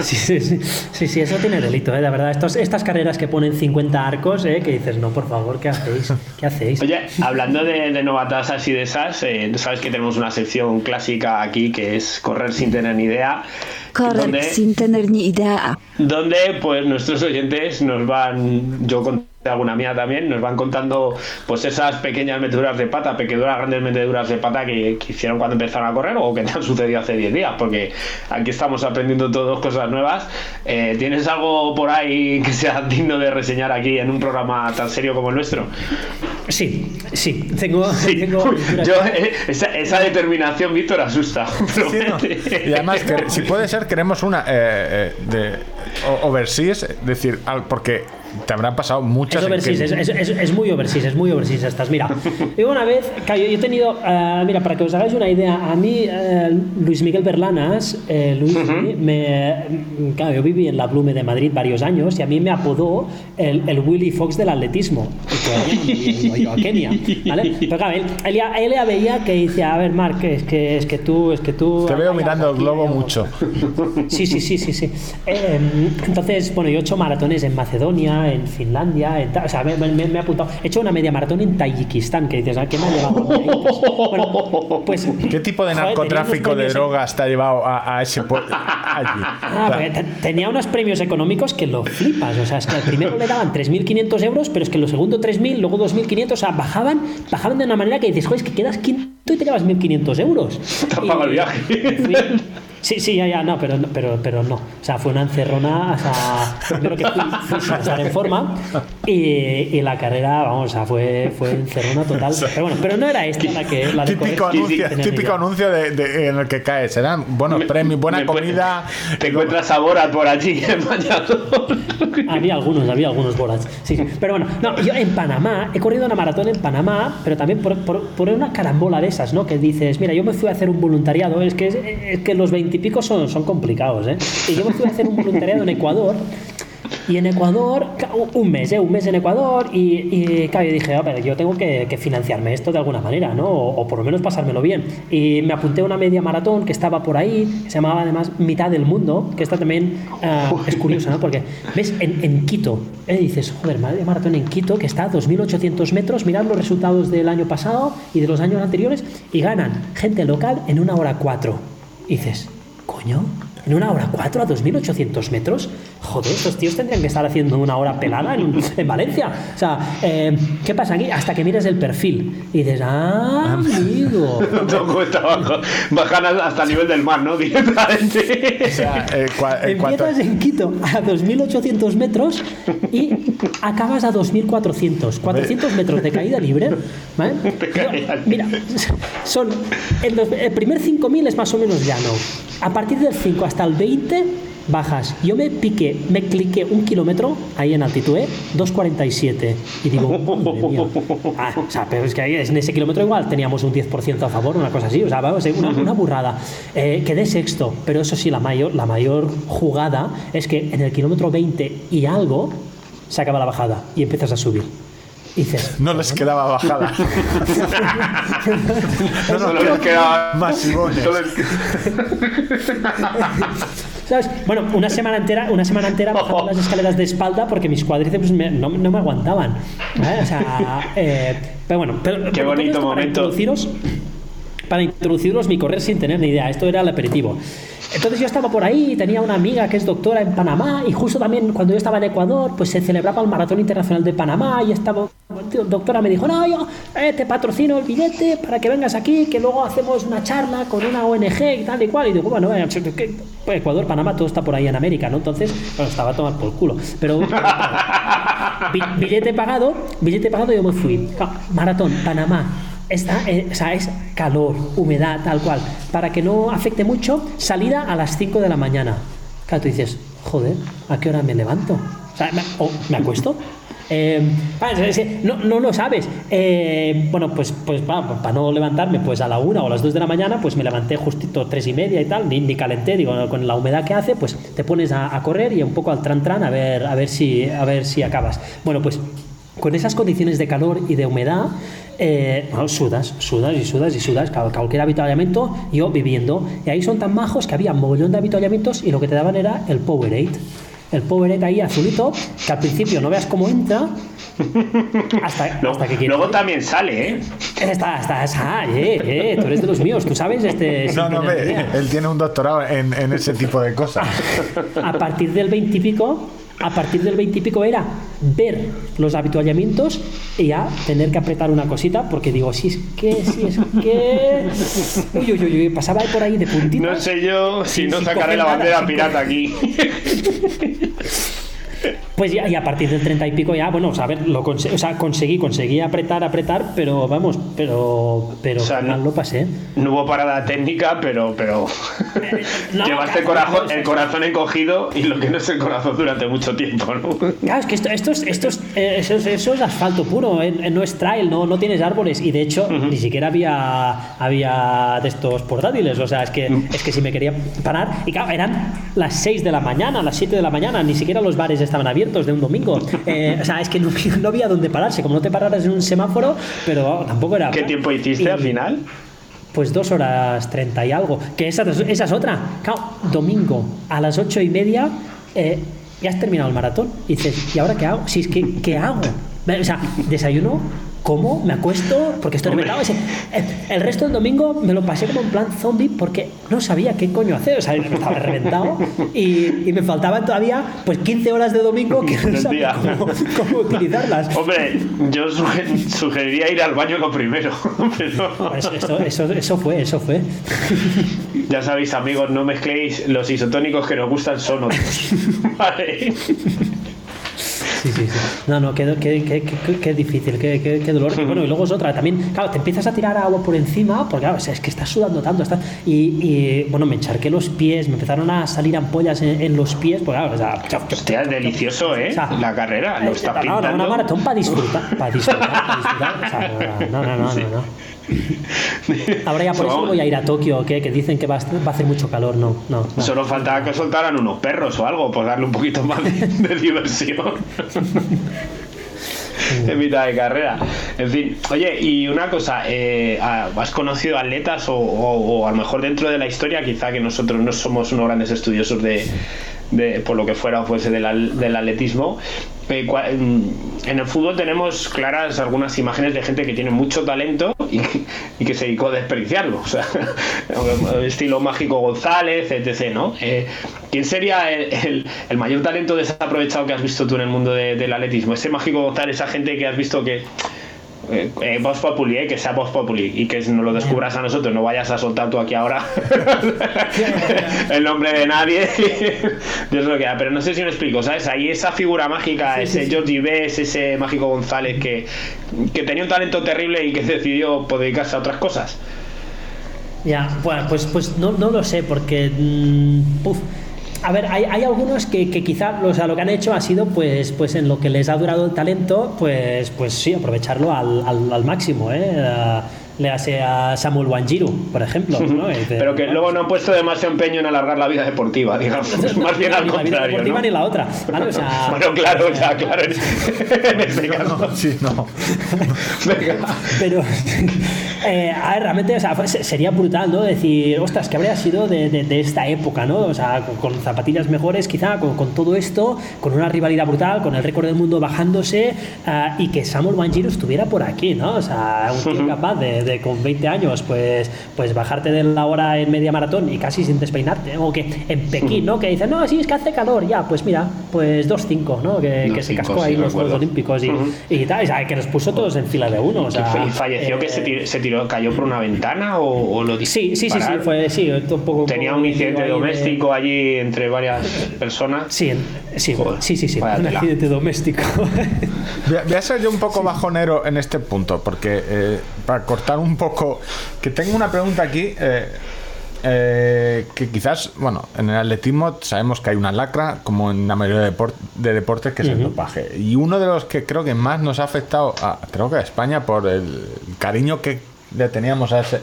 Sí, sí, sí, sí, sí, eso tiene delito, ¿eh? de verdad. Estos, estas carreras que ponen 50 arcos, ¿eh? que dices, no, por favor, ¿qué hacéis? ¿Qué hacéis? Oye, hablando de, de novatas así de esas, eh, sabes que tenemos una sección clásica aquí que es correr sin tener ni idea. Correr sin tener ni idea. Donde pues nuestros oyentes nos van, yo con alguna mía también, nos van contando pues esas pequeñas meteduras de pata, pequeñas grandes meteduras de pata que, hicieron cuando empezaron a correr o que te han sucedido hace 10 días, porque aquí estamos aprendiendo todas cosas nuevas. Eh, ¿Tienes algo por ahí que sea digno de reseñar aquí en un programa tan serio como el nuestro? Sí, sí, tengo. yo, eh, esa, determinación, Víctor, asusta. Y además, que, si puede ser, queremos una eh, de overseas, es decir, porque te habrán pasado muchas es, es, muy overseas, es muy overseas estas. Mira, yo una vez, yo, he tenido, uh, mira, para que os hagáis una idea, a mí uh, Luis Miguel Berlanas, uh, Luis, me, claro, yo viví en la Blume de Madrid varios años y a mí me apodó el, el Willy Fox del atletismo. Y yo a Kenia, ¿vale? Pero claro, él, él, ya veía que dice, a ver, Marc, es que, es que tú, es que tú... Te veo mirando el globo mucho. Sí, sí, sí, sí, sí. Eh, entonces, bueno, yo he hecho maratones en Macedonia, en Finlandia, en, o sea, me, me, he apuntado. He hecho una media maratón en Tayikistán, que dices, ¿a qué me ha llevado? Bueno, pues, ¿Qué tipo de narcotráfico de drogas te ha llevado a, ese pueblo? Ah, tenía unos premios económicos que lo flipas. O sea, es que al primero le daban 3.500 euros, pero es que lo segundo 3.000, luego 2.500, o sea, bajaban, bajaban de una manera que dices, joder, es que quedas quinto y te llevas 1.500 euros. Te paga el viaje. Sí, sí, ya, ya, no, pero, pero, pero no. O sea, fue una encerrona, o sea, primero que fui, fui estar en forma y, y, la carrera, vamos, o sea, fue, fue encerrona total. Pero bueno, pero no era esta la que la de Típico anuncio, típico anuncio de, de, en el que cae, serán buenos premios, buena comida. Te encuentras a Borat por allí en Había algunos, había algunos Borats. Sí, sí. Pero bueno, no, yo en Panamá, he corrido una maratón en Panamá, pero también por, por, por una carambola de esas, ¿no? Que dices, mira, yo me fui a hacer un voluntariado, es que, es, que los 20 y pico son, son complicados, ¿eh? Y yo me fui a hacer un voluntariado en Ecuador Y en Ecuador, un mes, ¿eh? un mes en Ecuador, y, y claro, yo dije, a ver, yo tengo que, que, financiarme esto de alguna manera, ¿no? O, o, por lo menos pasármelo bien. Y me apunté a una media maratón que estaba por ahí, que se llamaba además Mitad del Mundo, que esta también uh, es curiosa, ¿no? Porque, ¿ves? En, en Quito, ¿eh? dices, joder, media maratón en Quito, que está a 2.800 metros, mirad los resultados del año pasado y de los años anteriores, y ganan gente local en una hora cuatro. Y dices, coño, en una hora cuatro a 2.800 metros. Joder, estos tíos tendrían que estar haciendo una hora pelada en, en Valencia. O sea, eh, ¿qué pasa aquí? Hasta que miras el perfil y dices, ah, amigo. No cuesta abajo. Bajan hasta el nivel del mar, ¿no? Directamente. O sea, eh, eh, Empiezas en Quito a 2.800 metros y acabas a 2.400. 400 metros de caída libre. ¿vale? Yo, mira, son el, el primer 5.000 es más o menos llano. A partir del 5 hasta el 20 bajas. Yo me piqué, me cliqué un kilómetro ahí en altitud, ¿eh? 2.47. Y digo, madre mía. Ah, o sea, pero es que ahí, en ese kilómetro igual teníamos un 10% a favor, una cosa así. O sea, vamos, una, una burrada. Eh, quedé sexto, pero eso sí, la mayor, la mayor jugada es que en el kilómetro 20 y algo se acaba la bajada y empiezas a subir. Y dices, no les quedaba bajada. no, no, les quedaba masivones. ¿Sabes? Bueno, una semana entera, una semana entera bajando las escaleras de espalda porque mis cuádriceps me, no, no, me aguantaban. ¿vale? O sea, eh, pero bueno, pero, Qué bonito momento. Para introduciros mi correr sin tener ni idea. Esto era el aperitivo. Entonces yo estaba por ahí, tenía una amiga que es doctora en Panamá y justo también cuando yo estaba en Ecuador, pues se celebraba el Maratón Internacional de Panamá y estaba, doctora me dijo, no, yo eh, te patrocino el billete para que vengas aquí, que luego hacemos una charla con una ONG y tal y cual. Y digo, bueno, eh, Ecuador, Panamá, todo está por ahí en América, ¿no? Entonces, bueno, estaba a tomar por culo. Pero billete pagado, billete pagado yo me fui. Maratón, Panamá, Está, eh, o sea, es calor, humedad, tal cual. Para que no afecte mucho, salida a las 5 de la mañana. Claro, tú dices, joder, ¿a qué hora me levanto? O sea, ¿me, me acuesto? Eh, no, no lo sabes. Eh, bueno, pues, pues para pa no levantarme pues a la una o a las 2 de la mañana, pues me levanté justito tres y media y tal, ni, ni calenté, digo, con la humedad que hace, pues te pones a, a, correr y un poco al tran tran a ver, a ver si a ver si acabas. Bueno, pues con esas condiciones de calor y de humedad, eh, bueno, sudas, sudas y sudas y sudas, cualquier avituallamiento, yo viviendo. Y ahí son tan majos que había un mogollón de avituallamientos y lo que te daban era el Powerade. El Powerade ahí azulito, que al principio no veas cómo entra. Hasta, luego, hasta que luego también sale, ¿eh? Está, está, está, eh, eh, tú eres de los míos, tú sabes. Este, no, no, ve, él tiene un doctorado en, en ese tipo de cosas. A partir del 20 y pico, a partir del 20 y pico era ver los habituallamientos y ya tener que apretar una cosita porque digo, si es que, si es que... Uy, uy, uy, uy pasaba por ahí de puntito. No sé yo si no sacaré la bandera pirata aquí. Pues ya, y a partir del 30 y pico ya, bueno, o sea, a ver, lo conse o sea, conseguí, conseguí apretar, apretar, pero vamos, pero, pero o sea, no, lo pasé. No hubo parada técnica, pero, pero Eh, no, llevaste claro, corazón, no, el corazón encogido y lo que no es el corazón durante mucho tiempo, ¿no? Claro, es que esto, esto, es, esto es, eh, eso, es, eso es asfalto puro, eh, no es trail, no, no tienes árboles y de hecho uh -huh. ni siquiera había, había de estos portátiles, o sea, es que, -huh. es que si me quería parar, y claro, eran las 6 de la mañana, las 7 de la mañana, ni siquiera los bares estaban abiertos de un domingo, eh, o sea, es que no, no, había donde pararse, como no te pararas en un semáforo, pero tampoco era... ¿Qué tiempo hiciste y, al final? Pues dos horas treinta y algo. Que esa, esa es otra. Claro, domingo a las ocho y media eh, ya has terminado el maratón. Y dices, ¿y ahora qué hago? Si es que, ¿qué hago? O sea, desayuno, como, me acuesto, porque estoy reventado. El resto del domingo me lo pasé como en plan zombie porque no sabía qué coño hacer. O sea, estaba reventado y, y me faltaban todavía pues 15 horas de domingo que no sabía cómo, cómo, utilizarlas. Hombre, yo suger, sugeriría ir al baño lo primero. Pero... Eso, eso, eso, eso fue, eso fue. Ya sabéis, amigos, no mezcléis los isotónicos que nos gustan son otros. vale. Sí, sí, sí. No, no, qué, qué, qué, qué difícil, qué, qué, qué dolor. Y bueno, y luego es otra. También, claro, te empiezas a tirar agua por encima, porque claro, o sea, es que estás sudando tanto. Estás, y, y, bueno, me encharqué los pies, me empezaron a salir ampollas en, en los pies, porque claro, o sea. Hostia, es delicioso, ¿eh? O sea, la carrera, lo está no, pintando. No, una maratón para disfrutar, para disfrutar, para disfrutar. O sea, no, no, no, no. no. Ahora ya por eso voy a ir a Tokio, que, que dicen que va a, hacer mucho calor. No, no. Solo faltaba que soltaran unos perros o algo, por darle un poquito más de diversión. en mitad de carrera. En fin, oye, y una cosa, eh, ¿has conocido atletas o, a lo mejor dentro de la historia, quizá que nosotros no somos unos grandes estudiosos de, por lo que fuera o fuese del, del atletismo, en el fútbol tenemos claras algunas imágenes de gente que tiene mucho talento y, que se dedicó a desperdiciarlo. O sea, estilo mágico González, etc. ¿no? Eh, ¿Quién sería el, mayor talento desaprovechado que has visto tú en el mundo del atletismo? Ese mágico González, esa gente que has visto que eh, eh, Vox Populi, eh, que sea Vox Populi y que no lo descubras a nosotros, no vayas a soltar tú aquí ahora el nombre de nadie. Dios lo que Pero no sé si me explico, ¿sabes? Ahí esa figura mágica, ese Georgie Bess, ese mágico González que, que tenía un talento terrible y que decidió dedicarse a otras cosas. Ya, bueno, pues, pues no, no lo sé, porque. Mmm, a ver, hay, hay algunos que, que, quizá o sea, lo que han hecho ha sido, pues, pues en lo que les ha durado el talento, pues, pues sí, aprovecharlo al, al, al máximo. ¿eh? Le hace a Samuel Wanjiru, por ejemplo. Pero que luego no han puesto demasiado empeño en alargar la vida deportiva, digamos. más bien al contrario. La vida deportiva ni la otra. ¿vale? O sea, bueno, claro, ya, claro. En este caso. sí, no. Pero, eh, a ver, realmente, o sea, sería brutal, ¿no? Decir, ostras, ¿qué habría sido de, de, esta época, ¿no? O sea, con, zapatillas mejores, quizá, con, con, todo esto, con una rivalidad brutal, con el récord del mundo bajándose uh, y que Samuel Wanjiru estuviera por aquí, ¿no? O sea, un tío capaz de con 20 años, pues, pues bajarte de la hora en media maratón y casi sin despeinarte. O que en Pekín, ¿no? Que dicen, no, sí, es que hace calor, ya, pues mira, pues 2-5, ¿no? Que, que se cascó ahí los Juegos Olímpicos y, y tal, que nos puso todos en fila de uno. O sea, ¿Y falleció que se tiró, se tiró, cayó por una ventana o, lo Sí, sí, sí, sí, fue, sí, un poco. Tenía un incidente doméstico allí entre varias personas. Sí, sí, sí, sí, sí, un accidente doméstico. voy, a, ser yo un poco bajonero en este punto, porque eh, para cortar un poco. Que tengo una pregunta aquí. Eh, eh, que quizás, bueno, en el atletismo sabemos que hay una lacra, como en la mayoría de, deportes, que es el dopaje. Y uno de los que creo que más nos ha afectado, a, creo que a España, por el cariño que le teníamos a ese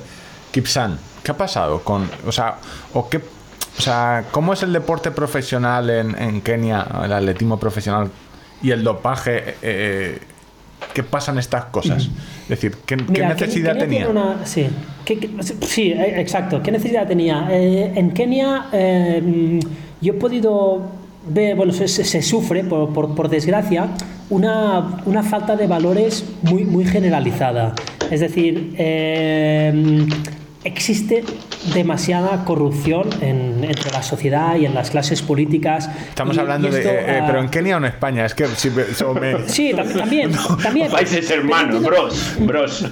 Kipsan. ¿Qué ha pasado con, o sea, o qué, o sea, cómo es el deporte profesional en, en Kenia, el atletismo profesional y el dopaje? Eh, ¿Qué pasan estas cosas? Es decir, ¿qué, necesidad tenía? sí, sí, eh, exacto. ¿Qué necesidad tenía? Eh, en Kenia eh, yo he podido ver, bueno, se, se sufre, por, por, por, desgracia, una, una, falta de valores muy, muy generalizada. Es decir, existe demasiada corrupción entre la sociedad y en las clases políticas. Estamos hablando de. Eh, eh, pero en Kenia o en España, es que si, Sí, también. también Países hermanos, bros. bros.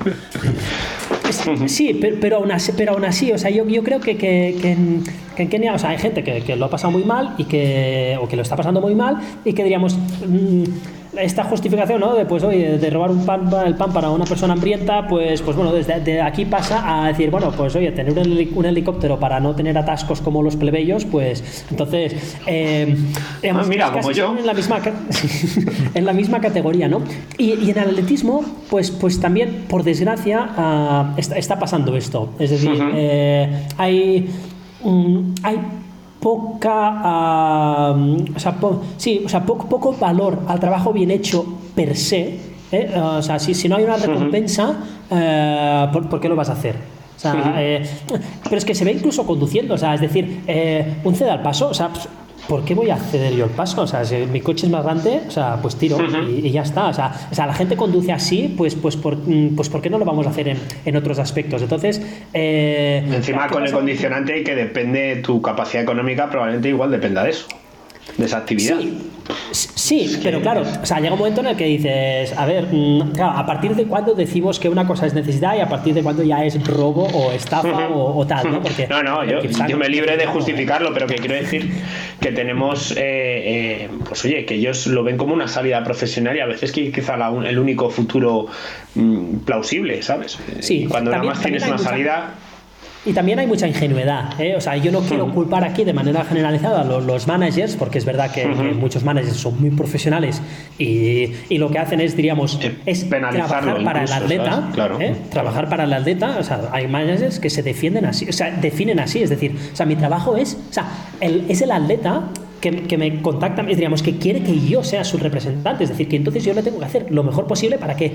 Sí, pero, aún así, pero aún así, o sea, yo, yo creo que, que, que, en, Kenia, o sea, hay gente que, que, lo ha pasado muy mal y que, o que lo está pasando muy mal y que diríamos. Mm, esta justificación, ¿no? De, pues, oye, de robar un pan, el pan para una persona hambrienta, pues, pues bueno, desde aquí pasa a decir, bueno, pues, oye, tener un, helicóptero para no tener atascos como los plebeyos, pues, entonces, eh, ah, mira, como yo. En la misma, en la misma categoría, ¿no? Y, en el atletismo, pues, pues también, por desgracia, ah, está, pasando esto. Es decir, eh, hay, hay poca, o sea, sí, o sea, poco, poco valor al trabajo bien hecho per se. ¿eh? O sea, si, si no hay una recompensa, eh, ¿por, qué lo vas a hacer? O sea, eh, pero es que se ve incluso conduciendo, o sea, es decir, un ceda al paso, o sea, ¿por qué voy a ceder yo el paso? O sea, si mi coche es más grande, o sea, pues tiro y, ya está. O sea, o sea, la gente conduce así, pues, pues, por, mm, pues ¿por qué no lo vamos a hacer en, en otros aspectos? Entonces... Eh, Encima con el condicionante que depende tu capacidad económica, probablemente igual dependa de eso de esa actividad. Sí, pero claro, o sea, llega un momento en el que dices, a ver, mm, a partir de cuándo decimos que una cosa es necesidad y a partir de cuándo ya es robo o estafa o, tal, ¿no? Porque, no, no, yo, yo, me libre de justificarlo, pero que quiero decir que tenemos, eh, eh, pues oye, que ellos lo ven como una salida profesional y a veces que quizá el único futuro mm, plausible, ¿sabes? Sí, y cuando nada más tienes una salida y también hay mucha ingenuidad. ¿eh? O sea, yo no quiero culpar aquí de manera generalizada a los, managers, porque es verdad que, muchos managers son muy profesionales y, y lo que hacen es, diríamos, Eh, es trabajar para el atleta. Claro. ¿eh? Trabajar para el atleta. O sea, hay managers que se defienden así, o sea, definen así. Es decir, o sea, mi trabajo es, o sea, el, es el atleta. Que, que me contacta, diríamos, que quiere que yo sea su representante, es decir, que entonces yo le tengo que hacer lo mejor posible para que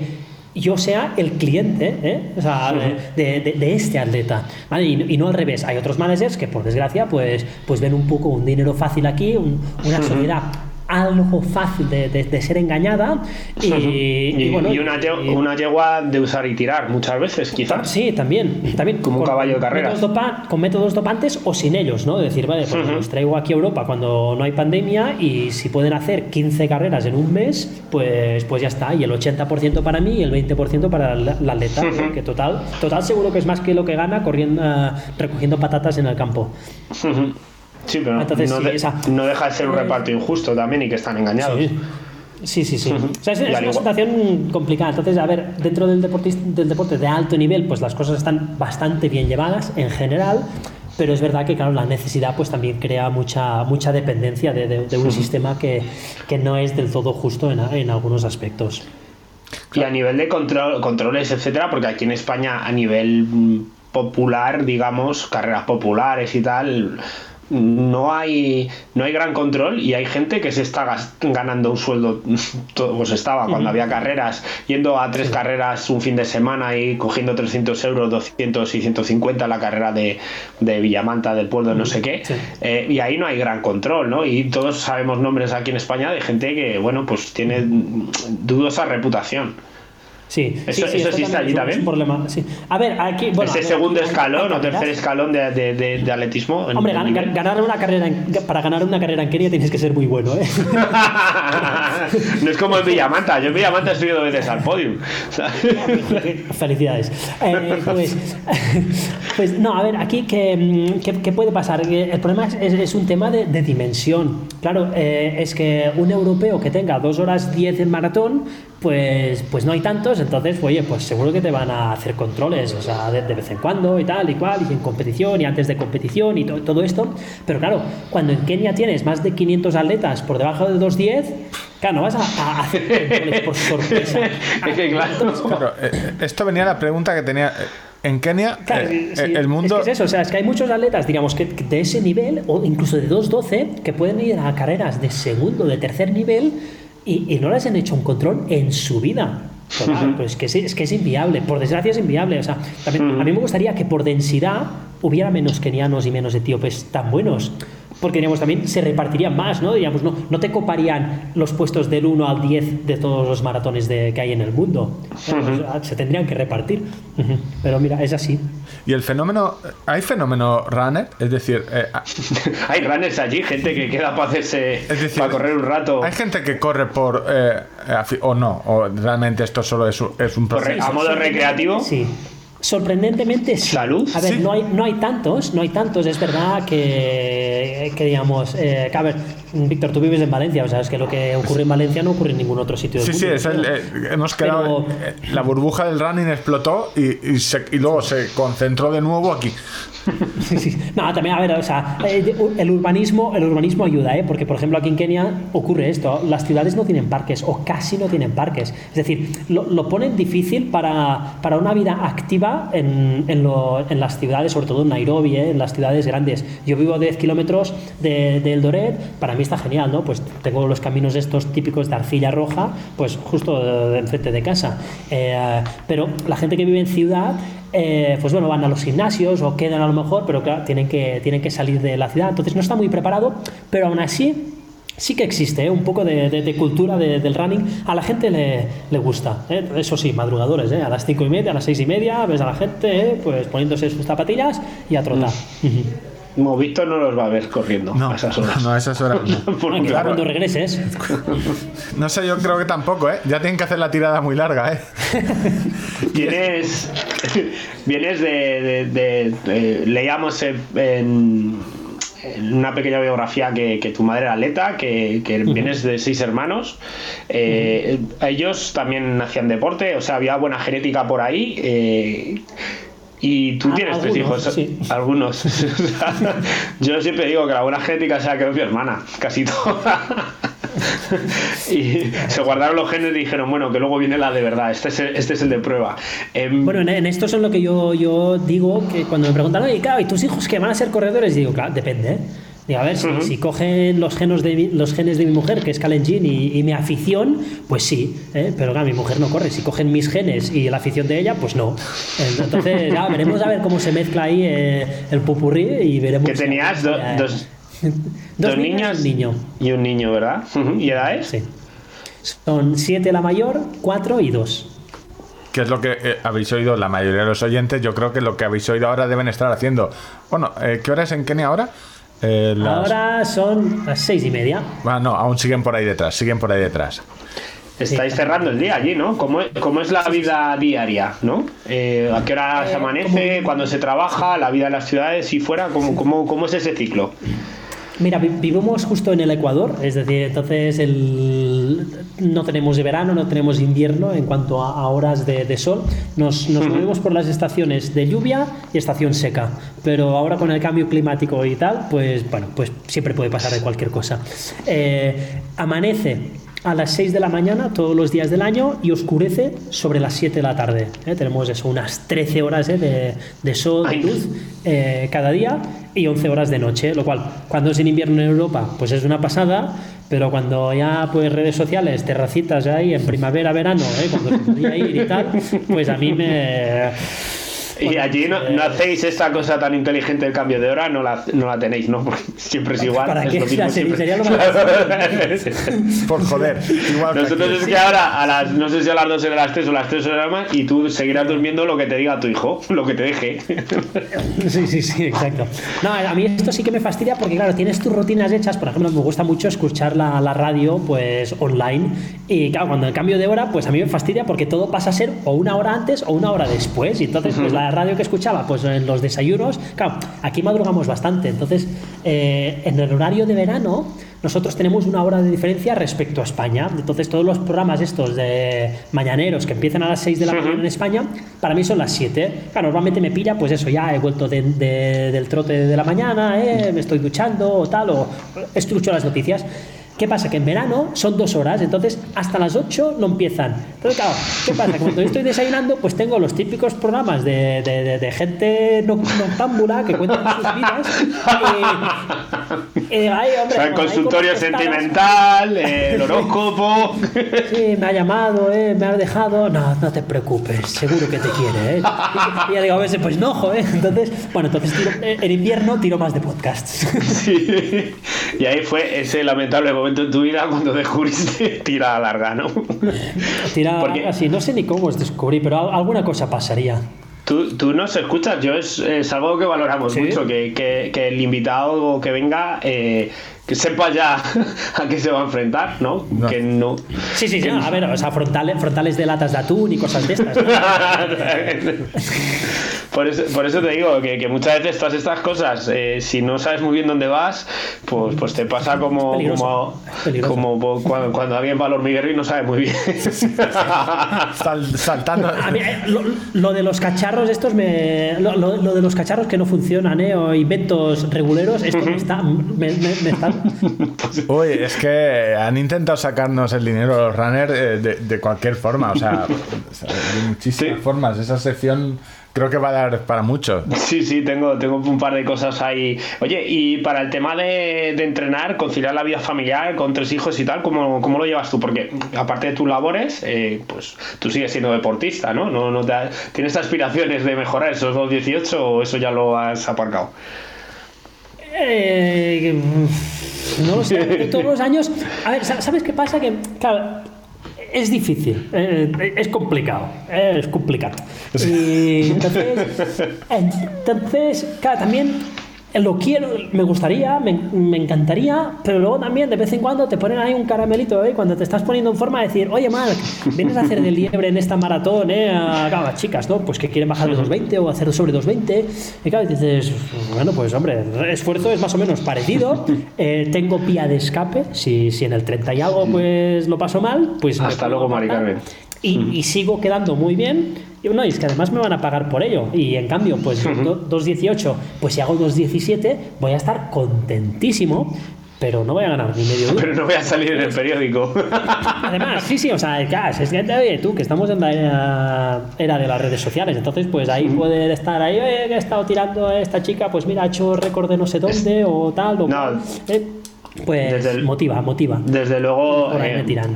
yo sea el cliente ¿eh? o sea, de, de- de este atleta. ¿vale? Y, y no al revés. Hay otros managers que, por desgracia, pues, pues ven un poco un dinero fácil aquí, un- una sociedad algo fácil de, de- de ser engañada y, Y, bueno, y una, y- una yegua de usar y tirar muchas veces, quizás. Sí, también. también Como un con caballo de carreras. métodos dopa- con métodos dopantes o sin ellos, ¿no? Decir, vale, pues los traigo aquí a Europa cuando no hay pandemia y si pueden hacer 15 carreras en un mes, pues, pues ya está. Y el 80% para mí y el 20% para la, la atleta, ¿no? que total, total seguro que es más que lo que gana corriendo, eh, recogiendo patatas en el campo. Sí, pero Entonces, no, sí, de- esa- no deja de ser un reparto injusto también y que están engañados. Sí. Sí, sí, sí. O sea, es, una situación complicada. Entonces, a ver, dentro del, del deporte de alto nivel, pues las cosas están bastante bien llevadas en general, pero es verdad que, claro, la necesidad pues también crea mucha, mucha dependencia de, de- de un sistema que, que no es del todo justo en, en algunos aspectos. Y a nivel de control, controles, etcétera, porque aquí en España, a nivel mm, popular, digamos, carreras populares y tal, no hay no hay gran control y hay gente que se está ganando un sueldo todo, pues estaba cuando había carreras yendo a tres carreras un fin de semana y cogiendo 300 euros 200 y 150 la carrera de, de Villamanta del pueblo no sé qué Sí. eh, y ahí no hay gran control ¿no? y todos sabemos nombres aquí en España de gente que bueno pues tiene dudosa reputación Sí, Eso- sí, eso existe allí también. problema. Sí. A ver, aquí. Bueno, ese segundo escalón o tercer escalón de, de- de- de atletismo Hombre, gan- ganar una carrera en- para ganar una carrera en Kenia tienes que ser muy bueno, ¿eh? no es como en Villamanta yo en Villamanta estoy dos veces al podium Felicidades. Eh, pues, pues no, a ver, aquí ¿qué, qué- qué puede pasar? El problema es, un tema de, de dimensión. Claro, eh, es que un europeo que tenga 2 horas 10 en maratón, pues, pues no hay tantos, entonces, oye, pues seguro que te van a hacer controles, o sea, de, de vez en cuando y tal y cual, y en competición y antes de competición y to- todo esto. Pero claro, cuando en Kenia tienes más de 500 atletas por debajo de 2.10, claro, no vas a, a hacer controles por sorpresa. Es que, claro. Claro, eh, esto venía la pregunta que tenía. eh, En Kenia, Claro, eh, sí, el mundo. Es, que es eso, o sea, es que hay muchos atletas, digamos, que, que de ese nivel, o incluso de 2.12, que pueden ir a carreras de segundo, de tercer nivel, y, y no les han hecho un control en su vida. Total, pues que sí, es que es inviable, por desgracia es inviable. O sea, también, a mí me gustaría que por densidad hubiera menos kenianos y menos etíopes tan buenos. Porque digamos, también se repartirían más, ¿no? Digamos, no, no te coparían los puestos del 1 al 10 de todos los maratones de, que hay en el mundo. O sea, Se tendrían que repartir. Ujú. Pero mira, es así. Y el fenómeno. ¿Hay fenómeno runner? Es decir, eh, hay runners allí gente que queda para hacerse Es decir, para correr un rato ¿hay gente que corre por. eh, o no? ¿O realmente esto solo es un, es un corre- proceso? a modo recreativo Sí. Sorprendentemente sí. ¿Salud? A ver, Sí. no, hay, no hay tantos, no hay tantos. Es verdad que, que digamos, eh, que, a ver, Víctor, tú vives en Valencia, o sea, es que lo que ocurre en Valencia no ocurre en ningún otro sitio del Sí, sí, mundo. es el, eh, hemos quedado. pero- eh, la burbuja del running explotó y, y, se- y luego se concentró de nuevo aquí. Sí, sí. No, también, a ver, o sea, eh, el urbanismo, el urbanismo ayuda, ¿eh? Porque, por ejemplo, aquí en Kenia ocurre esto, las ciudades no tienen parques o casi no tienen parques. Es decir, lo, lo ponen difícil para, para una vida activa en, en, lo- en las ciudades, sobre todo en Nairobi, ¿eh? en las ciudades grandes. Yo vivo a 10 kilómetros de, de Eldoret, para mí está genial, ¿no? Pues tengo los caminos estos típicos de arcilla roja, pues justo de- enfrente de casa. Eh, pero la gente que vive en ciudad eh, pues bueno, van a los gimnasios o quedan a lo mejor, pero claro, tienen que, tienen que salir de la ciudad, entonces no está muy preparado, pero aún así sí que existe ¿eh? un poco de, de- de cultura de- del running, a la gente le, le gusta, ¿eh? eso sí, madrugadores, ¿eh? a las cinco y media, a las seis y media, ves a la gente ¿eh? pues poniéndose sus zapatillas y a trotar. Ujú. Como Víctor no los va a ver corriendo No, a esas horas no, a esas horas no. Claro. cuando regreses, No sé, yo creo que tampoco, ¿eh? Ya tienen que hacer la tirada muy larga, ¿eh? Tienes, vienes de, de- de- de- leíamos en, una pequeña biografía que, que tu madre era atleta, que, que vienes de seis hermanos. Eh, Ellos también hacían deporte, o sea, había buena genética por ahí. eh, Y tú tienes tres hijos, algunos. yo siempre digo que la buena genética sea que es mi hermana, casi toda. y se guardaron los genes y dijeron, bueno, que luego viene la de verdad, este es el, este es el de prueba. Em, bueno, en, esto es lo que yo, yo digo, que cuando me preguntan, oye, claro, ¿y tus hijos que van a ser corredores? digo, claro, depende, ¿eh? A ver, si, cogen los genes, de mi, los genes de mi mujer, que es Kalenjin, y, y mi afición, pues sí, ¿eh? pero claro, mi mujer no corre. Si cogen mis genes y la afición de ella, pues no. Entonces, ya, veremos a ver cómo se mezcla ahí eh, el pupurrí y veremos. Que tenías dos, dos niños y un niño. Y un niño, ¿verdad? ¿Y edades? Sí. Son siete la mayor, cuatro y dos que es lo que eh, habéis oído la mayoría de los oyentes, yo creo que lo que habéis oído ahora deben estar haciendo. Bueno, ¿qué hora es en Kenia ahora? Eh, Ahora son las seis y media. Ah, no, aún siguen por ahí detrás, siguen por ahí detrás. Estáis cerrando el día allí, ¿no? ¿Cómo, es la vida diaria, no? Eh, ¿A qué hora se eh, amanece? ¿Cuándo se trabaja? ¿La vida en las ciudades y fuera? ¿Cómo, cómo, cómo es ese ciclo? Mira, vivimos justo en el Ecuador, es decir, entonces el, no tenemos verano, no tenemos invierno en cuanto a, horas de, sol. Nos, movemos por las estaciones de lluvia y estación seca, pero ahora con el cambio climático y tal, pues bueno, pues siempre puede pasar de cualquier cosa. Eh, amanece a las 6 de la mañana todos los días del año y oscurece sobre las 7 de la tarde. ¿eh? Tenemos eso, unas 13 horas ¿eh? de, sol, de luz eh, cada día y 11 horas de noche, lo cual cuando es en invierno en Europa pues es una pasada, pero cuando ya pues redes sociales, terracitas ahí en primavera, verano, cuando se podía ir y tal, pues a mí me y allí no, no, hacéis esta cosa tan inteligente el cambio de hora, no la, no la tenéis, ¿no? siempre es igual. ¿Para es qué? Lo mismo sería, lo Por joder. Igual Nosotros es que ahora, a las, no sé si a las 2 de las 3 o las 3 de la más, y tú seguirás durmiendo lo que te diga tu hijo, lo que te deje. Sí, sí, sí, exacto. No, a mí esto sí que me fastidia porque, claro, tienes tus rutinas hechas. Por ejemplo, me gusta mucho escuchar la, la radio, pues, online. Y, claro, cuando el cambio de hora, pues a mí me fastidia porque todo pasa a ser o una hora antes o una hora después. Y entonces, pues la radio que escuchaba, pues en los desayunos, claro, aquí madrugamos bastante, entonces eh, en el horario de verano nosotros tenemos una hora de diferencia respecto a España, entonces todos los programas estos de mañaneros que empiezan a las 6 de la mañana en España, para mí son las 7, claro, normalmente me pilla, pues eso, ya he vuelto del trote de la mañana, eh, me estoy duchando o tal, o escucho las noticias. ¿Qué pasa? Que en verano son dos horas, entonces hasta las 8 no empiezan. Entonces, claro, ¿qué pasa? Cuando yo estoy desayunando, pues tengo los típicos programas de, de, de, gente noctámbula que cuentan sus vidas. Y, y, ay, hombre, o sea, el consultorio sentimental, el horóscopo. Sí, me ha llamado, eh, me ha dejado. No, no te preocupes, seguro que te quiere. ¿eh? Y, ya digo, a veces, pues no, joder. Entonces, bueno, entonces tiro, eh, en invierno tiro más de podcasts. Sí. Y ahí fue ese lamentable momento en tu vida cuando descubriste tira larga, ¿no? Tira larga, sí, no sé ni cómo es descubrí, pero alguna cosa pasaría. Tú, tú nos escuchas, yo es, es algo que valoramos mucho, que, que, que, el invitado que venga eh, que sepa ya a qué se va a enfrentar, ¿no? Que no. Sí, sí, sí. a ver, o sea, frontales, frontales de latas de atún y cosas de estas. por, eso, por eso te digo que, que muchas veces todas estas cosas, eh, si no sabes muy bien dónde vas, pues, pues te pasa como, como, como, cuando, alguien va al hormiguero y no sabe muy bien. saltando. A mí, eh, lo, de los cacharros, estos me. Lo, de los cacharros que no funcionan, ¿eh? O inventos reguleros, esto me, está, me, me está Uy, es que han intentado sacarnos el dinero a los runners eh, de, cualquier forma, o sea, de muchísimas formas. Esa sección creo que va a dar para mucho. Sí, sí, tengo, tengo un par de cosas ahí. Oye, y para el tema de, entrenar, conciliar la vida familiar con tres hijos y tal, ¿cómo, cómo lo llevas tú? Porque aparte de tus labores, eh, pues tú sigues siendo deportista, ¿no? no, no ¿Tienes aspiraciones de mejorar esos 2.18 o eso ya lo has aparcado? Eh, no lo sé, todos los años. A ver, ¿sabes qué pasa? Que, claro, es difícil, eh, es complicado, es complicado. Y entonces, entonces, claro, también lo quiero, me gustaría, me, me, encantaría, pero luego también de vez en cuando te ponen ahí un caramelito, ¿eh? cuando te estás poniendo en forma de decir, oye Marc, vienes a hacer de liebre en esta maratón, ¿eh? A, chicas, ¿no? Pues que quieren bajar de 220 o hacer sobre 220. Y claro, dices, bueno, pues hombre, el esfuerzo es más o menos parecido. Eh, tengo pía de escape, si, si en el 30 y algo pues lo paso mal, pues... Hasta luego, Mari y, sigo quedando muy bien. Y no, y es que además me van a pagar por ello. Y en cambio, pues 2.18, pues si hago 2.17, voy a estar contentísimo pero no voy a ganar ni medio duro. Pero no voy a salir en el periódico. Además, sí, sí, o sea, es que, oye, tú, que estamos en la era, de las redes sociales, entonces, pues ahí puede estar ahí, oye, que he estado tirando a esta chica, pues mira, ha hecho récord de no sé dónde o tal, o no, eh, pues motiva, motiva. Desde luego. Por ahí me eh, tiran.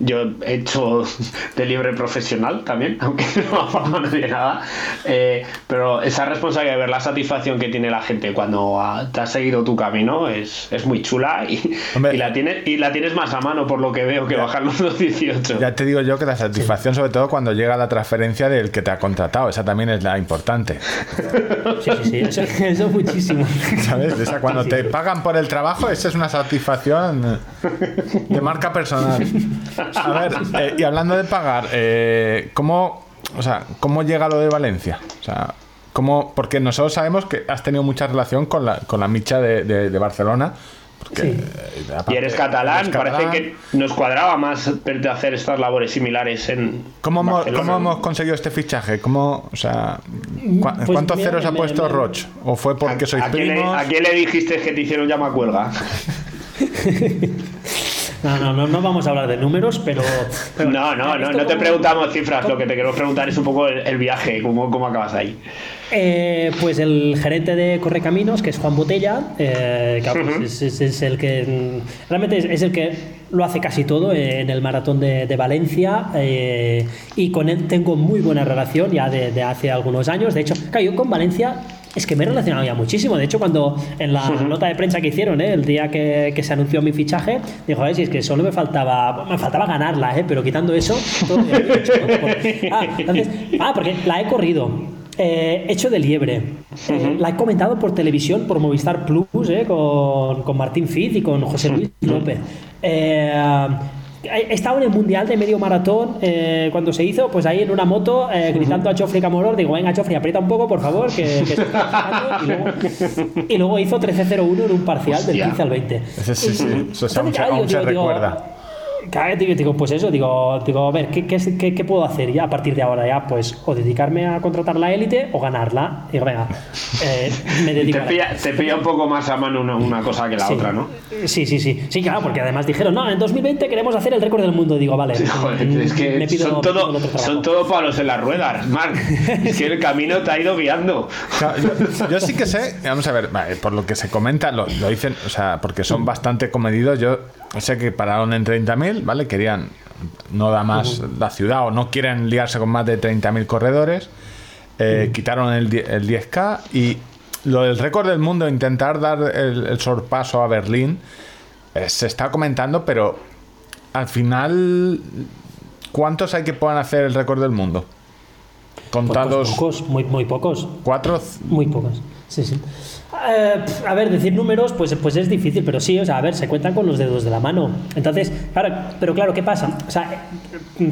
Yo he hecho de libre profesional también, aunque no me nadie nada. Eh, pero esa responsabilidad de ver la satisfacción que tiene la gente cuando te has seguido tu camino es, es muy chula y, la tienes, y la tienes más a mano por lo que veo que bajar los 2.18. Ya te digo yo que la satisfacción, sobre todo cuando llega la transferencia del que te ha contratado, esa también es la importante. Sí, sí, sí, eso, es muchísimo. ¿Sabes? Esa, cuando te pagan por el trabajo, esa es una satisfacción de marca personal. A ver, eh, y hablando de pagar, eh, ¿cómo, o sea, ¿cómo llega lo de Valencia? O sea, ¿cómo, porque nosotros sabemos que has tenido mucha relación con la, con la micha de, de, Barcelona. sí. Eh, y eres catalán, parece que nos cuadraba más hacer estas labores similares en. ¿Cómo, hemos, ¿cómo hemos conseguido este fichaje? ¿Cómo, o sea, pues ¿Cuántos ceros ha puesto Roch? ¿O fue porque sois primos? ¿A quién le dijiste que te hicieron llama cuelga? No, no, no, no vamos a hablar de números, pero. no, no, no, no te preguntamos cifras. Lo que te quiero preguntar es un poco el, viaje, cómo, cómo acabas ahí. Eh, pues el gerente de Correcaminos, que es Juan Botella, eh, que pues es, el que realmente es, el que lo hace casi todo en el maratón de, Valencia eh, y con él tengo muy buena relación ya de, hace algunos años. De hecho, claro, yo con Valencia es que me he relacionado ya muchísimo. De hecho, cuando en la nota de prensa que hicieron, ¿eh? el día que, se anunció mi fichaje, dijo, a ver, si es que solo me faltaba, me faltaba ganarla, ¿eh? pero quitando eso, todo ah, ah, porque la he corrido. Eh, hecho de liebre. Eh, la he comentado por televisión, por Movistar Plus, con, con Martín Fitz y con José Luis López. Eh, estado en el mundial de medio maratón eh, cuando se hizo, pues ahí en una moto eh, gritando a Joffrey Camoror, digo, venga Joffrey, aprieta un poco, por favor, que, se está y, luego, y luego hizo 13-01 en un parcial del 15 al 20. Sí, sí, sí. Eso se recuerda digo, pues eso, digo, digo a ver, ¿qué, qué, qué, puedo hacer ya a partir de ahora? ya Pues o dedicarme a contratar la élite o ganarla. Digo, venga, eh, me dedico te, pilla, un poco más a mano una, cosa que la otra, ¿no? Sí, sí, sí. Sí, claro, porque además dijeron, no, en 2020 queremos hacer el récord del mundo. Digo, vale. es que son, todo, son todo palos en las ruedas, Marc. es que el camino te ha ido guiando. yo, sí que sé, vamos a ver, por lo que se comenta, lo, lo dicen, o sea, porque son bastante comedidos, yo sé que pararon en 30.000, ¿vale? Querían, no da más la ciudad o no quieren liarse con más de 30.000 corredores. Eh, quitaron el, 10K y lo del récord del mundo, intentar dar el, sorpaso a Berlín, eh, se está comentando, pero al final, ¿cuántos hay que puedan hacer el récord del mundo? Contados. pocos, muy, muy pocos. ¿Cuatro? Muy pocos. Sí, sí. Eh, a ver, decir números, pues, pues es difícil, pero sí, o sea, a ver, se cuentan con los dedos de la mano. Entonces, claro, pero claro, ¿qué pasa? O sea,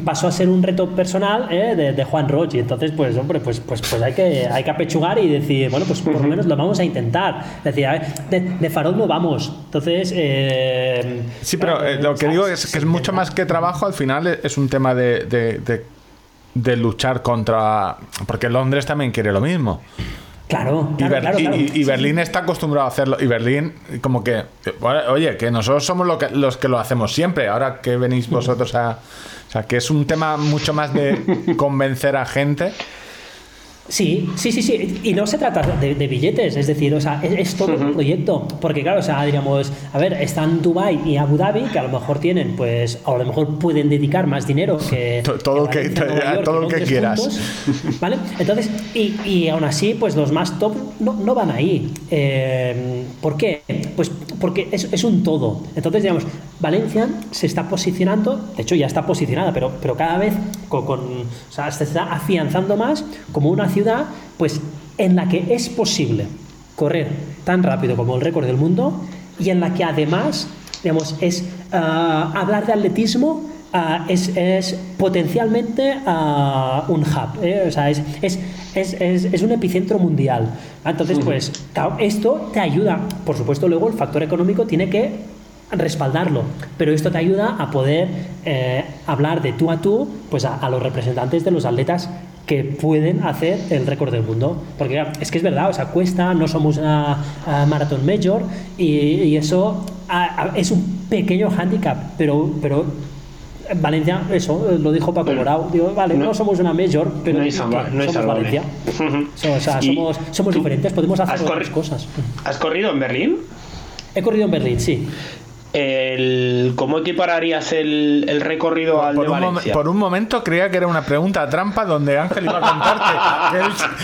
pasó a ser un reto personal ¿eh? de, Juan Roche, y entonces, pues, hombre, pues, pues, pues hay, que, hay que apechugar y decir, bueno, pues por lo menos lo vamos a intentar. Decir, a ver, de, farol no vamos. Entonces. Eh, sí, pero lo que digo es que es mucho más que trabajo, al final es un tema de, de, de luchar contra. Porque Londres también quiere lo mismo. Claro, y, Berlín está acostumbrado a hacerlo. Y Berlín, como que, oye, que nosotros somos lo que, los que lo hacemos siempre. Ahora que venís vosotros a. O sea, que es un tema mucho más de convencer a gente Sí, sí, sí, sí. Y no se trata de, billetes, es decir, o sea, es, todo un proyecto. Porque, claro, o sea, diríamos, a ver, están Dubai y Abu Dhabi, que a lo mejor tienen, pues, a lo mejor pueden dedicar más dinero que. Todo, que, todo lo que quieras. ¿Vale? Entonces, y, y, aún así, pues los más top no, no van ahí. Eh, ¿Por qué? Pues porque es, es un todo. Entonces, digamos, Valencia se está posicionando, de hecho ya está posicionada, pero, pero cada vez con, con o sea, se está afianzando más como una ciudad pues, en la que es posible correr tan rápido como el récord del mundo y en la que además digamos, es ah, hablar de atletismo ah, es, es, potencialmente uh, un hub, ¿eh? o sea, es, es, es, un epicentro mundial. Entonces, pues, claro, esto te ayuda. Por supuesto, luego el factor económico tiene que respaldarlo. Pero esto te ayuda a poder eh, hablar de tú a tú pues a, los representantes de los atletas que pueden hacer el récord del mundo. Porque es que es verdad, o sea, cuesta, no somos una, maratón major y, eso es un pequeño hándicap, pero, pero Valencia, eso, lo dijo Paco Morao. Digo, vale, no, somos una major, pero no, somos Valencia. o sea, somos, somos diferentes, podemos hacer otras cosas. ¿Has corrido en Berlín? He corrido en Berlín, sí. El, ¿Cómo equipararías el, el recorrido al por de Valencia? por un momento creía que era una pregunta trampa donde Ángel iba a contarte.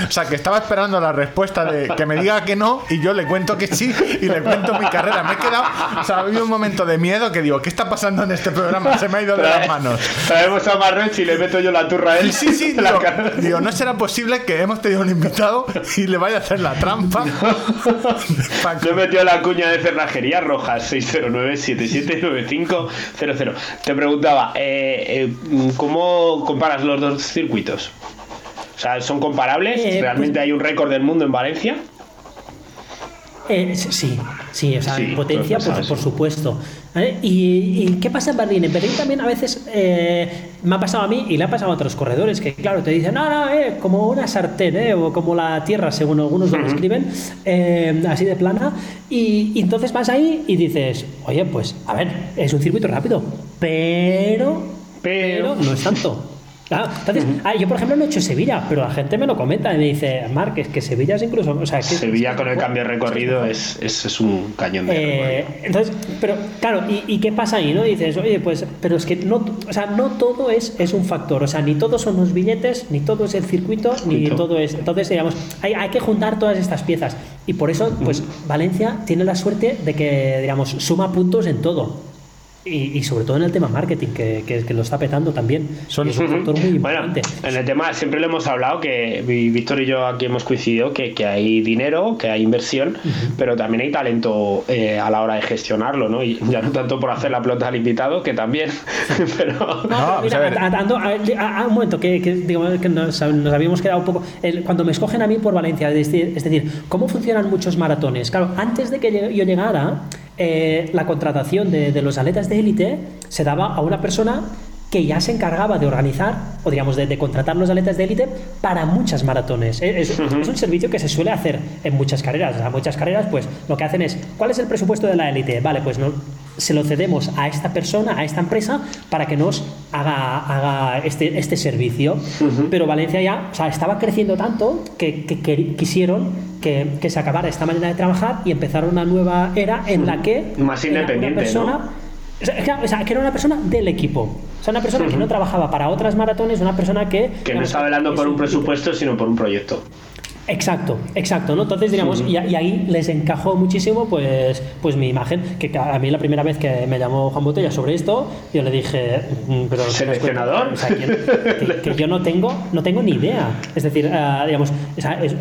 o sea, que estaba esperando la respuesta de que me diga que no y yo le cuento que sí y le cuento mi carrera. Me he quedado. O sea, ha habido un momento de miedo que digo, ¿qué está pasando en este programa? Se me ha ido de las manos. Traemos a Marroch y le meto yo la turra a él. Sí, sí, digo, digo, no será posible que hemos tenido un invitado y le vaya a hacer la trampa. yo he metido la cuña de cerrajería roja 609 779500. Te preguntaba, eh, eh, ¿cómo comparas los dos circuitos? O sea, ¿son comparables? Eh, ¿Realmente pues hay un récord del mundo en Valencia? Eh, sí, sí, o sea, potencia, por, por, supuesto. ¿Y, qué pasa en Berlín? En Berlín también a veces eh, me ha pasado a mí y le ha pasado a otros corredores que, claro, te dicen, no, no, eh, como una sartén, eh, o como la tierra, según algunos lo escriben, así de plana. Y, y, entonces vas ahí y dices, oye, pues, a ver, es un circuito rápido, pero, pero no es tanto. Entonces, ah, yo por ejemplo no he hecho Sevilla, pero la gente me lo comenta y me dice, Marc, es que Sevilla es incluso. O sea, Sevilla con el cambio de recorrido es, es, un cañón de eh, Entonces, pero claro, ¿y, qué pasa ahí? no Dices, oye, pues, pero es que no, o sea, no todo es, es un factor, o sea, ni todos son los billetes, ni todo es el circuito, ni todo es. Entonces, digamos, hay, hay que juntar todas estas piezas. Y por eso, pues, Valencia tiene la suerte de que, digamos, suma puntos en todo. Y, sobre todo en el tema marketing, que, que, lo está petando también. Son, es un factor muy importante. Bueno, en el tema siempre lo hemos hablado, que Víctor y yo aquí hemos coincidido, que, que hay dinero, que hay inversión, pero también hay talento eh, a la hora de gestionarlo, ¿no? Y ya no tanto por hacer la pelota al invitado, que también, pero... No, mira, a, un momento, que, digamos, que nos, habíamos quedado un poco... cuando me escogen a mí por Valencia, es decir, es decir, ¿cómo funcionan muchos maratones? Claro, antes de que yo llegara eh, la contratación de, los atletas de élite se daba a una persona que ya se encargaba de organizar, o digamos, de, contratar los atletas de élite para muchas maratones. Es, un servicio que se suele hacer en muchas carreras. O muchas carreras, pues lo que hacen es, ¿cuál es el presupuesto de la élite? Vale, pues no, se lo cedemos a esta persona, a esta empresa, para que nos haga, haga este, este servicio. Pero Valencia ya, o sea, estaba creciendo tanto que, que quisieron que, se acabara esta manera de trabajar y empezar una nueva era en la que más independiente persona, o sea, que era una persona del equipo. O sea, una persona que no trabajaba para otras maratones, una persona que... Que no estaba velando por un presupuesto, sino por un proyecto. Exacto, exacto, ¿no? Entonces, digamos, y, ahí les encajó muchísimo, pues, pues mi imagen, que a mí la primera vez que me llamó Juan Botella sobre esto, yo le dije, mm, pero seleccionador, que, yo no tengo, no tengo ni idea. Es decir, ah, digamos,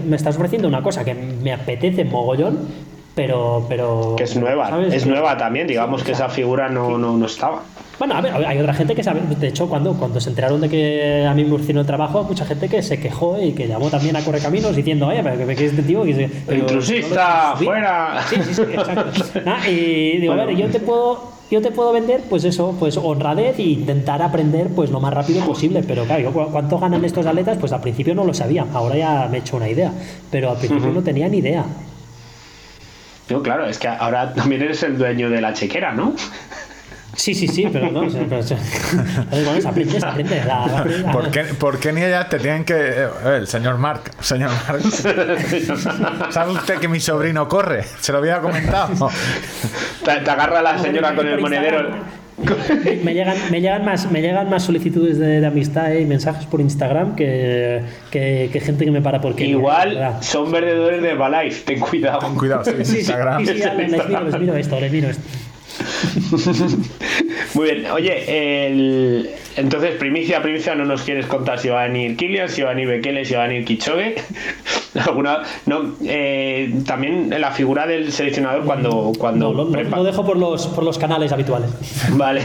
me estás ofreciendo una cosa que me apetece mogollón, pero, pero que es nueva, es nueva también, digamos que esa figura no, no, no estaba. Bueno, a ver, hay otra gente que sabe, de hecho, cuando, cuando se enteraron de que a mí me urgino el trabajo, mucha gente que se quejó y que llamó también a Correcaminos diciendo, oye, pero que este tío que Intrusista, fuera. Sí, sí, sí, exacto. y digo, a ver, yo te puedo yo te puedo vender, pues eso, pues honradez e intentar aprender pues lo más rápido posible. Pero claro, ¿cuánto ganan estos atletas? Pues al principio no lo sabía, ahora ya me he hecho una idea, pero al principio no tenía ni idea. Yo, claro, es que ahora también eres el dueño de la chequera, ¿no? Sí, sí, sí, pero no, pero. ¿Por, qué, ¿Por qué ni ella te tienen que... Eh, el señor Mark, señor Mark. ¿Sabe usted que mi sobrino corre? Se lo había comentado. Te, agarra la señora con el monedero. Me llegan, me llegan más me llegan más solicitudes de, amistad y mensajes por Instagram que, que, gente que me para por igual son vendedores de Balife ten cuidado. Ten cuidado sí, Instagram. sí, sí, les, miro, les miro esto les miro esto. Muy bien, oye, el... entonces primicia, primicia, no nos quieres contar si va a venir Kilian, si va a venir Bekele, si va a venir Kichoge. alguna no eh, también la figura del seleccionador cuando cuando lo, dejo por los por los canales habituales. Vale.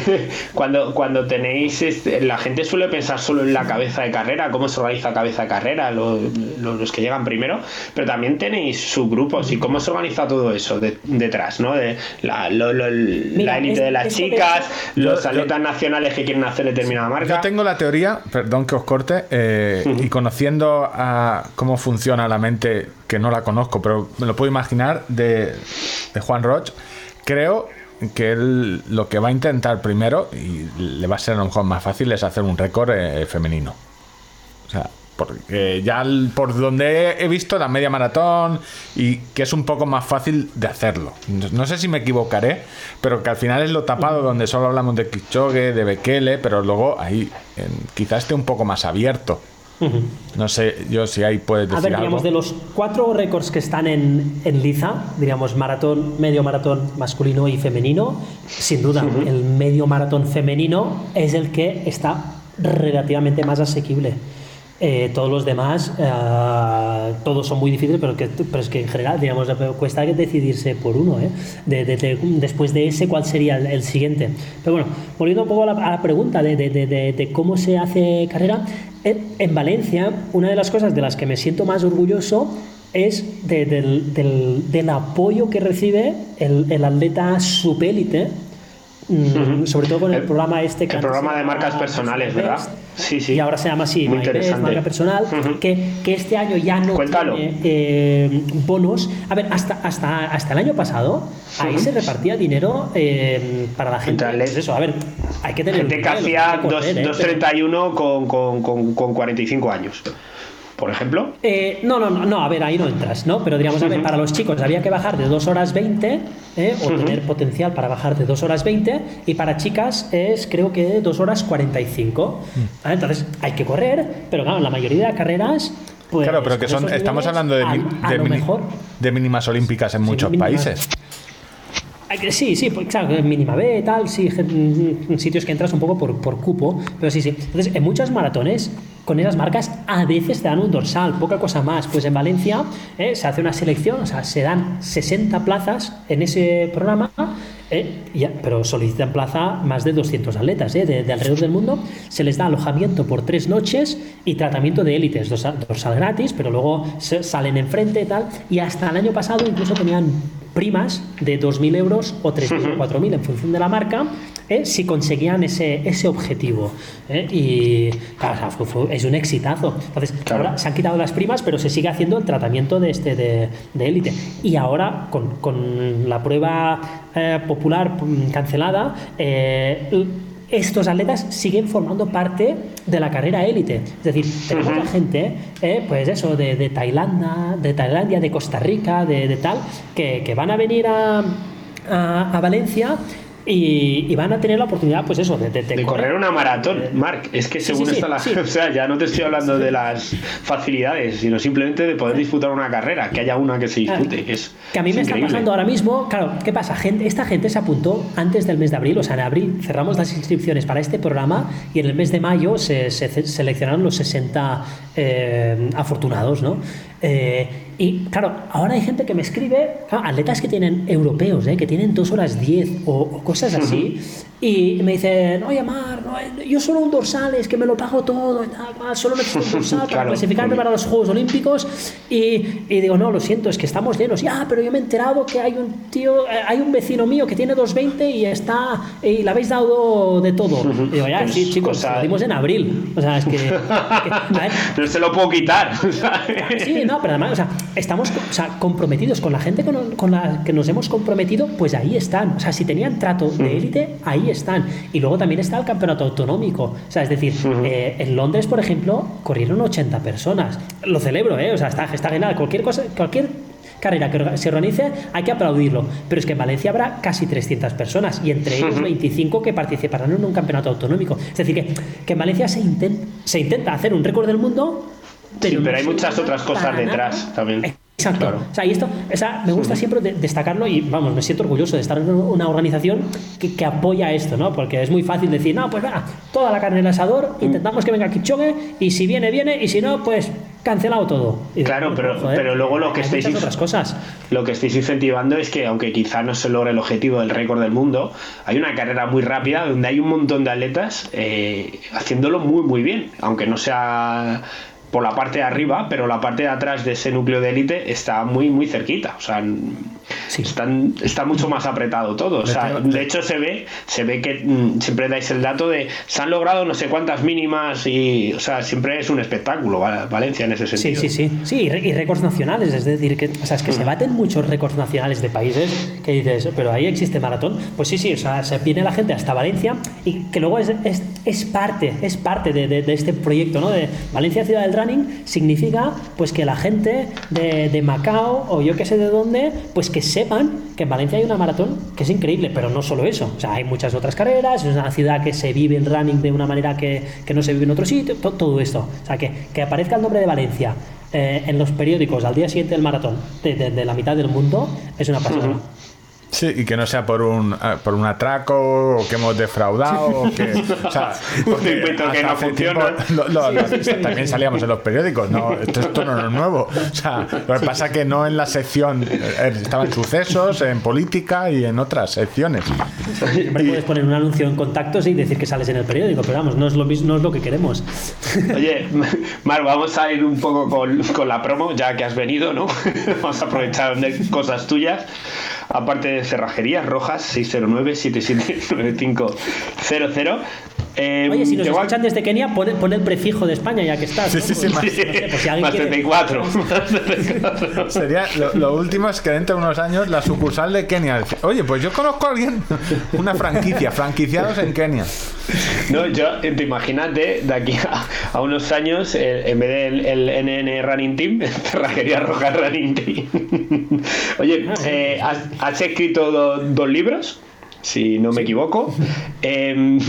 Cuando cuando tenéis este, la gente suele pensar solo en la cabeza de carrera cómo se organiza cabeza de carrera los, los que llegan primero pero también tenéis subgrupos y cómo se organiza todo eso detrás no de la élite de las chicas los atletas nacionales que quieren hacer determinada yo tengo la teoría perdón que os corte eh, y conociendo a cómo funciona la mente, que no la conozco, pero me lo puedo imaginar, de, Juan Roch, creo que él lo que va a intentar primero, y le va a ser a lo mejor más fácil, es hacer un récord eh, femenino. O sea, porque ya por donde he visto la media maratón y que es un poco más fácil de hacerlo. No sé si me equivocaré, pero que al final es lo tapado donde solo hablamos de Kichogue, de Bekele, pero luego ahí quizás esté un poco más abierto. No sé yo si ahí puedes decir A ver, digamos, de los cuatro récords que están en, en Liza, diríamos maratón, medio maratón masculino y femenino, sin duda, el medio maratón femenino es el que está relativamente más asequible. Eh, todos los demás, eh, todos son muy difíciles, pero, que, pero es que en general, digamos, cuesta decidirse por uno. ¿eh? después de ese, ¿cuál sería el, siguiente? Pero bueno, volviendo un poco a la, pregunta de, de, cómo se hace carrera, en Valencia, una de las cosas de las que me siento más orgulloso es del, del, del, apoyo que recibe el, el atleta subélite Mm, sobre todo con el, programa este que el programa de marcas personales verdad sí sí. y ahora se llama así marca personal que, que, este año ya no tiene eh, bonos. A ver hasta hasta hasta el año pasado ahí se repartía dinero eh, para la gente. Pues eso a ver hay que tener gente que hacía 2.31 ¿eh? con, con, con 45 años por ejemplo? Eh, no, no, no, a ver, ahí no entras, ¿no? Pero digamos, a ver, para los chicos había que bajar de 2 horas 20, ¿eh? o tener potencial para bajar de 2 horas 20, y para chicas es creo que 2 horas 45. Mm. Entonces hay que correr, pero claro, la mayoría de carreras pues, claro, pero que son, estamos hablando de, de, mínimas olímpicas en muchos países. Sí, sí, pues, claro, mínima B, tal, sí, sitios que entras un poco por, por cupo, pero sí, sí. Entonces, en muchas maratones, con esas marcas, a veces te dan un dorsal, poca cosa más. Pues en Valencia eh, se hace una selección, o sea, se dan 60 plazas en ese programa, eh, ya, pero solicitan plaza más de 200 atletas eh, de, alrededor del mundo. Se les da alojamiento por tres noches y tratamiento de élites, dorsal, gratis, pero luego salen enfrente y tal. Y hasta el año pasado incluso tenían primas de 2.000 euros o 3.000 o 4.000 en función de la marca, ¿eh? si conseguían ese, ese objetivo. ¿eh? Y es un exitazo. Entonces, ahora se han quitado las primas, pero se sigue haciendo el tratamiento de este de élite. y ahora, con, con la prueba eh, popular mm, cancelada, estos atletas siguen formando parte de la carrera élite. Es decir, tenemos gente, eh, pues eso, de, de, Tailandia, de Tailandia, de Costa Rica, de, tal, que, que, van a venir a, a, a Valencia y, van a tener la oportunidad, pues eso, de, correr una maratón, Mark. Es que según está la. O sea, ya no te estoy hablando de las facilidades, sino simplemente de poder disputar una carrera, que haya una que se dispute. es, que a mí me está pasando ahora mismo. Claro, ¿qué pasa? Gente, esta gente se apuntó antes del mes de abril, o sea, en abril cerramos las inscripciones para este programa y en el mes de mayo se, seleccionaron los 60 eh, afortunados, ¿no? Eh, y claro, ahora hay gente que me escribe, atletas que tienen europeos, ¿eh? que tienen dos horas 10 o, cosas así, y me dicen, oye, Mar, yo solo un dorsal, es que me lo pago todo, solo necesito un dorsal para clasificarme para los Juegos Olímpicos. Y, y, digo, no, lo siento, es que estamos llenos. Ya, pero yo me he enterado que hay un tío, eh, hay un vecino mío que tiene 2.20 y está, y le habéis dado de todo. Y digo, ya, sí, chicos, lo dimos en abril. O sea, es que. no se lo puedo quitar. sí, no, pero además, o sea, estamos o sea, comprometidos con la gente con, con, la que nos hemos comprometido, pues ahí están. O sea, si tenían trato de élite, ahí están. Y luego también está el campeonato autonómico. O sea, es decir, eh, en Londres, por ejemplo, corrieron 80 personas. Lo celebro, ¿eh? O sea, está, está genial. Cualquier cosa, cualquier carrera que se organice, hay que aplaudirlo. Pero es que en Valencia habrá casi 300 personas y entre ellos 25 que participarán en un campeonato autonómico. Es decir, que, que en Valencia se, se intenta hacer un récord del mundo. Pero, sí, pero hay muchas otras cosas detrás también. Exacto. O sea, y esto, me gusta siempre destacarlo y vamos, me siento orgulloso de estar en una organización que, que apoya esto, ¿no? Porque es muy fácil decir, no, pues venga, toda la carne en el asador, intentamos que venga Kipchoge y si viene, viene y si no, pues cancelado todo. claro, pero, pero luego lo que estáis otras cosas. Lo que estáis incentivando es que aunque quizá no se logre el objetivo del récord del mundo, hay una carrera muy rápida donde hay un montón de atletas eh, haciéndolo muy muy bien, aunque no sea por la parte de arriba, pero la parte de atrás de ese núcleo de élite está muy, muy cerquita. O sea, están, está mucho más apretado todo. O sea, de hecho se ve, se ve que mm, siempre dais el dato de se han logrado no sé cuántas mínimas y, o sea, siempre es un espectáculo Valencia en ese sentido. Sí, sí, sí. Sí, y récords nacionales, es decir, que, o sea, es que se baten muchos récords nacionales de países que dices, pero ahí existe maratón. Pues sí, sí, o sea, se viene la gente hasta Valencia y que luego es, es, es parte, es parte de, de, de, este proyecto, ¿no? De Valencia Ciudad del significa pues que la gente de, Macao o yo que sé de dónde, pues que sepan que en Valencia hay una maratón que es increíble, pero no solo eso, o sea, hay muchas otras carreras, es una ciudad que se vive el running de una manera que, no se vive en otro sitio, todo esto, o sea, que, que aparezca el nombre de Valencia eh, en los periódicos al día siguiente del maratón de, la mitad del mundo es una pasada. Sí, y que no sea por un, ah, por un atraco o que hemos defraudado o que. O sea, que no funciona. también salíamos en los periódicos, ¿no? Esto, no es nuevo. O sea, lo que pasa es que no en la sección. Eh, estaban sucesos, en política y en otras secciones. Siempre puedes poner un anuncio en contactos y decir que sales en el periódico, pero vamos, no es lo, mismo, no es lo que queremos. Oye, Mar, vamos a ir un poco con, con la promo, ya que has venido, ¿no? vamos a aprovechar de cosas tuyas aparte de cerrajerías rojas 609-779500. Eh, Oye, si nos escuchan desde Kenia, pon, el prefijo de España ya que estás. Sí, sí, sí, más, más 34. Sería lo, último es que dentro de unos años la sucursal de Kenia. Oye, pues yo conozco a alguien, una franquicia, franquiciados en Kenia. No, yo, te imagínate, de aquí a, unos años, eh, en vez del el NN Running Team, cerrajería roja Running Team. Oye, ah, eh, has, escrito dos libros, si no me equivoco. Em,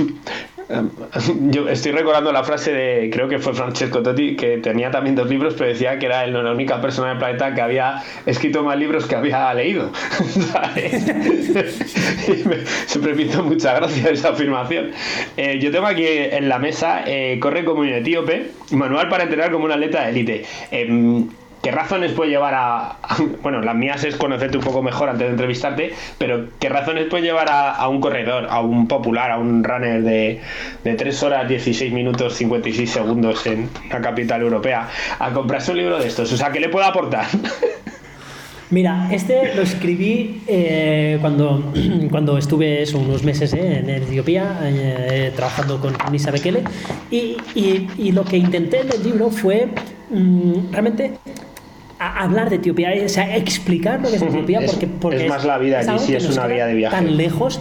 yo estoy recordando la frase de, creo que fue Francesco Totti, que tenía también dos libros, pero decía que era la única persona del planeta que había escrito más libros que había leído. siempre me hizo mucha gracia esa afirmación. Eh, yo tengo aquí en la mesa eh, Corre como un etíope, manual para entrenar como un atleta de élite. Em, ¿Qué razones puede llevar a, Bueno, las mías es conocerte un poco mejor antes de entrevistarte, pero ¿qué razones puede llevar a, un corredor, a un popular, a un runner de, de 3 horas 16 minutos 56 segundos en la capital europea a comprarse un libro de estos? O sea, ¿qué le puede aportar? Mira, este lo escribí eh, cuando, cuando estuve unos meses eh, en Etiopía eh, trabajando con Nisa Bekele y, y, lo que intenté en el libro fue mm, realmente hablar de Etiopía, o sea, explicar lo que es Etiopía, porque, porque es más la vida allí, si es una vida de viaje. Tan lejos.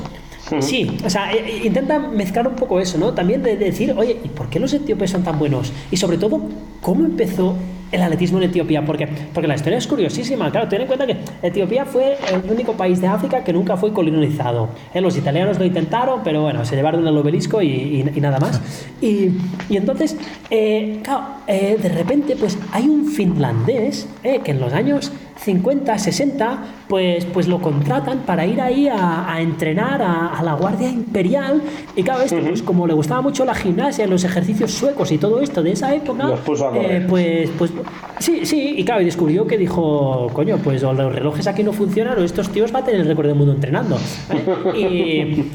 Sí, o sea, e, e, intenta mezclar un poco eso, ¿no? También de decir, oye, ¿y por qué los etíopes son tan buenos? Y sobre todo, ¿cómo empezó el atletismo en Etiopía, porque, porque la historia es curiosísima. Claro, ten en cuenta que Etiopía fue el único país de África que nunca fue colonizado. Eh, los italianos lo intentaron, pero bueno, se llevaron el obelisco y, nada más. Y, y entonces, eh, claro, eh, de repente, pues hay un finlandés que en los años 50, 60, pues, pues lo contratan para ir ahí a, entrenar a, la Guardia Imperial. Y claro, esto, pues como le gustaba mucho la gimnasia, los ejercicios suecos y todo esto de esa época, eh, pues, pues sí, sí, y claro, y descubrió que dijo, coño, pues o los relojes aquí no funcionan o estos tíos van a tener el récord del mundo entrenando. Y,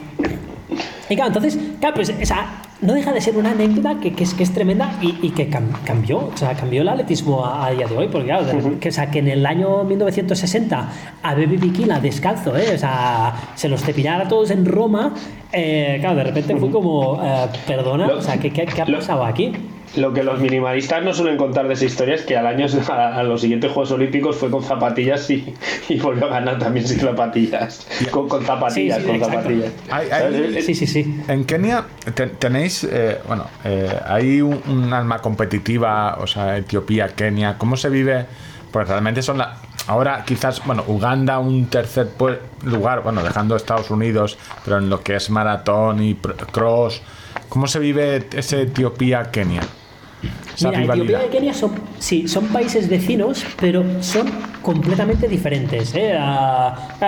y claro, entonces, claro, pues esa no deja de ser una anécdota que, que, es, que es, tremenda y, que cambió, o sea, cambió el atletismo a, día de hoy, porque claro, que, o sea, que en el año 1960 a Baby Bikila descalzo, ¿eh? o sea, se los cepillara todos en Roma, eh, claro, de repente fue como, eh, perdona, o sea, ¿qué, qué, ha pasado aquí? Lo que los minimalistas no suelen contar de esa historia es que al año a, los siguientes Juegos Olímpicos fue con zapatillas y, volvió a ganar también sin zapatillas. Con, zapatillas, con zapatillas. sí, sí, sí. En Kenia tenéis, eh, bueno, eh, hay un, alma competitiva, o sea, Etiopía, Kenia. ¿Cómo se vive? Pues realmente son la, Ahora quizás, bueno, Uganda un tercer lugar, bueno, dejando Estados Unidos, pero en lo que es maratón y cross, ¿cómo se vive ese Etiopía-Kenia? Mira, Etiopía y Kenia son, sí, son países vecinos, pero son completamente diferentes. ¿eh?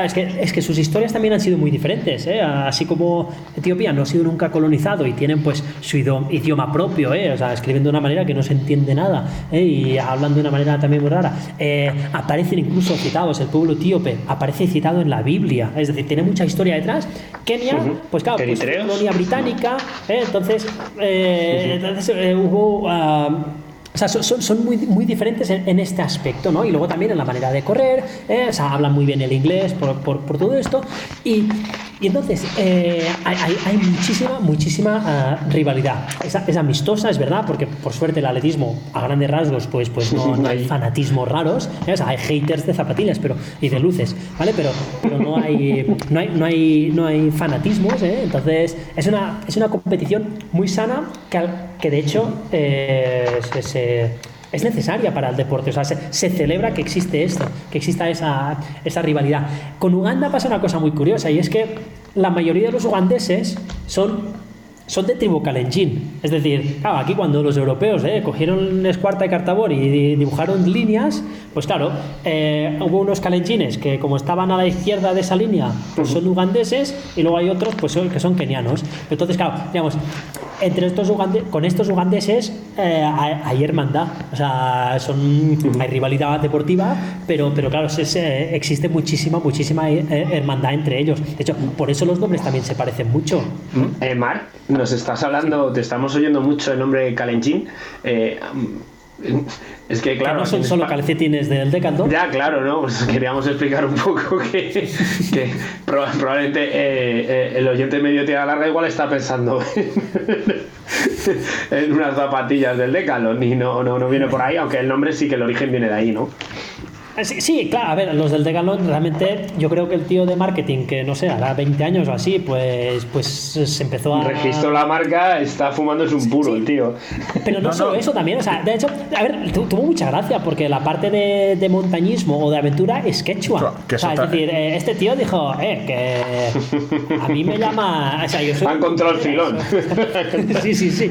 es, que, es que sus historias también han sido muy diferentes. ¿eh? Así como Etiopía no ha sido nunca colonizado y tienen pues su idioma propio, ¿eh? o sea, escriben de una manera que no se entiende nada ¿eh? y hablan de una manera también muy rara. Eh, aparecen incluso citados, el pueblo etíope aparece citado en la Biblia, es decir, tiene mucha historia detrás. Kenia, pues claro, pues, colonia británica, entonces, entonces hubo... O sea, son, muy, muy diferentes en, este aspecto, ¿no? Y luego también en la manera de correr, ¿eh? o sea, hablan muy bien el inglés por, por todo esto. Y, y entonces eh, hay, hay, muchísima, muchísima ah, rivalidad. Es, es, amistosa, es verdad, porque por suerte el atletismo, a grandes rasgos, pues, pues no, hay fanatismos raros. ¿eh? O sea, hay haters de zapatillas pero, y de luces, ¿vale? Pero, pero no, hay, no, hay, no, hay, no hay fanatismos, ¿eh? Entonces, es una, es una competición muy sana que, que de hecho se es necesaria para el deporte. O sea, se, celebra que existe esto, que exista esa, esa, rivalidad. Con Uganda pasa una cosa muy curiosa y es que la mayoría de los ugandeses son, son de tribu kalenjin. Es decir, claro, aquí cuando los europeos eh, cogieron Escuarta y Cartabor y dibujaron líneas, pues claro, eh, hubo unos kalenjines que como estaban a la izquierda de esa línea, pues son ugandeses y luego hay otros pues que son kenianos. Entonces, claro, digamos, entre estos con estos ugandeses eh, hay, hermandad. O sea, son, hay rivalidad deportiva, pero, pero claro, existe muchísima, muchísima eh, hermandad entre ellos. De hecho, por eso los nombres también se parecen mucho. Eh, Mar, nos estás hablando, te estamos oyendo mucho el nombre Kalenjin. Eh, es que, claro. no son solo calcetines del Decathlon. Ya, claro, ¿no? Pues queríamos explicar un poco que, probablemente eh, eh, el oyente medio tira larga igual está pensando en unas zapatillas del Decathlon y no, no, no viene por ahí, aunque el nombre sí que el origen viene de ahí, ¿no? Eh, sí, claro, a ver, los del Decathlon realmente yo creo que el tío de marketing, que no sé, hará 20 años o así, pues, pues se empezó a... Registró la marca, está fumando es un puro el tío. Pero no, solo eso también, o sea, de hecho, a ver, tuvo mucha gracia porque la parte de, montañismo o de aventura es quechua. o sea, es decir, eh, este tío dijo, eh, que a mí me llama... O sea, yo soy... Han encontrado el filón. sí, sí, sí.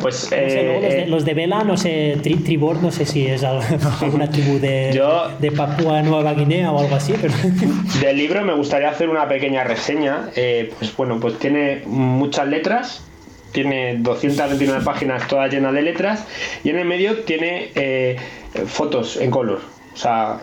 Pues... Eh, los, de, Vela, no sé, Tribor, no sé si es alguna tribu de de Papúa Nueva Guinea o algo así. Pero... Del libro me gustaría hacer una pequeña reseña. Eh, pues bueno, pues tiene muchas letras, tiene 229 páginas todas llenas de letras y en el medio tiene eh, fotos en color. O sea,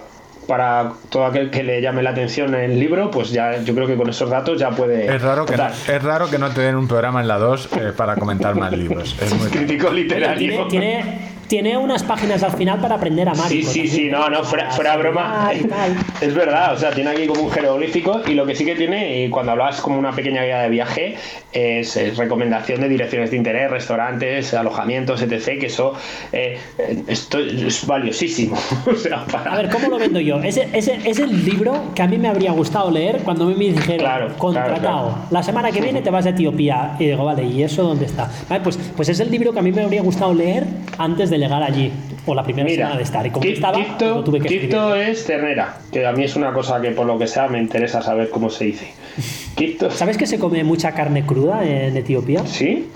para todo aquel que le llame la atención el libro, pues ya yo creo que con esos datos ya puede. Es raro, que no, es raro que no te den un programa en la 2 eh, para comentar más libros. Es muy crítico literario. tiene tiene unas páginas al final para aprender a amar. Sí, sí, sí, no, no, fuera, broma. Es verdad, o sea, tiene aquí como un jeroglífico y lo que sí que tiene, y cuando hablas como una pequeña guía de viaje, es, recomendación de direcciones de interés, restaurantes, alojamientos, etc. Que eso eh, esto es valiosísimo. A ver, ¿cómo lo vendo yo? Es, es, el libro que a mí me habría gustado leer cuando me dijeron claro, contratado. La semana que viene te vas a Etiopía. Y digo, vale, ¿y eso dónde está? Vale, pues, pues es el libro que a mí me habría gustado leer antes de llegar allí, o la primera semana de estar. Y como estaba, Tito, tuve que es ternera, que a mí es una cosa que por lo que sea me interesa saber cómo se dice. ¿Sabes que se come mucha carne cruda en Etiopía? Sí.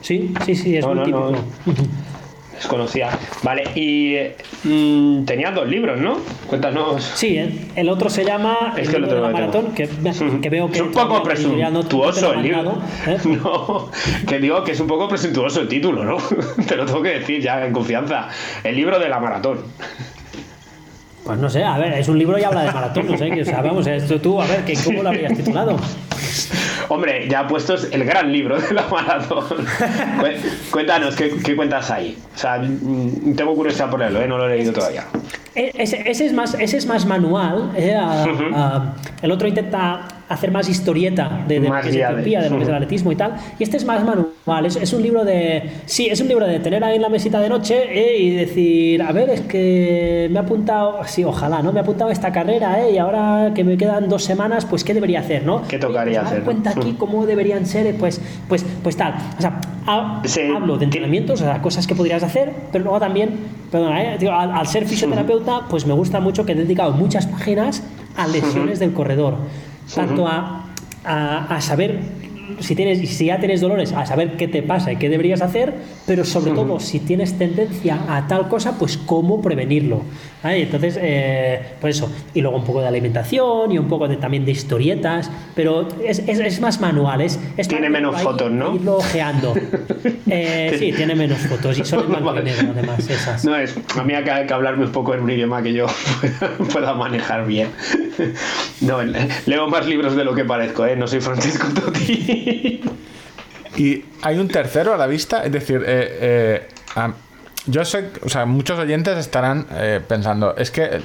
Sí, sí, sí, es muy típico conocía. Vale, y mm, tenía dos libros, ¿no? Cuéntanos. Sí, el otro se llama es que el otro maratón, que, veo que es un poco presuntuoso el libro. ¿eh? No, que digo que es un poco presuntuoso el título, ¿no? Te lo tengo que decir ya en confianza. El libro de la maratón. Pues no sé, a ver, es un libro y habla de maratón, no sé, que, o sea, vamos, esto tú, a ver, ¿cómo lo habrías titulado? Hombre, ya puestos el gran libro de la maratón. Cuéntanos, ¿qué, cuentas ahí? O sea, mm, tengo curiosidad por leerlo, ¿eh? no lo he leído todavía. E, ese, es, más, ese es más manual. ¿eh? el otro intenta hacer más historieta de, lo que es Etiopía, de lo que es el atletismo y tal. Y este es más manual. Es, es, un libro de. Sí, es un libro de tener ahí en la mesita de noche ¿eh? y decir, a ver, es que me ha apuntado. Sí, ojalá, ¿no? Me ha apuntado esta carrera, ¿eh? Y ahora que me quedan dos semanas, pues, ¿qué debería hacer, no? ¿Qué tocaría pues, hacer? cuenta aquí cómo deberían ser, pues, pues, pues tal. O sea, hablo de entrenamientos, o sea, cosas que podrías hacer, pero luego también, perdona, ¿eh? al, ser fisioterapeuta, pues me gusta mucho que he dedicado muchas páginas a lesiones del corredor, tanto a, a, saber si, tienes, si ya tienes dolores, a saber qué te pasa y qué deberías hacer, pero sobre todo si tienes tendencia a tal cosa, pues cómo prevenirlo. Entonces, eh, pues eso. Y luego un poco de alimentación y un poco de, también de historietas, pero es, es, es más manual. Es, tiene menos fotos, ¿no? Irlo ojeando. Eh, sí, tiene menos fotos y son en además, esas. No, es, a mí hay que hablarme un poco en un idioma que yo pueda manejar bien. No, leo más libros de lo que parezco, ¿eh? No soy Francisco Totti. Y hay un tercero a la vista, es decir, eh, eh yo sé, o sea, muchos oyentes estarán eh, pensando, es que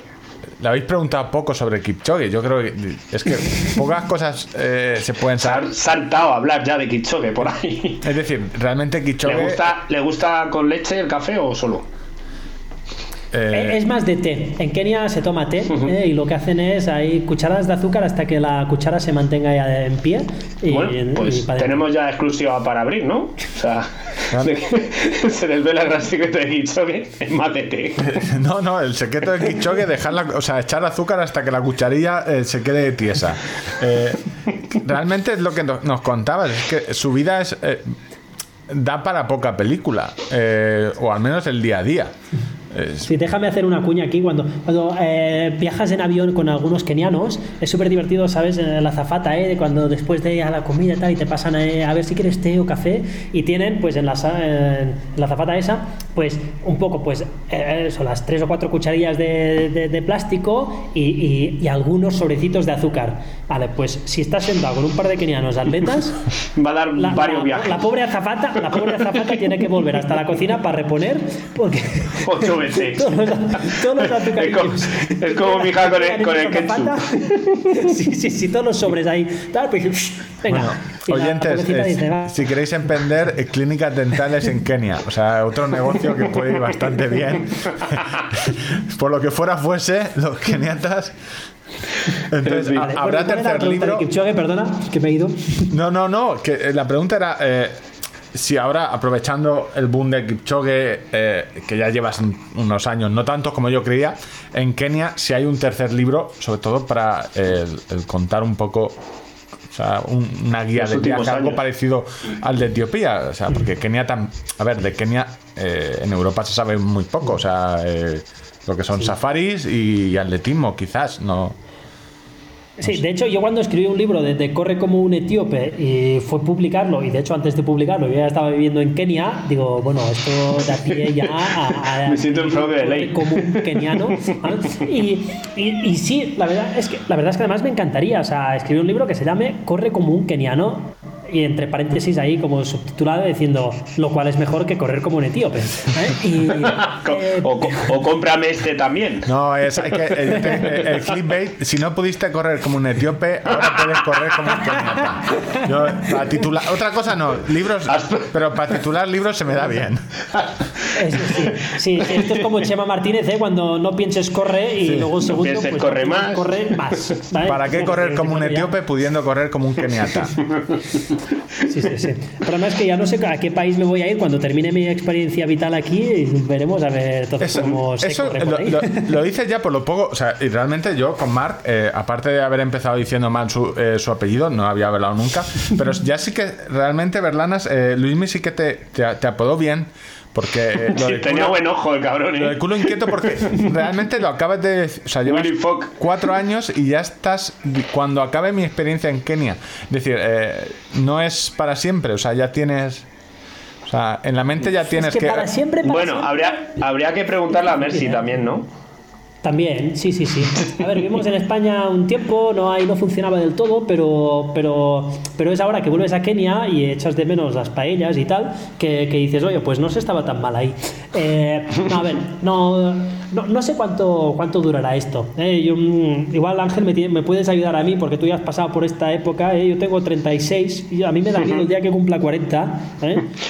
le habéis preguntado poco sobre Kipchoge. Yo creo que es que pocas cosas eh, se pueden saber. saltado a hablar ya de Kipchoge por ahí. Es decir, realmente Kipchoge. ¿Le gusta, ¿Le gusta con leche el café o solo? Eh, es más de té. En Kenia se toma té eh, y lo que hacen es hay cucharadas de azúcar hasta que la cuchara se mantenga ya en pie. Y, bueno, pues tenemos ya exclusiva para abrir, ¿no? O sea, se desvela el secreto de Kichoge es más de té. No, no, el secreto de Kichoge es dejarla, o sea, echar azúcar hasta que la cucharilla eh, se quede tiesa. realmente es lo que nos contabas, es que su vida es da para poca película, o al menos el día a día. Sí, déjame hacer una cuña aquí. Cuando, cuando eh, viajas en avión con algunos kenianos, es súper divertido, ¿sabes? La zafata, ¿eh? Cuando después de la comida y tal, y te pasan eh, a ver si quieres té o café, y tienen, pues en la, zafata esa, pues un poco, pues eh, son las tres o cuatro cucharillas de, plástico y, algunos sobrecitos de azúcar. Vale, pues si estás sentado con un par de kenianos atletas, va a dar la, varios viajes. La pobre azafata, la pobre azafata tiene que volver hasta la cocina para reponer, porque. Todos los, azúcares. Es como, mi hija con el, con el ketchup. sí, sí, sí, todos los sobres ahí. Tal, pues, venga. oyentes, si queréis emprender eh, clínicas dentales en Kenia, o sea, otro negocio que puede ir bastante bien. Por lo que fuera fuese, los keniatas entonces, ¿habrá tercer libro? perdona, que me he ido. No, no, no, que eh, la pregunta era, eh, si ahora, aprovechando el boom de Kipchoge, eh, que ya llevas unos años, no tantos como yo creía, en Kenia, si hay un tercer libro, sobre todo para el, contar un poco o sea, una guía de viaje, algo parecido al de Etiopía. O sea, porque Kenia, a ver, de Kenia eh, en Europa se sabe muy poco. O sea, eh, lo que son safaris y atletismo, quizás, no. Sí, de hecho, yo cuando escribí un libro de, Corre como un etíope y fue publicarlo, y de hecho antes de publicarlo yo ya estaba viviendo en Kenia, digo, bueno, esto da pie ya a, Me siento en fraude de ley. como un keniano. Y, y, sí, la verdad, es que, la verdad es que además me encantaría, o sea, escribir un libro que se llame Corre como un keniano y entre paréntesis ahí como subtitulado diciendo lo cual es mejor que correr como un etíope. ¿eh? Eh, o, cómprame este también. No, es que el, clickbait, si no pudiste correr como un etíope, ahora puedes correr como un keniata. Yo, para titular, otra cosa no, libros, pero para titular libros se me da bien. sí, esto es como Chema Martínez, ¿eh? cuando no pienses corre y luego un segundo pues, corre más. Corre más ¿Para qué correr como un etíope pudiendo correr como un keniata? Sí, sí, sí. Pero además que ya no sé a qué país me voy a ir cuando termine mi experiencia vital aquí y veremos a ver todo eso, cómo eso lo, lo, hice ya por lo poco, o sea, y realmente yo con Mark, eh, aparte de haber empezado diciendo mal su, eh, su, apellido, no había hablado nunca, pero ya sí que realmente Berlanas, eh, Luismi sí que te, te apodó bien. Porque tenía buen ojo el cabrón. Lo de culo inquieto porque realmente lo acabas de... O sea, llevas cuatro años y ya estás... Cuando acabe mi experiencia en Kenia. Es decir, eh, no es para siempre. O sea, ya tienes... O sea, en la mente ya tienes que, Para siempre, bueno, Habría, habría que preguntarle a Mercy también, ¿no? También, sí, sí, sí. A ver, vivimos en España un tiempo, no ahí no funcionaba del todo, pero, pero, pero es ahora que vuelves a Kenia y echas de menos las paellas y tal, que, que dices, oye, pues no se estaba tan mal ahí. Eh, no, a ver, no, no, sé cuánto, cuánto durará esto. Eh, mm, igual, Ángel, me, me, puedes ayudar a mí porque tú ya has pasado por esta época. Eh, yo tengo 36 y a mí me da miedo el día que cumpla 40.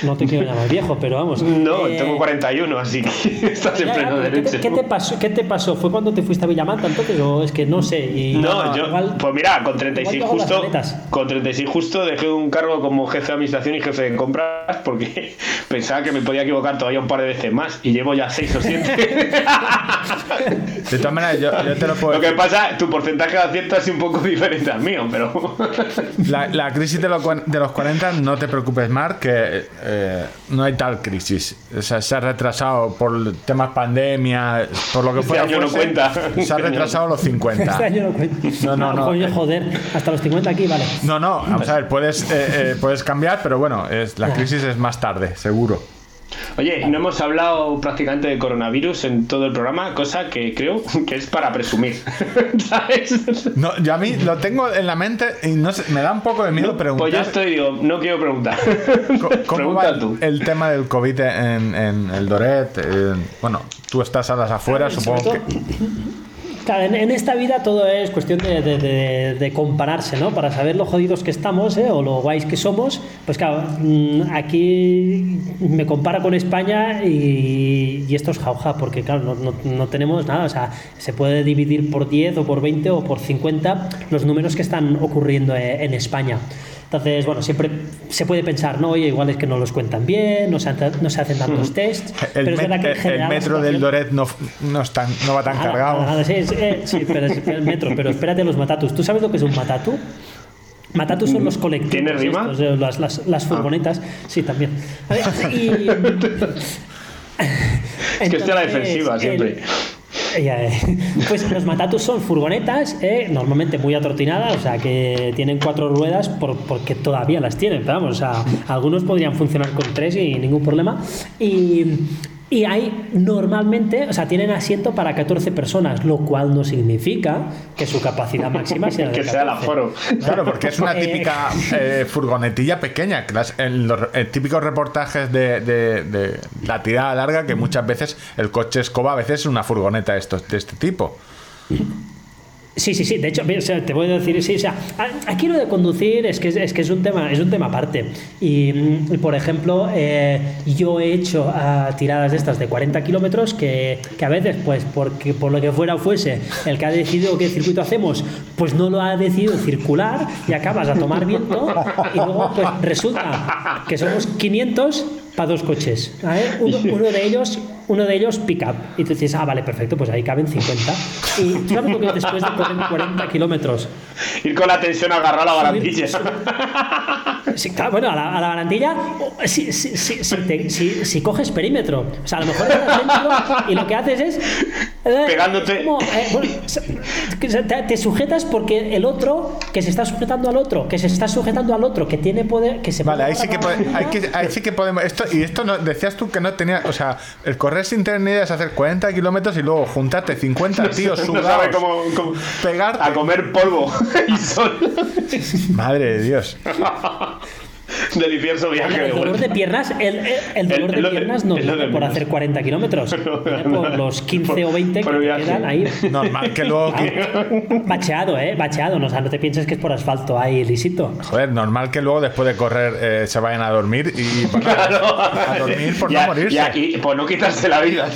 No te quiero llamar viejo, pero vamos. No, tengo 41, así que estás en pleno derecho. ¿qué te, pasó? ¿Qué te pasó? ¿Fue cuando te fuiste a Villamanta entonces? O es que no sé. Y no, yo, pues mira, con 36 justo, con 36 justo dejé un cargo como jefe de administración y jefe de compras porque pensaba que me podía equivocar todavía un par de veces más y llevo ya 6 o 7. de todas maneras, yo, te lo puedo Lo que pasa, tu porcentaje de acierto es un poco diferente al mío, pero... la, la, crisis de los, de los 40, no te preocupes, Marc, que eh, no hay tal crisis. O sea, se ha retrasado por temas pandemia, por lo que este año no cuenta. Se ha retrasado los 50. Este año no cuenta. No, no, no. joder, hasta los 50 aquí, vale. No, no, vamos a ver, puedes, eh, eh, puedes cambiar, pero bueno, es, la crisis es más tarde, seguro. Oye, no hemos hablado prácticamente de coronavirus en todo el programa, cosa que creo que es para presumir. ¿Sabes? No, yo a mí lo tengo en la mente y no sé, me da un poco de miedo preguntar. Pues yo estoy, digo, no quiero preguntar. ¿Cómo, va tú. el tema del COVID en, en el Doret? bueno, tú estás a las afueras, supongo que en, esta vida todo es cuestión de, compararse, ¿no? Para saber lo jodidos que estamos ¿eh? o lo guays que somos. Pues claro, mm, aquí me compara con España y, esto es jauja, porque claro, no, tenemos nada. O sea, se puede dividir por 10 o por 20 o por 50 los números que están ocurriendo eh, en España. Entonces, bueno, siempre se puede pensar, no, oye, igual es que no los cuentan bien, no se, no se hacen tantos tests. El, pero es verdad que en general, el metro del Doret no, no, no va tan cargado. sí, eh, sí, pero es el metro, pero espérate los matatus. ¿Tú sabes lo que es un matatu? Matatus son los colectivos. ¿Tiene rima? Eh, las, las, las, ah. furgonetas. Sí, también. Y, es que estoy a la defensiva siempre. Pues los matatus son furgonetas, eh, normalmente muy atrotinadas, o sea, que tienen cuatro ruedas porque todavía las tienen, pero vamos, o sea, algunos podrían funcionar con tres y ningún problema. Y, y hay normalmente, o sea, tienen asiento para 14 personas, lo cual no significa que su capacidad máxima sea de que sea el aforo. Claro, porque es una eh, típica eh, furgonetilla pequeña. En los típicos reportajes de, de, la tirada larga, que muchas veces el coche escoba, a veces es una furgoneta de, estos, de este tipo. Sí, sí, sí. De hecho, te voy a decir, sí, o sea, aquí lo de conducir es que es, que es un tema, es un tema aparte. Y, mm, por ejemplo, eh, yo he hecho ah, tiradas de estas de 40 kilómetros que, que, a veces, pues, porque por lo que fuera o fuese, el que ha decidido qué circuito hacemos, pues no lo ha decidido circular y acabas a tomar viento y luego, pues, resulta que somos 500 para dos coches. Uno, uno de ellos uno de ellos pick-up. Y tú dices, ah, vale, perfecto, pues ahí caben 50. Y tú sabes lo que después de correr 40 kilómetros. Ir con la tensión agarrada a la barandilla. Sí, claro, bueno, a la, a la barandilla, si, si, si, si, coges perímetro. O sea, a lo mejor y lo que haces es. Eh, Pegándote. Eh, te, sujetas porque el otro, que se está sujetando al otro, que se está sujetando al otro, que tiene poder. que se Vale, ahí sí que, que, ahí sí que podemos. Esto, y esto no, decías tú que no tenía. O sea, el correr sin tener es hacer 40 kilómetros y luego juntarte 50 tíos sudados. cómo, pegarte. A comer polvo y sol. Madre de Dios. Delicioso viaje. El dolor de piernas, el, el dolor de piernas no viene por hacer 40 kilómetros. por los 15 o 20 que quedan ahí. Normal que luego. Bacheado, ¿eh? Bacheado. No, o sea, no te pienses que es por asfalto ahí lisito. Joder, normal que luego después de correr eh, se vayan a dormir y. a, dormir por no morirse. Y por no quitarse la vida.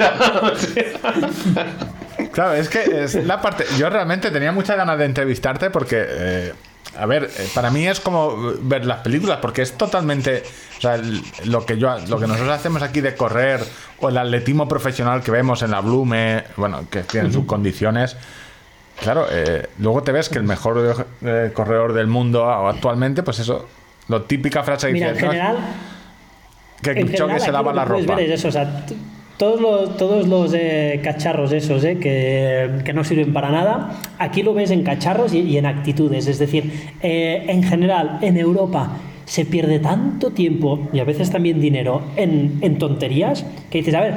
Claro, es que es la parte. Yo realmente tenía muchas ganas de entrevistarte porque. Eh, a ver, eh, para mí es como ver las películas, porque es totalmente. O sea, lo que yo lo que nosotros hacemos aquí de correr, o el atletismo profesional que vemos en la Blume, bueno, que tiene sus condiciones. Claro, eh, luego te ves que el mejor eh, corredor del mundo actualmente, pues eso, lo típica frase que Mira, en general, que se lava la ropa. eso, o sea, todos los, todos los eh, cacharros esos eh, que, no sirven para nada, aquí lo ves en cacharros y, en actitudes. Es decir, eh, en general, en Europa se pierde tanto tiempo y a veces también dinero en, tonterías que dices, a ver,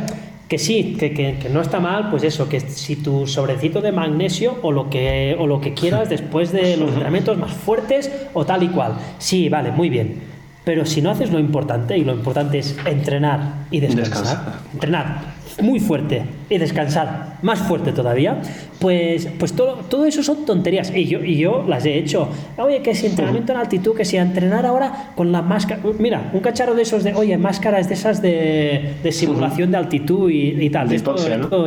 que sí, que, no está mal, pues eso, que si tu sobrecito de magnesio o lo que, o lo que quieras después de los entrenamientos más fuertes o tal y cual. Sí, vale, muy bien pero si no haces lo importante, y lo importante es entrenar y descansar, entrenar muy fuerte y descansar más fuerte todavía, pues, pues todo, todo eso son tonterías. Y yo, y yo las he hecho. Oye, que si entrenamiento en altitud, que si entrenar ahora con la máscara. Mira, un cacharro de esos de, oye, máscaras de esas de, de simulación de altitud y, tal. De esto,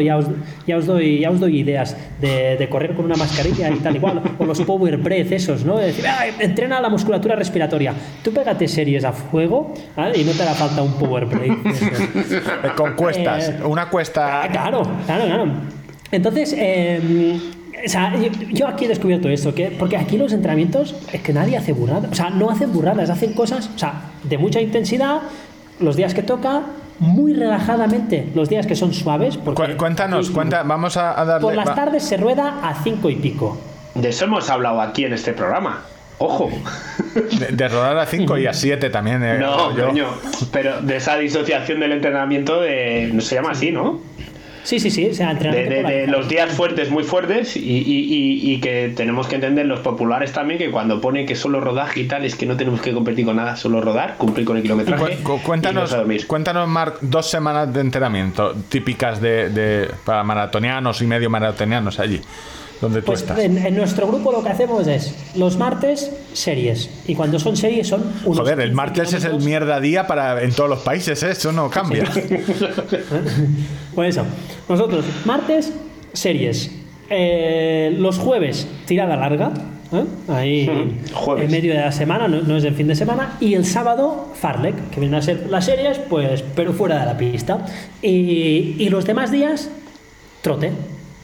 ya, os, ya, os doy, ya os doy ideas de, de, correr con una mascarilla y tal, igual. O los power breath, esos, ¿no? De decir, entrena la musculatura respiratoria. Tú pégate series a fuego y no te hará falta un power breath. con cuestas. Eh, una cuesta. Ah, claro, claro, claro. Entonces, em, yo, aquí he descubierto esto, que, porque aquí los entrenamientos es que nadie hace burradas, o sea, no hacen burradas, hacen cosas, o sea, de mucha intensidad, los días que toca, muy relajadamente, los días que son suaves. Porque cuéntanos, cuenta, vamos a, darle. Por las tardes se rueda a cinco y pico. De eso hemos hablado aquí en este programa. Ojo. De, rodar a 5 y a 7 también. Eh, no, coño. Pero de esa disociación del entrenamiento, de, no se llama así, ¿no? Sí, sí, sí. O sea, de, de, los días fuertes, muy fuertes, y, y, y, que tenemos que entender los populares también, que cuando pone que solo rodaje y tal, es que no tenemos que competir con nada, solo rodar, cumplir con el kilometraje. cuéntanos, cuéntanos, Marc, dos semanas de entrenamiento típicas de, de, para maratonianos y medio maratonianos allí donde tú pues estás. En, nuestro grupo lo que hacemos es los martes series y cuando son series son unos Joder, el martes es el mierda día para en todos los países, ¿eh? eso no cambia. pues eso, nosotros martes series, eh, los jueves tirada larga. ¿eh? Ahí en medio de la semana, no, es el fin de semana, y el sábado Farlek, que vienen a ser las series, pues, pero fuera de la pista. Y, y los demás días, trote.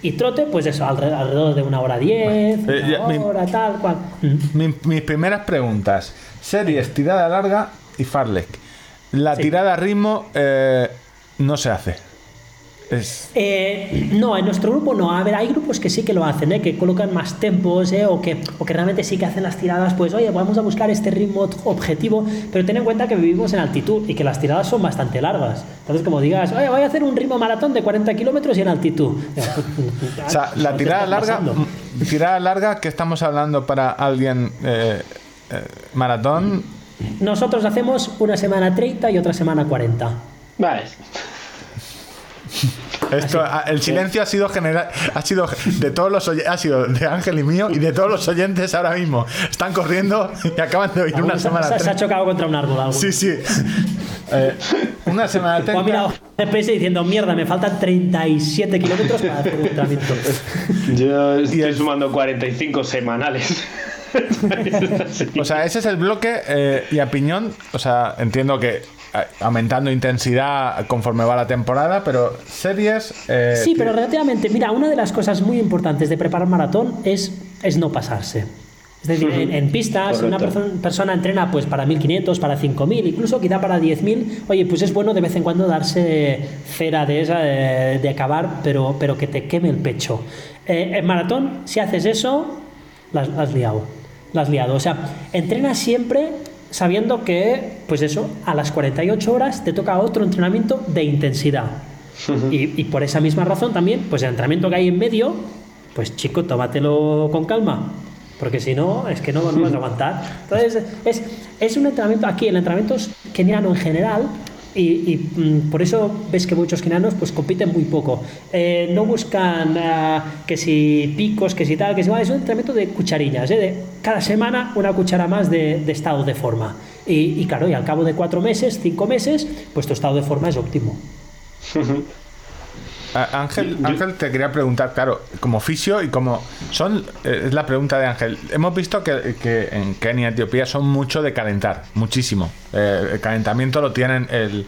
Y trote, pues eso, alrededor de una hora diez, eh, una hora, tal cual. mis primeras preguntas: series, tirada larga y Farlek. La tirada a ritmo eh, no se hace. Eh, no, en nuestro grupo no. A ver, hay grupos que sí que lo hacen, ¿eh? que colocan más tempos ¿eh? o, que, o que realmente sí que hacen las tiradas. Pues, oye, vamos a buscar este ritmo objetivo, pero ten en cuenta que vivimos en altitud y que las tiradas son bastante largas. Entonces, como digas, oye, voy a hacer un ritmo maratón de 40 kilómetros y en altitud. o sea, la tirada larga, tirada larga que estamos hablando para alguien eh, maratón. Nosotros hacemos una semana 30 y otra semana 40. Vale. Esto, ah, el silencio ha sido general, ha sido de todos los ha sido de Ángel y mío y de todos los oyentes ahora mismo. Están corriendo y acaban de oír una semana. Se, ha chocado contra un árbol. Sí, sí. Eh, una semana de ha mirado GPS diciendo mierda, me faltan 37 kilómetros para hacer un. Yo estoy sumando 45 semanales. o sea, ese es el bloque eh, y a piñón. O sea, entiendo que aumentando intensidad conforme va la temporada, pero series... Eh, sí, pero relativamente, mira, una de las cosas muy importantes de preparar maratón es, es no pasarse. Es decir, en, pista, si una persona entrena pues para 1500, para 5000, incluso quizá para 10000, oye, pues es bueno de vez en cuando darse cera de esa, de, acabar, pero, pero que te queme el pecho. Eh, en maratón, si haces eso, las has liado. Las has liado. O sea, entrena siempre sabiendo que, pues eso, a las 48 horas te toca otro entrenamiento de intensidad. y, por esa misma razón también, pues el entrenamiento que hay en medio, pues chico, tómatelo con calma, porque si no, es que no, no vas a aguantar. Entonces, es, es un entrenamiento, aquí el entrenamiento keniano en general, y, mm, por eso ves que muchos kenianos pues compiten muy poco. Eh, no buscan ah, que si picos, que si tal, que si es un entrenamiento de cucharillas, ¿eh? de cada semana una cuchara más de, estado de forma. Y, y, claro, y al cabo de cuatro meses, cinco meses, pues tu estado de forma es óptimo. Ángel, Ángel, te quería preguntar, claro, como fisio y como son, eh, es la pregunta de Ángel. Hemos visto que, que en Kenia, Etiopía, son mucho de calentar, muchísimo. Eh, el calentamiento lo tienen el,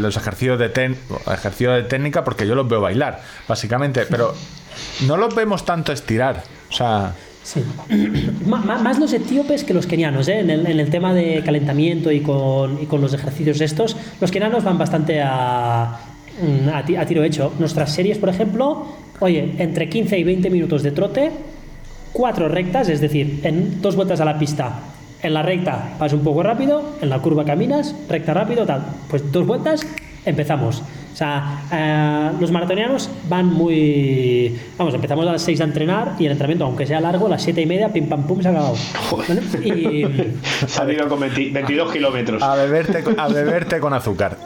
los ejercicios de, ten, ejercicios de técnica porque yo los veo bailar, básicamente, pero no los vemos tanto estirar. O sea. Sí. más los etíopes que los kenianos, ¿eh? en, el, en, el, tema de calentamiento y con, y con los ejercicios estos. Los kenianos van bastante a, Mm, a, tiro hecho. Nuestras series, por ejemplo, oye, entre 15 y 20 minutos de trote, cuatro rectas, es decir, en dos vueltas a la pista. En la recta vas un poco rápido, en la curva caminas, recta rápido, tal. Pues dos vueltas, empezamos. O sea, eh, los maratonianos van muy. Vamos, empezamos a las 6 a entrenar y el entrenamiento, aunque sea largo, a las 7 y media, pim pam pum, se ha acabado. ¿Vale? Y. Salido con 20 22 kilómetros. A beberte, con- a beberte con azúcar.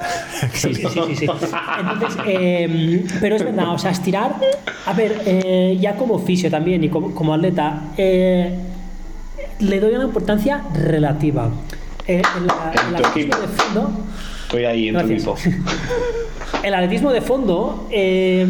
Sí, sí, sí, sí, sí. Entonces, eh, pero es verdad, o sea, estirar, a ver, eh, ya como oficio también y como, como atleta, eh, le doy una importancia relativa. Eh, el, En atletismo equipo. de fondo, Estoy ahí en tu equipo. Gracias. el atletismo de fondo eh,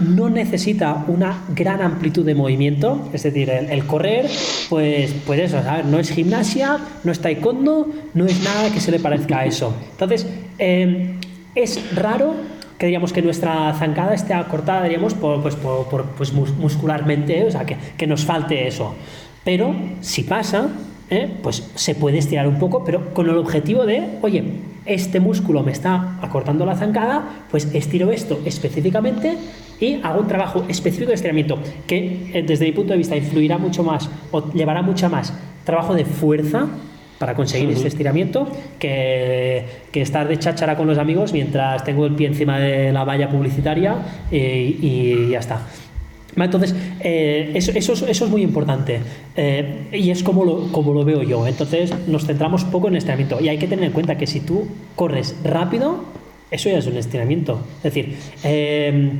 no necesita una gran amplitud de movimiento, es decir, el, el correr, pues, pues eso, ¿sabes? no es gimnasia, no es taekwondo, no es nada que se le parezca a eso. Entonces, eh, es raro que digamos que nuestra zancada esté acortada, diríamos, por, pues, por- por- pues mus- muscularmente, o sea, que, que nos falte eso. Pero si pasa, ¿eh? pues se puede estirar un poco, pero con el objetivo de, oye, este músculo me está acortando la zancada, pues estiro esto específicamente y hago un trabajo específico de estiramiento que eh, desde mi punto de vista influirá mucho más o llevará mucha más trabajo de fuerza para conseguir ese estiramiento que, que estar de cháchara con los amigos mientras tengo el pie encima de la valla publicitaria eh, y ya está. Entonces, eh, eso, eso, es- eso es muy importante eh, y es como lo, como lo veo yo. Entonces, nos centramos poco en el estiramiento y hay que tener en cuenta que si tú corres rápido, eso ya es un estiramiento. Es decir, eh,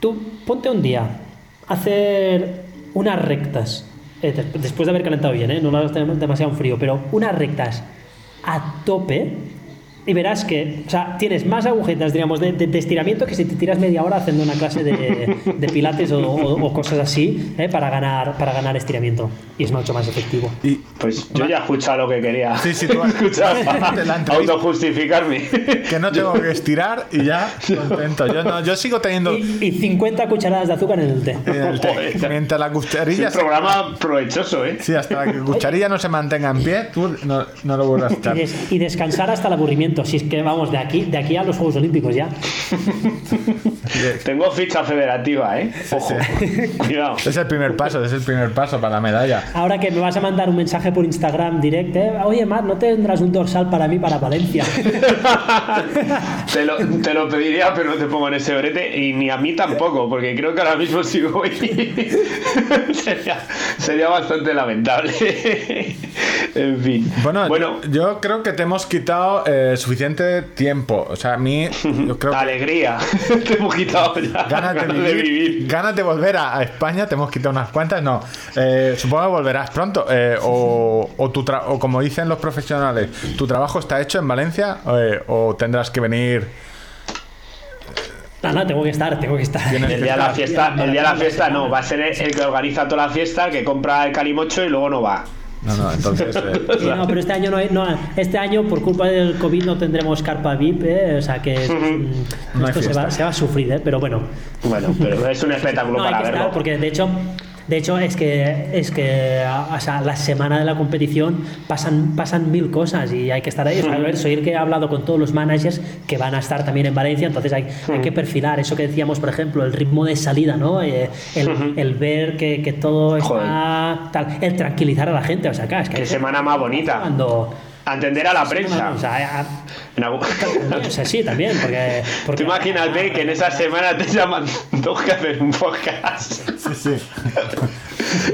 tú ponte un día hacer unas rectas, des- después de haber calentado bien, no hagas dem- demasiado frío, pero unas rectas a tope y verás que, o sea, tienes más agujetas, digamos, de, de- de estiramiento que si te tiras media hora haciendo una clase de, de pilates o, o- o cosas así ¿eh? para, ganar, para ganar estiramiento. Y es mucho más efectivo. Y Pues yo ya he escuchado lo que quería Sí, sí, tú- la entrevista. autojustificarme. que no tengo que estirar y ya contento. Yo, no, yo sigo teniendo Y, y 50 cucharadas de azúcar en el té. en el té. Joder. mientras la Es cucharilla un se- programa provechoso, ¿eh? sí, hasta la que cucharilla no se mantenga en pie, tú no, no lo vuelvas a Y, estar. des- y descansar hasta el aburrimiento. Si es que vamos de aquí, de aquí a los Juegos Olímpicos ya. Tengo ficha federativa, ¿eh? Ojo. Cuidado. Es el primer paso, es el primer paso para la medalla. Ahora que me vas a mandar un mensaje por Instagram directo, ¿eh? oye, Mar, ¿no tendrás un dorsal para mí para Valencia? te, lo, te lo pediría, pero no te pongo en ese brete. Y ni a mí tampoco, porque creo que ahora mismo si voy. sería, sería bastante lamentable. en fin. Bueno, bueno Yo, yo creo que te hemos quitado eh, suficiente tiempo. O sea, a mí, yo creo alegría. te hemos quitado ya. ganas de ganas vivir, ganas de volver a, a España, te hemos quitado unas cuantas. No, Eh, supongo que volverás pronto. eh, o, o, tu tra- o como dicen los profesionales, ¿tu trabajo está hecho en Valencia eh, o tendrás que venir? No, no, tengo que estar, tengo que estar. El día de la fiesta, el día de la fiesta no, va a ser el que organiza toda la fiesta, el que compra el calimocho y luego no va. No, no, entonces. eh, Sí, no, pero este año no, hay- no, este año por culpa del COVID no tendremos carpa VIP, ¿eh? o sea que mm, No hay esto se va, se va a sufrir, ¿eh? pero bueno. Bueno, pero es un espectáculo No, hay para que verlo. estar porque de hecho, de hecho es que es que o sea, la semana de la competición pasan pasan mil cosas y hay que estar ahí. O sea, a ver, soy el que he hablado con todos los managers que van a estar también en Valencia, entonces hay, hay que perfilar eso que decíamos, por ejemplo, el ritmo de salida, ¿no? Eh, el, el ver que, que todo está tal, el tranquilizar a la gente, o sea, claro, es que Qué semana más bonita. cuando Atender a la prensa. o sea, a- En algún- o sea, sí, también, porque, porque Tú imagínate que en esa semana te llaman dos que hacer un podcast. sí, sí.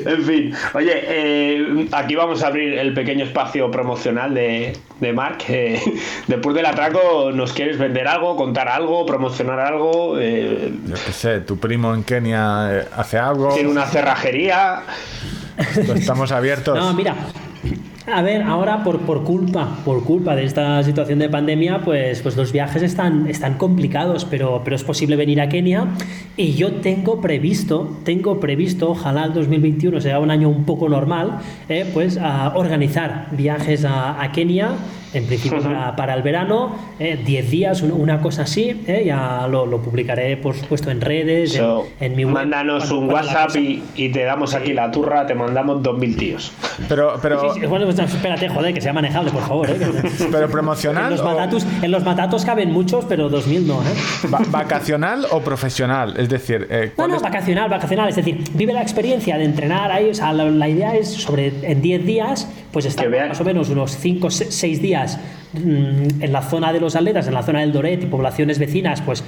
En fin, oye, eh, aquí vamos a abrir el pequeño espacio promocional de, de Mark. Eh, después del atraco, ¿nos quieres vender algo, contar algo, promocionar algo? Eh, Yo qué sé, tu primo en Kenia hace algo. ¿Tiene una cerrajería? Estamos abiertos. No, mira. A ver, ahora por, por culpa, por culpa de esta situación de pandemia, pues, pues los viajes están, están complicados, pero, pero es posible venir a Kenia. Y yo tengo previsto, tengo previsto, ojalá el 2021 sea un año un poco normal, eh, pues a organizar viajes a, a Kenia, en principio para, para el verano, eh, 10 días, una, una cosa así, eh, ya lo, lo publicaré por supuesto en redes, en- So, en, mi web. mándanos un WhatsApp y, y te damos aquí la turra, te mandamos 2.000 tíos. Pero, pero, Sí, sí, bueno, pues, espérate, joder, que sea manejable, por favor. ¿eh? Que- pero En promocional los, o matatus, en los matatos caben muchos, pero 2000 no, ¿eh? va- vacacional o profesional. Es decir, eh, No, ¿cuál no, es- vacacional, vacacional. Es decir, vive la experiencia de entrenar ahí. O sea, la, la idea es sobre en 10 días, pues estar vean- más o menos unos 5 6 días mm, en la zona de los atletas, en la zona del Doret y poblaciones vecinas, pues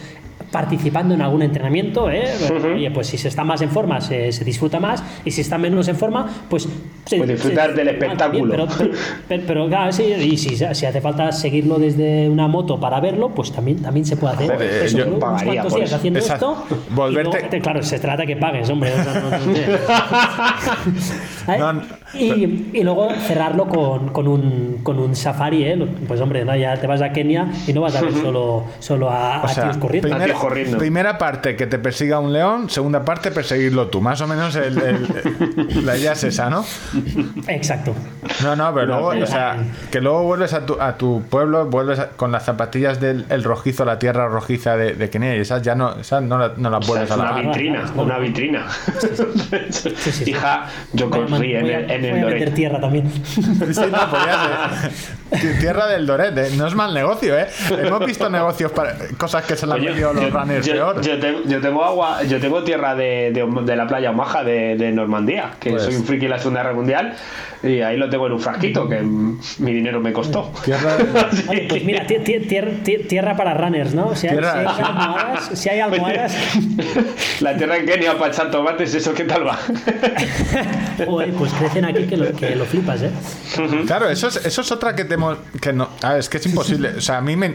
participando en algún entrenamiento, ¿eh? Oye, pues si se está más en forma, se, se, disfruta más, y si está menos en forma, pues... Se, pues disfrutar del espectáculo. pero, pero, pero, claro, sí, y si, si, hace falta seguirlo desde una moto para verlo, pues también, también se puede hacer. Joder, Eso, yo unos pagaría por días eso. haciendo esto. Volverte- y luego, claro, se trata que pagues, hombre. o sea, no- no- ¿Eh? No, no, y, y luego cerrarlo con, con, un, con un safari, ¿eh? Pues hombre, ¿no? ya te vas a Kenia y no vas a ver solo, solo a, a sea, tíos corriendo. Corriendo. primera parte que te persiga un león, segunda parte perseguirlo tú. Más o menos el- el- la idea es esa, ¿no? Exacto. No, no, pero luego, o sea, que luego vuelves a tu, a tu pueblo, vuelves a- con las zapatillas del el rojizo, la tierra rojiza de, de Kenia y esas ya no, esas no, la- no las O sea, vuelves es a una lavar. vitrina, una vitrina. sí, sí. Hija, yo corrí en a- el, en voy el a meter tierra también. Sí, no, podía ser. Tierra del Doret, ¿eh? no es mal negocio, ¿eh? Hemos visto negocios para cosas que se le han metido los yo, runners yo- peor. yo tengo, yo tengo agua, yo tengo tierra de, de- de la playa Omaha de, de Normandía, que Pues- soy un friki de la Segunda Guerra Mundial, y ahí lo tengo en un frasquito que mm, mi dinero me costó. Tierra Oye, pues mira, tie- tie- tier- tie- tierra para runners, ¿no? Si hay, Tierra- si hay almohadas, si hay almohadas la tierra en Kenia para echar tomates, ¿eso qué tal va? Joder, pues crecen aquí que lo, que lo flipas, ¿eh? Claro, eso es, eso es otra que tenemos. Que no, es que es imposible. O sea, a mí me.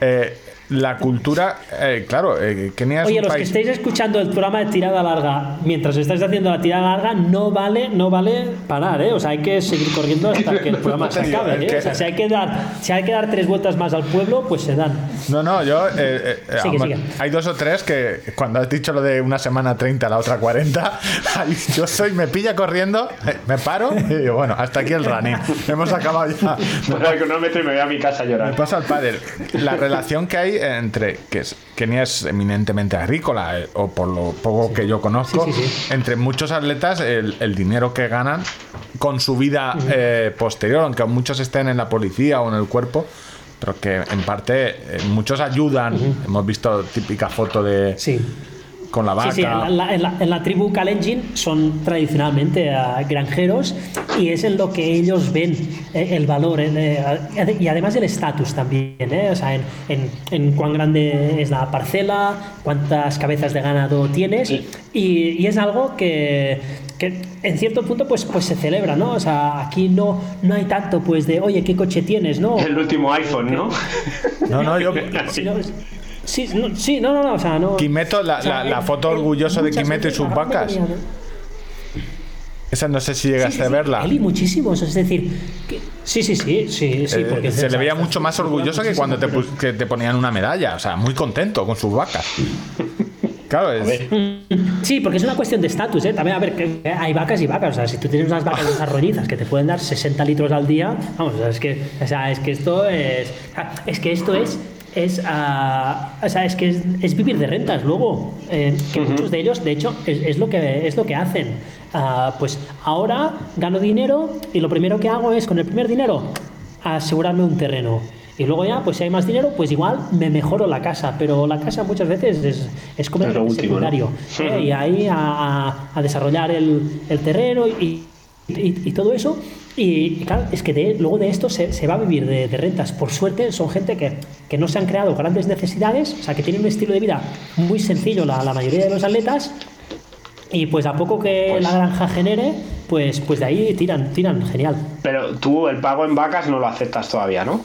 eh, la cultura. eh, claro, eh, Kenia es Oye, un los que estáis escuchando el programa de tirada larga mientras estáis haciendo la tirada larga, no vale, no vale parar, ¿eh? O sea, hay que seguir corriendo hasta que el programa se acabe, ¿eh? O sea, si hay que dar, si hay que dar tres vueltas más al pueblo, pues se dan. No, no, yo. eh, eh, eh, Sigue. Hay dos o tres que cuando has dicho lo de una semana 30, la otra 40, ahí yo soy, me pilla corriendo, eh, me paro y digo, bueno, hasta aquí el running. Hemos acabado ya. Bueno, el cronómetro y me voy a mi casa a Me pasa al padre. La relación que hay entre que Kenia es eminentemente agrícola, eh, o por lo poco que yo conozco, Sí, sí, sí. entre muchos atletas, el, el dinero que ganan con su vida eh, posterior, aunque muchos estén en la policía o en el cuerpo, pero que en parte eh, muchos ayudan. Hemos visto típica foto de Sí. Con la vaca. Sí, sí, en la, en la- en la tribu Kalenjin son tradicionalmente eh, granjeros y es en lo que ellos ven eh, el valor eh, eh, y además el estatus también, ¿eh? o sea, en, en- en cuán grande es la parcela, cuántas cabezas de ganado tienes Sí. y, y es algo que, que en cierto punto pues, pues se celebra, ¿no? O sea, aquí no, no hay tanto pues de, oye, ¿qué coche tienes? No, El último iPhone, ¿no? No, no, yo. Sí, sí, no, sí, no, no, no, o sea, no... Kimeto, la, o sea, la- foto en orgulloso de muchas Kimeto y sus vacas. tenía, ¿no? Esa no sé si llegaste Sí, sí, a sí, verla. Él y muchísimos, es decir, que- sí, sí, sí, sí, sí, Eh, porque se le veía mucho más orgulloso que cuando te, que te ponían una medalla, o sea, muy contento con sus vacas. Claro, es, Sí, porque es una cuestión de estatus, ¿eh? También, a ver, que hay vacas y vacas, o sea, si tú tienes unas vacas esas rollizas que te pueden dar 60 litros al día, vamos, o sea, es que, o sea, es que esto es, es que esto es es, ah, o sea, es que es, es vivir de rentas luego eh, que muchos de ellos de hecho es, es lo que es lo que hacen Ah, pues ahora gano dinero y lo primero que hago es con el primer dinero asegurarme un terreno y luego ya, pues si hay más dinero, pues igual me mejoro la casa, pero la casa muchas veces es, es como lo último, ¿no? secundario. ¿eh? Y ahí a, a- a desarrollar el, el terreno y, y- y todo eso. Y, y claro, es que de- luego de esto se, se va a vivir de, de rentas. Por suerte son gente que, que no se han creado grandes necesidades, o sea, que tienen un estilo de vida muy sencillo la, la mayoría de los atletas. Y pues a poco que Pues- la granja genere, pues, pues de ahí tiran, tiran genial. Pero tú el pago en vacas no lo aceptas todavía, ¿no?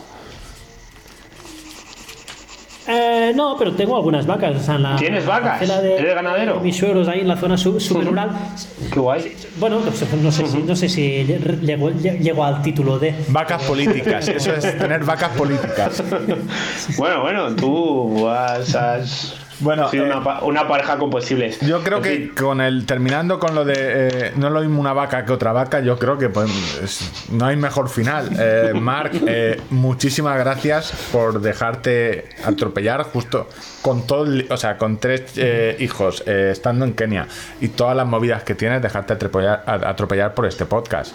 Eh, no, pero tengo algunas vacas. O sea, en la, ¿Tienes vacas? de- ¿Eres ganadero? de mis suegros ahí en la zona su- superrural. Qué guay. Bueno, no sé, no sé si, no sé si llego, llego al título de. vacas políticas, eso es tener vacas políticas. Bueno, bueno, tú has, has Bueno, sido eh, una, pa- una pareja con posibles. Yo creo En que fin, con el terminando con lo de eh, no es lo mismo una vaca que otra vaca, yo creo que pues, es- no hay mejor final. Eh, Marc, eh, muchísimas gracias por dejarte atropellar justo con todo, o sea, con tres eh, hijos eh, estando en Kenia y todas las movidas que tienes, dejarte atropellar, por este podcast.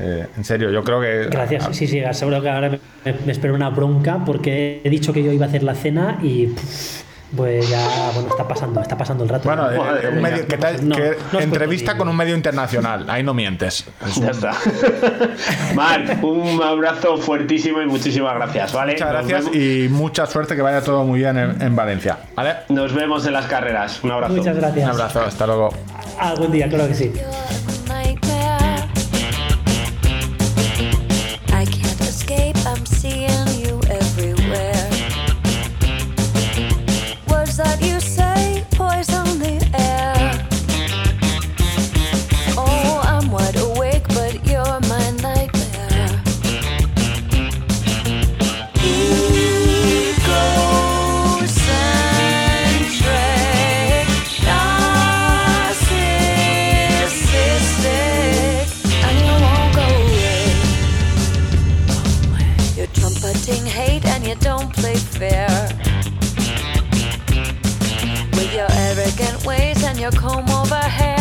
Eh, en serio, yo creo que Gracias, sí, sí, seguro que ahora me, me espero una bronca porque he dicho que yo iba a hacer la cena y pff, pues ya, bueno, está pasando, está pasando el rato. Bueno, eh, un medio, que, entrevista con un medio internacional, ahí no mientes. Ya está. Marc, un abrazo fuertísimo y muchísimas gracias, ¿vale? Muchas gracias y mucha suerte, que vaya todo muy bien en, Valencia, ¿vale? Nos vemos en las carreras. Un abrazo. Muchas gracias. Un abrazo, hasta luego. Algún día, creo que sí. fair. With your arrogant ways and your comb over hair.